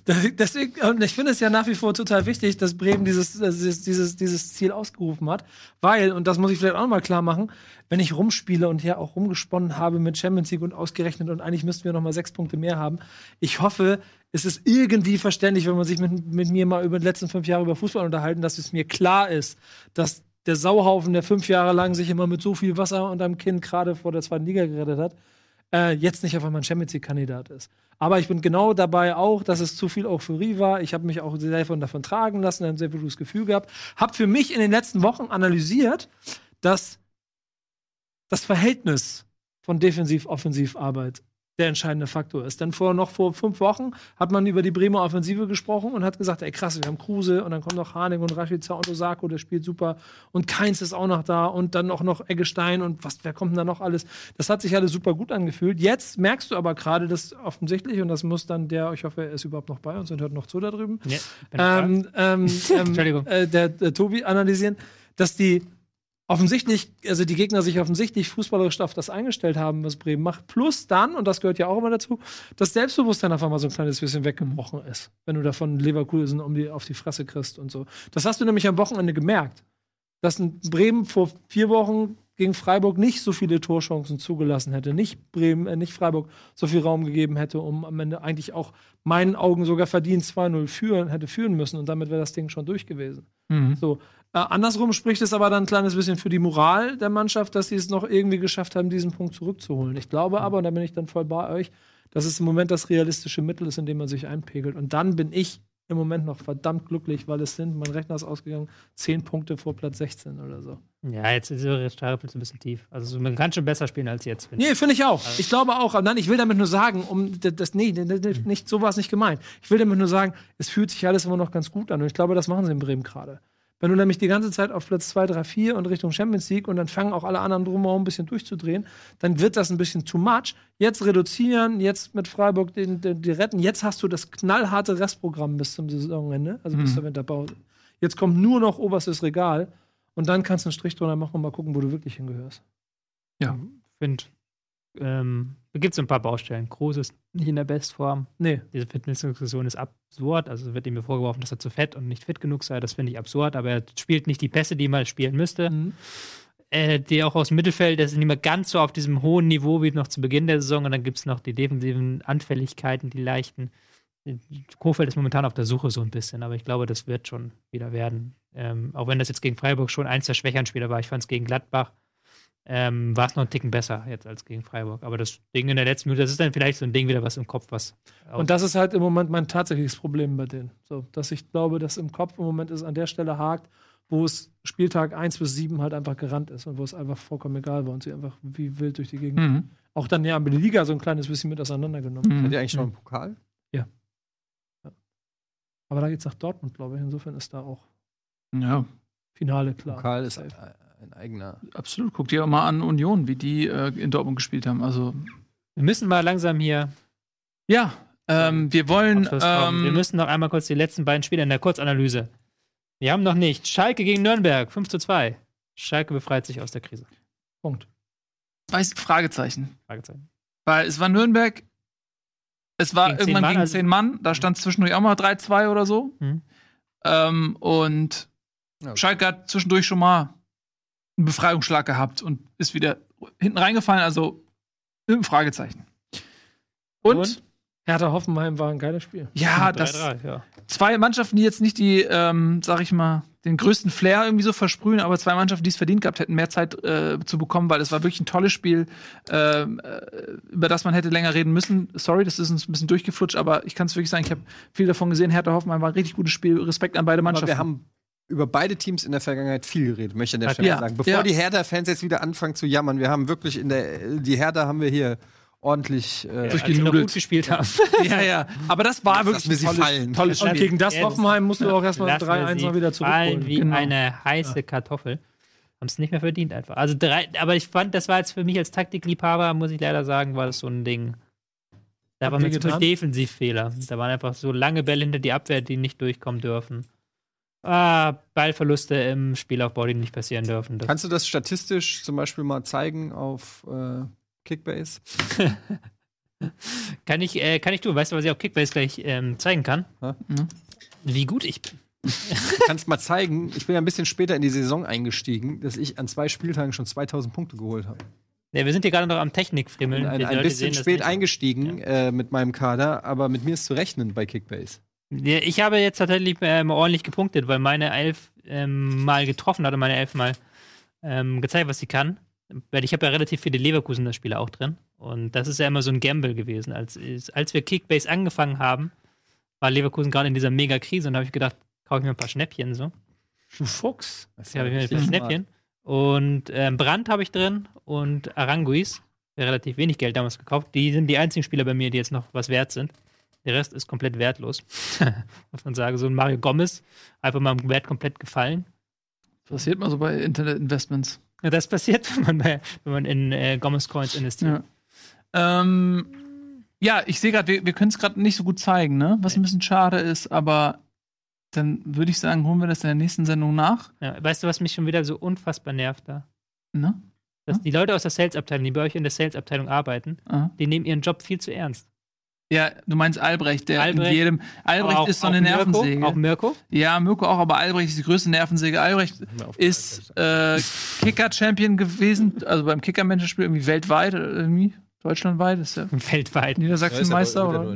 Deswegen, und ich finde es ja nach wie vor total wichtig, dass Bremen dieses, dieses, dieses, dieses Ziel ausgerufen hat. Weil, und das muss ich vielleicht auch noch mal klar machen, wenn ich rumspiele und hier auch rumgesponnen habe mit Champions League und ausgerechnet und eigentlich müssten wir noch mal sechs Punkte mehr haben. Ich hoffe, es ist irgendwie verständlich, wenn man sich mit, mit mir mal über die letzten fünf Jahre über Fußball unterhalten, dass es mir klar ist, dass der Sauhaufen, der fünf Jahre lang sich immer mit so viel Wasser unterm Kinn gerade vor der zweiten Liga gerettet hat, äh, jetzt nicht auf einmal ein Champions League-Kandidat ist. Aber ich bin genau dabei auch, dass es zu viel Euphorie war. Ich habe mich auch sehr von davon tragen lassen, ein sehr gutes Gefühl gehabt. Habe für mich in den letzten Wochen analysiert, dass das Verhältnis von Defensiv-Offensiv-Arbeit der entscheidende Faktor ist. Denn vor noch vor fünf Wochen hat man über die Bremer Offensive gesprochen und hat gesagt, ey krass, wir haben Kruse und dann kommt noch Harnik und Rashica und Osako, der spielt super und Keins ist auch noch da und dann auch noch Eggestein und was, wer kommt denn da noch alles? Das hat sich alles super gut angefühlt. Jetzt merkst du aber gerade, dass offensichtlich, und das muss dann der, ich hoffe, er ist überhaupt noch bei uns und hört noch zu da drüben, Ja, ähm, ähm, *laughs* ähm, Entschuldigung. Äh, der, der Tobi analysieren, dass die offensichtlich, also die Gegner sich offensichtlich fußballerisch auf das eingestellt haben, was Bremen macht. Plus dann, und das gehört ja auch immer dazu, das Selbstbewusstsein auf einmal so ein kleines bisschen weggebrochen ist, wenn du davon Leverkusen um die, auf die Fresse kriegst und so. Das hast du nämlich am Wochenende gemerkt, dass ein Bremen vor vier Wochen gegen Freiburg nicht so viele Torchancen zugelassen hätte, nicht Bremen, äh, nicht Freiburg so viel Raum gegeben hätte, um am Ende eigentlich auch meinen Augen sogar verdient 2-0 führen, hätte führen müssen und damit wäre das Ding schon durch gewesen. Mhm. So. Äh, andersrum spricht es aber dann ein kleines bisschen für die Moral der Mannschaft, dass sie es noch irgendwie geschafft haben, diesen Punkt zurückzuholen. Ich glaube aber, und da bin ich dann voll bei euch, dass es im Moment das realistische Mittel ist, in dem man sich einpegelt. Und dann bin ich im Moment noch verdammt glücklich, weil es sind, mein Rechner ist ausgegangen, 10 Punkte vor Platz 16 oder so. Ja, jetzt ist ihre Stapel ein bisschen tief. Also man kann schon besser spielen als jetzt. finde ich. Nee, finde ich auch. Ich glaube auch. Aber Nein, ich will damit nur sagen, um das, nee, nee, nicht so war es nicht gemeint. Ich will damit nur sagen, es fühlt sich alles immer noch ganz gut an. Und ich glaube, das machen sie in Bremen gerade. Wenn du nämlich die ganze Zeit auf Platz 2, 3, 4 und Richtung Champions League und dann fangen auch alle anderen drumherum ein bisschen durchzudrehen, dann wird das ein bisschen too much. Jetzt reduzieren, jetzt mit Freiburg den, den, die retten. Jetzt hast du das knallharte Restprogramm bis zum Saisonende, also bis Mhm. zur Winterpause. Jetzt kommt nur noch oberstes Regal und dann kannst du einen Strich drunter machen und mal gucken, wo du wirklich hingehörst. finde, ähm, da gibt es ein paar Baustellen. Kroos ist nicht in der Bestform. Nee. Diese Fitnessdiskussion ist absurd. Also wird ihm mir vorgeworfen, dass er zu fett und nicht fit genug sei. Das finde ich absurd. Aber er spielt nicht die Pässe, die man spielen müsste. Mhm. Äh, die auch aus dem Mittelfeld, das ist nicht mehr ganz so auf diesem hohen Niveau wie noch zu Beginn der Saison. Und dann gibt es noch die defensiven Anfälligkeiten, die leichten. Kofeld ist momentan auf der Suche so ein bisschen, aber ich glaube, das wird schon wieder werden. Ähm, auch wenn das jetzt gegen Freiburg schon eins der schwächeren Spieler war. Ich fand es gegen Gladbach ähm, war es noch einen Ticken besser jetzt als gegen Freiburg. Aber das Ding in der letzten Minute, das ist dann vielleicht so ein Ding wieder was im Kopf, was. Und das ist halt im Moment mein tatsächliches Problem bei denen. So, dass ich glaube, dass im Kopf im Moment ist an der Stelle hakt, wo es Spieltag 1 bis 7 halt einfach gerannt ist und wo es einfach vollkommen egal war und sie einfach wie wild durch die Gegend. Mhm. Auch dann ja die Liga so ein kleines bisschen mit auseinandergenommen. Mhm. Hat ihr eigentlich noch einen Pokal? Aber da geht's nach Dortmund, glaube ich. Insofern ist da auch Ja, Finale klar. Pokal ist Safe. Ein eigener. absolut. Guck dir auch mal an Union, wie die äh, in Dortmund gespielt haben. Also, Wir müssen mal langsam hier. ja, ähm, wir wollen. Kommen. wir Ähm, müssen noch einmal kurz die letzten beiden Spiele in der Kurzanalyse. Wir haben noch nicht. Schalke gegen Nürnberg, 5 zu 2. Schalke befreit sich aus der Krise. Punkt. weiß, Fragezeichen. Fragezeichen. Weil es war Nürnberg, es war Gegen irgendwann Mann, gegen also- zehn Mann, da stand zwischendurch auch mal 3-2 oder so. Mhm. Ähm, und Ja. Schalke hat zwischendurch schon mal einen Befreiungsschlag gehabt und ist wieder hinten reingefallen, also ein Fragezeichen. Und, Und? Hertha Hoffenheim war ein geiles Spiel. ja, das 3-3, ja. zwei Mannschaften, die jetzt nicht die, ähm, sag ich mal, den größten Flair irgendwie so versprühen, aber zwei Mannschaften, die es verdient gehabt hätten, mehr Zeit äh, zu bekommen, weil es war wirklich ein tolles Spiel, ähm, äh, über das man hätte länger reden müssen. Sorry, das ist uns ein bisschen durchgeflutscht, aber ich kann es wirklich sagen, ich habe viel davon gesehen. Hertha Hoffenheim war ein richtig gutes Spiel. Respekt an beide Aber Mannschaften. wir haben über beide Teams in der Vergangenheit viel geredet, möchte ich an der Ja, Stelle ja, sagen. Bevor ja. die Hertha-Fans jetzt wieder anfangen zu jammern, wir haben wirklich in der, die Hertha haben wir hier ordentlich äh, sie noch Durchgenudelt. gut gespielt haben. *laughs* ja, ja. Aber das war wirklich Lassen wir sie ein tolles, tolles Und Spiel. gegen das Jetzt- Hoffenheim musst du auch erstmal Lassen wir 3-1 sie mal wieder fallen zurückholen. wie Genau. eine heiße Kartoffel. Haben es nicht mehr verdient einfach. Also drei, aber ich fand, das war jetzt für mich als Taktikliebhaber, muss ich leider sagen, war das so ein Ding. Da Hat waren Beispiel getan? Defensivfehler. Da waren einfach so lange Bälle hinter die Abwehr, die nicht durchkommen dürfen. Ah, Ballverluste im Spielaufbau, die nicht passieren dürfen. Das Kannst du das statistisch zum Beispiel mal zeigen auf äh, Kickbase? *laughs* kann ich, äh, kann ich tun. Weißt du, was ich auf Kickbase gleich ähm, zeigen kann? Ja. Mhm. Wie gut ich bin. *laughs* Du kannst mal zeigen, ich bin ja ein bisschen später in die Saison eingestiegen, dass ich an zwei Spieltagen schon 2000 Punkte geholt habe. Ja, wir sind hier gerade noch am Technikfrimmeln. Ein, ein bisschen sehen spät eingestiegen äh, mit meinem Kader, aber mit mir ist zu rechnen bei Kickbase. Ja, Ich habe jetzt tatsächlich ähm, ordentlich gepunktet, weil meine Elf ähm, mal getroffen hat und meine Elf mal ähm, gezeigt, was sie kann. Weil ich habe ja relativ viele Leverkusener-Spieler auch drin. Und das ist ja immer so ein Gamble gewesen. Als, als wir Kickbase angefangen haben, war Leverkusen gerade in dieser Mega-Krise und da habe ich gedacht, kaufe ich mir ein paar Schnäppchen so. Du Fuchs. Das Ja, habe ich mir ein paar. Schnäppchen. Und ähm, Brandt habe ich drin und Aranguis. Relativ wenig Geld damals gekauft. Die sind die einzigen Spieler bei mir, die jetzt noch was wert sind. Der Rest ist komplett wertlos. *laughs* Muss man sagen. So ein Mario Gomez, einfach mal im Wert komplett gefallen. Passiert mal so bei Internet-Investments. Ja, das passiert, *laughs* wenn man, bei, wenn man in äh, Gomez Coins investiert. Ja. Ähm, ja, ich sehe gerade, wir, wir können es gerade nicht so gut zeigen, ne? Was ein bisschen schade ist, aber dann würde ich sagen, holen wir das in der nächsten Sendung nach. Ja, weißt du, was mich schon wieder so unfassbar nervt da? Ne? Dass Hm? die Leute aus der Sales-Abteilung, die bei euch in der Sales-Abteilung arbeiten, Aha. die nehmen ihren Job viel zu ernst. Ja, du meinst Albrecht, der Albrecht. in jedem. Albrecht Auch- ist so eine Mirko, Nervensäge. Auch Mirko. ja, Mirko auch, aber Albrecht ist die größte Nervensäge. Albrecht ist äh, Kicker-Champion gewesen, also beim Kicker-Menschenspiel irgendwie weltweit, irgendwie deutschlandweit, ist ja Weltweit. Niedersachsenmeister Ja, oder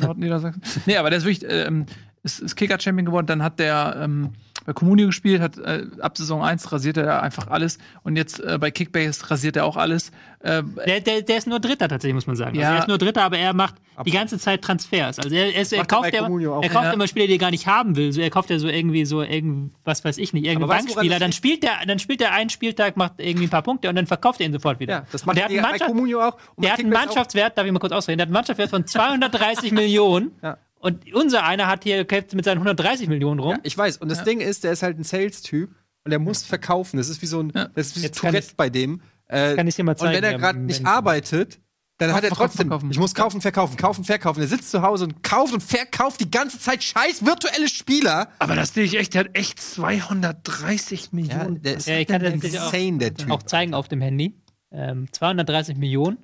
Nordniedersachsen. nee, aber der ist wirklich, ähm, ist, ist Kicker-Champion geworden. Dann hat der ähm, bei Comunio gespielt, hat äh, ab Saison 1 rasiert er einfach alles. Und jetzt äh, bei Kickbase rasiert er auch alles. Äh, Der, der, der ist nur Dritter tatsächlich, muss man sagen. Ja. Also er ist nur Dritter, aber er macht die ganze Zeit Transfers. Also er, er, ist- er er kauft, auch. er kauft Ja. immer Spieler, die er gar nicht haben will. So, er kauft ja so irgendwie so irgend, was weiß ich nicht, irgendeinen Bankspieler. Dann spielt er, dann spielt er einen Spieltag, macht irgendwie ein paar Punkte und dann verkauft er ihn sofort wieder. Ja, das macht der hat einen bei Comunio auch. Der hat einen Kickbase auch. Mannschaftswert, darf ich mal kurz ausreden, der hat einen Mannschaftswert von *laughs* 230 Millionen. Ja. Und unser einer hat hier kämpft mit seinen 130 Millionen rum. Ja, ich weiß. Und das Ding ist, der ist halt ein Sales-Typ und der muss verkaufen. Das ist wie so ein, Ja. das ist wie Jetzt Tourette ich- bei dem. Äh, kann ich dir mal und zeigen, wenn er ja, gerade nicht arbeitet, dann hat er trotzdem, verkaufen. ich muss kaufen, verkaufen, kaufen, verkaufen. Er sitzt zu Hause und kauft und verkauft die ganze Zeit scheiß virtuelle Spieler. Aber das sehe ich echt, der hat echt 230 Millionen. der ist Ja, ich kann das natürlich auch- insane, der Typ. Auch zeigen auf dem Handy. Ähm, 230 Millionen.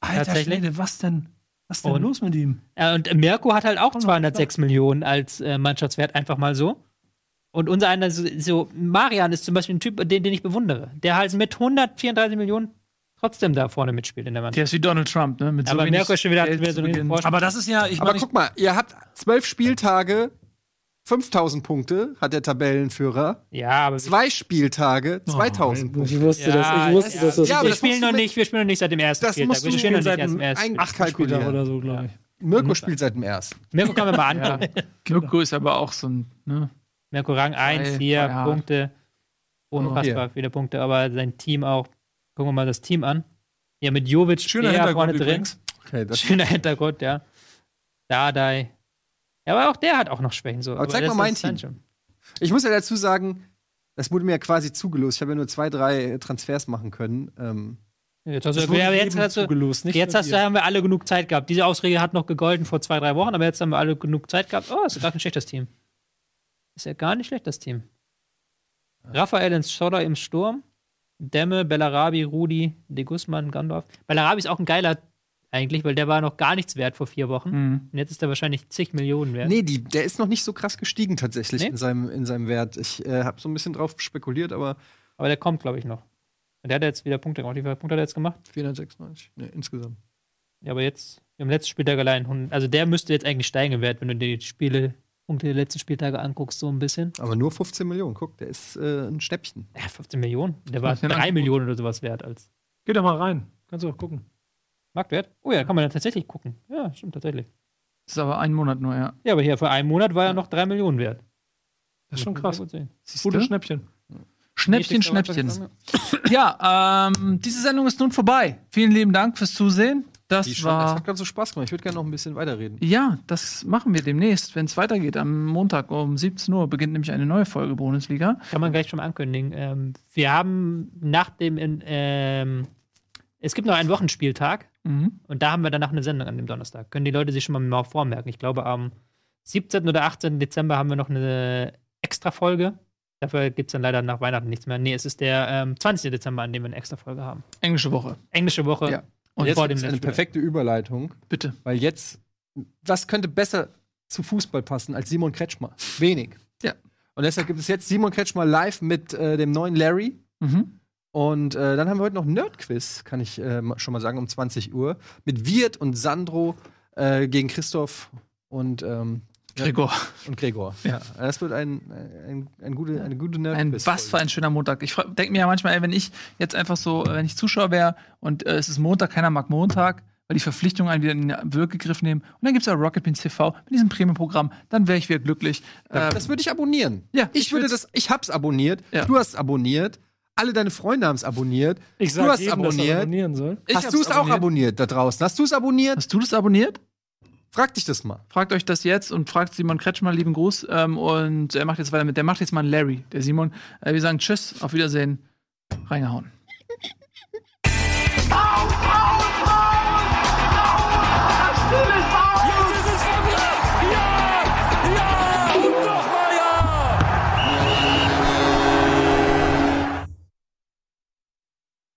Alter. Schwede, was denn? Was denn Und- los mit ihm? Äh, und Mirko hat halt auch 206 Millionen als äh, Mannschaftswert, einfach mal so. Und unser einer, so, so Marian ist zum Beispiel ein Typ, den, den ich bewundere. Der halt mit 134 Millionen trotzdem da vorne mitspielt in der Mannschaft. Der ist wie Donald Trump, ne? Mit Aber wenig Mirko ist schon wieder, wieder so. Aber das ist ja, ich Aber guck mal, ihr habt zwölf Spieltage, 5000 Punkte hat der Tabellenführer. Ja, aber Zwei Spieltage, 2000 Punkte. ich wusste Ja, das, ich wusste, ja. dass das Ja, aber wir das spielen noch nicht, wir spielen noch nicht seit dem ersten Das Spieltag. musst Wir spielen noch seit nicht erst dem ersten Spieltag. Oder so, glaube ich. Mirko spielt seit dem ersten. Mirko kann man mal angucken. Mirko ist aber auch so ein, ne? Mirko Rang 1 Zwei- hier, zwei hart. Punkte. Unfassbar viele Punkte, aber sein Team auch. Gucken wir mal das Team an. Ja, mit Jovic Schöner Hintergrund vorne drin. Okay, das Schöner Hintergrund, ja. Dardai. Ja, aber auch der hat auch noch Schwächen. So. Aber zeig das mal mein Team. Ich muss ja dazu sagen, das wurde mir ja quasi zugelost. Ich habe ja nur zwei, drei Transfers machen können. Ähm, Jetzt hast Das du, ja, jetzt hast du, zugelost, nicht jetzt hast du, haben wir alle genug Zeit gehabt. Diese Ausrede hat noch gegolten vor zwei, drei Wochen, aber jetzt haben wir alle genug Zeit gehabt. Oh, ist ja gar kein schlechtes Team. Ist ja gar nicht schlecht, das Team. Raphael in Schotter im Sturm. Demme, Bellarabi, Rudi, De Guzman, Gandorf. Bellarabi ist auch ein geiler eigentlich, weil der war noch gar nichts wert vor vier Wochen. Mhm. Und jetzt ist er wahrscheinlich zig Millionen wert. nee, die, der ist noch nicht so krass gestiegen tatsächlich Nee? in, seinem, in seinem Wert. Ich äh, habe so ein bisschen drauf spekuliert, aber Aber der kommt, glaube ich, noch. Und der hat jetzt wieder Punkte gemacht. Wie viele Punkte hat er jetzt gemacht? 496 nee, insgesamt. Ja, aber jetzt im letzten Spieltag allein. 100 Also der müsste jetzt eigentlich steigen im Wert, wenn du dir die Spiele, Punkte der letzten Spieltage anguckst, so ein bisschen. Aber nur 15 Millionen. Guck, der ist äh, ein Schnäppchen. Ja, 15 Millionen. Der war macht den 3 Angebot. Millionen oder sowas wert als Geh da mal rein. Kannst du auch gucken. Marktwert. Oh ja, kann man dann tatsächlich gucken. Ja, stimmt tatsächlich. Das ist aber ein Monat nur, ja. Ja, aber hier vor einem Monat war er noch 3 Millionen wert. Das ist schon krass. Gute? Schnäppchen. Schnäppchen, Schnäppchen. *coughs* Ja, ähm, diese Sendung ist nun vorbei. Vielen lieben Dank fürs Zusehen. Das Die schon, das war. hat ganz so Spaß gemacht. Ich würde gerne noch ein bisschen weiterreden. Ja, das machen wir demnächst, wenn es weitergeht. Am Montag um 17 Uhr beginnt nämlich eine neue Folge Bundesliga. Kann man gleich schon mal ankündigen. Ähm, wir haben nach dem, in, ähm, es gibt noch einen Wochenspieltag Mhm. und da haben wir danach eine Sendung an dem Donnerstag. Können die Leute sich schon mal, vormerken. Ich glaube, am 17. oder 18. Dezember haben wir noch eine extra Folge. Dafür gibt es dann leider nach Weihnachten nichts mehr. Nee, es ist der ähm, 20. Dezember, an dem wir eine extra Folge haben. Englische Woche. Englische Woche. Ja. Und Und jetzt vor ist dem eine perfekte Überleitung, Bitte. weil jetzt, was könnte besser zu Fußball passen als Simon Kretschmer? Wenig. Ja. Und deshalb gibt es jetzt Simon Kretschmer live mit äh, dem neuen Larry. Mhm. Und äh, dann haben wir heute noch Nerdquiz, kann ich äh, schon mal sagen, um 20 Uhr. Mit Wirt und Sandro äh, gegen Christoph und, ähm, Gregor. und Gregor. Ja. Das wird ein, ein, ein gute, eine gute Ein, Nerdquiz. was für ein schöner Montag. Ich denke mir ja manchmal, ey, wenn ich jetzt einfach so, äh, wenn ich Zuschauer wäre und äh, es ist Montag, keiner mag Montag, weil die Verpflichtungen einen wieder in den Wirkgriff nehmen. Und dann gibt es ja Rocket Beans TV mit diesem Premium-Programm. Dann wäre ich wieder glücklich. Ähm, Das würde ich abonnieren. Ja, ich ich würde das, ich hab's abonniert, Ja. du hast es abonniert, alle deine Freunde haben es abonniert. Ich du sag hast jedem, dass er abonniert. abonnieren soll. ich hast du es auch abonniert da draußen? Hast du es abonniert? Hast du das abonniert? Frag dich das mal. Fragt euch das jetzt und fragt Simon Kretschmer, lieben Gruß. Ähm, und er macht jetzt weiter mit, der macht jetzt mal einen Larry, der Simon. Äh, wir sagen Tschüss, auf Wiedersehen, reingehauen. Das Ziel ist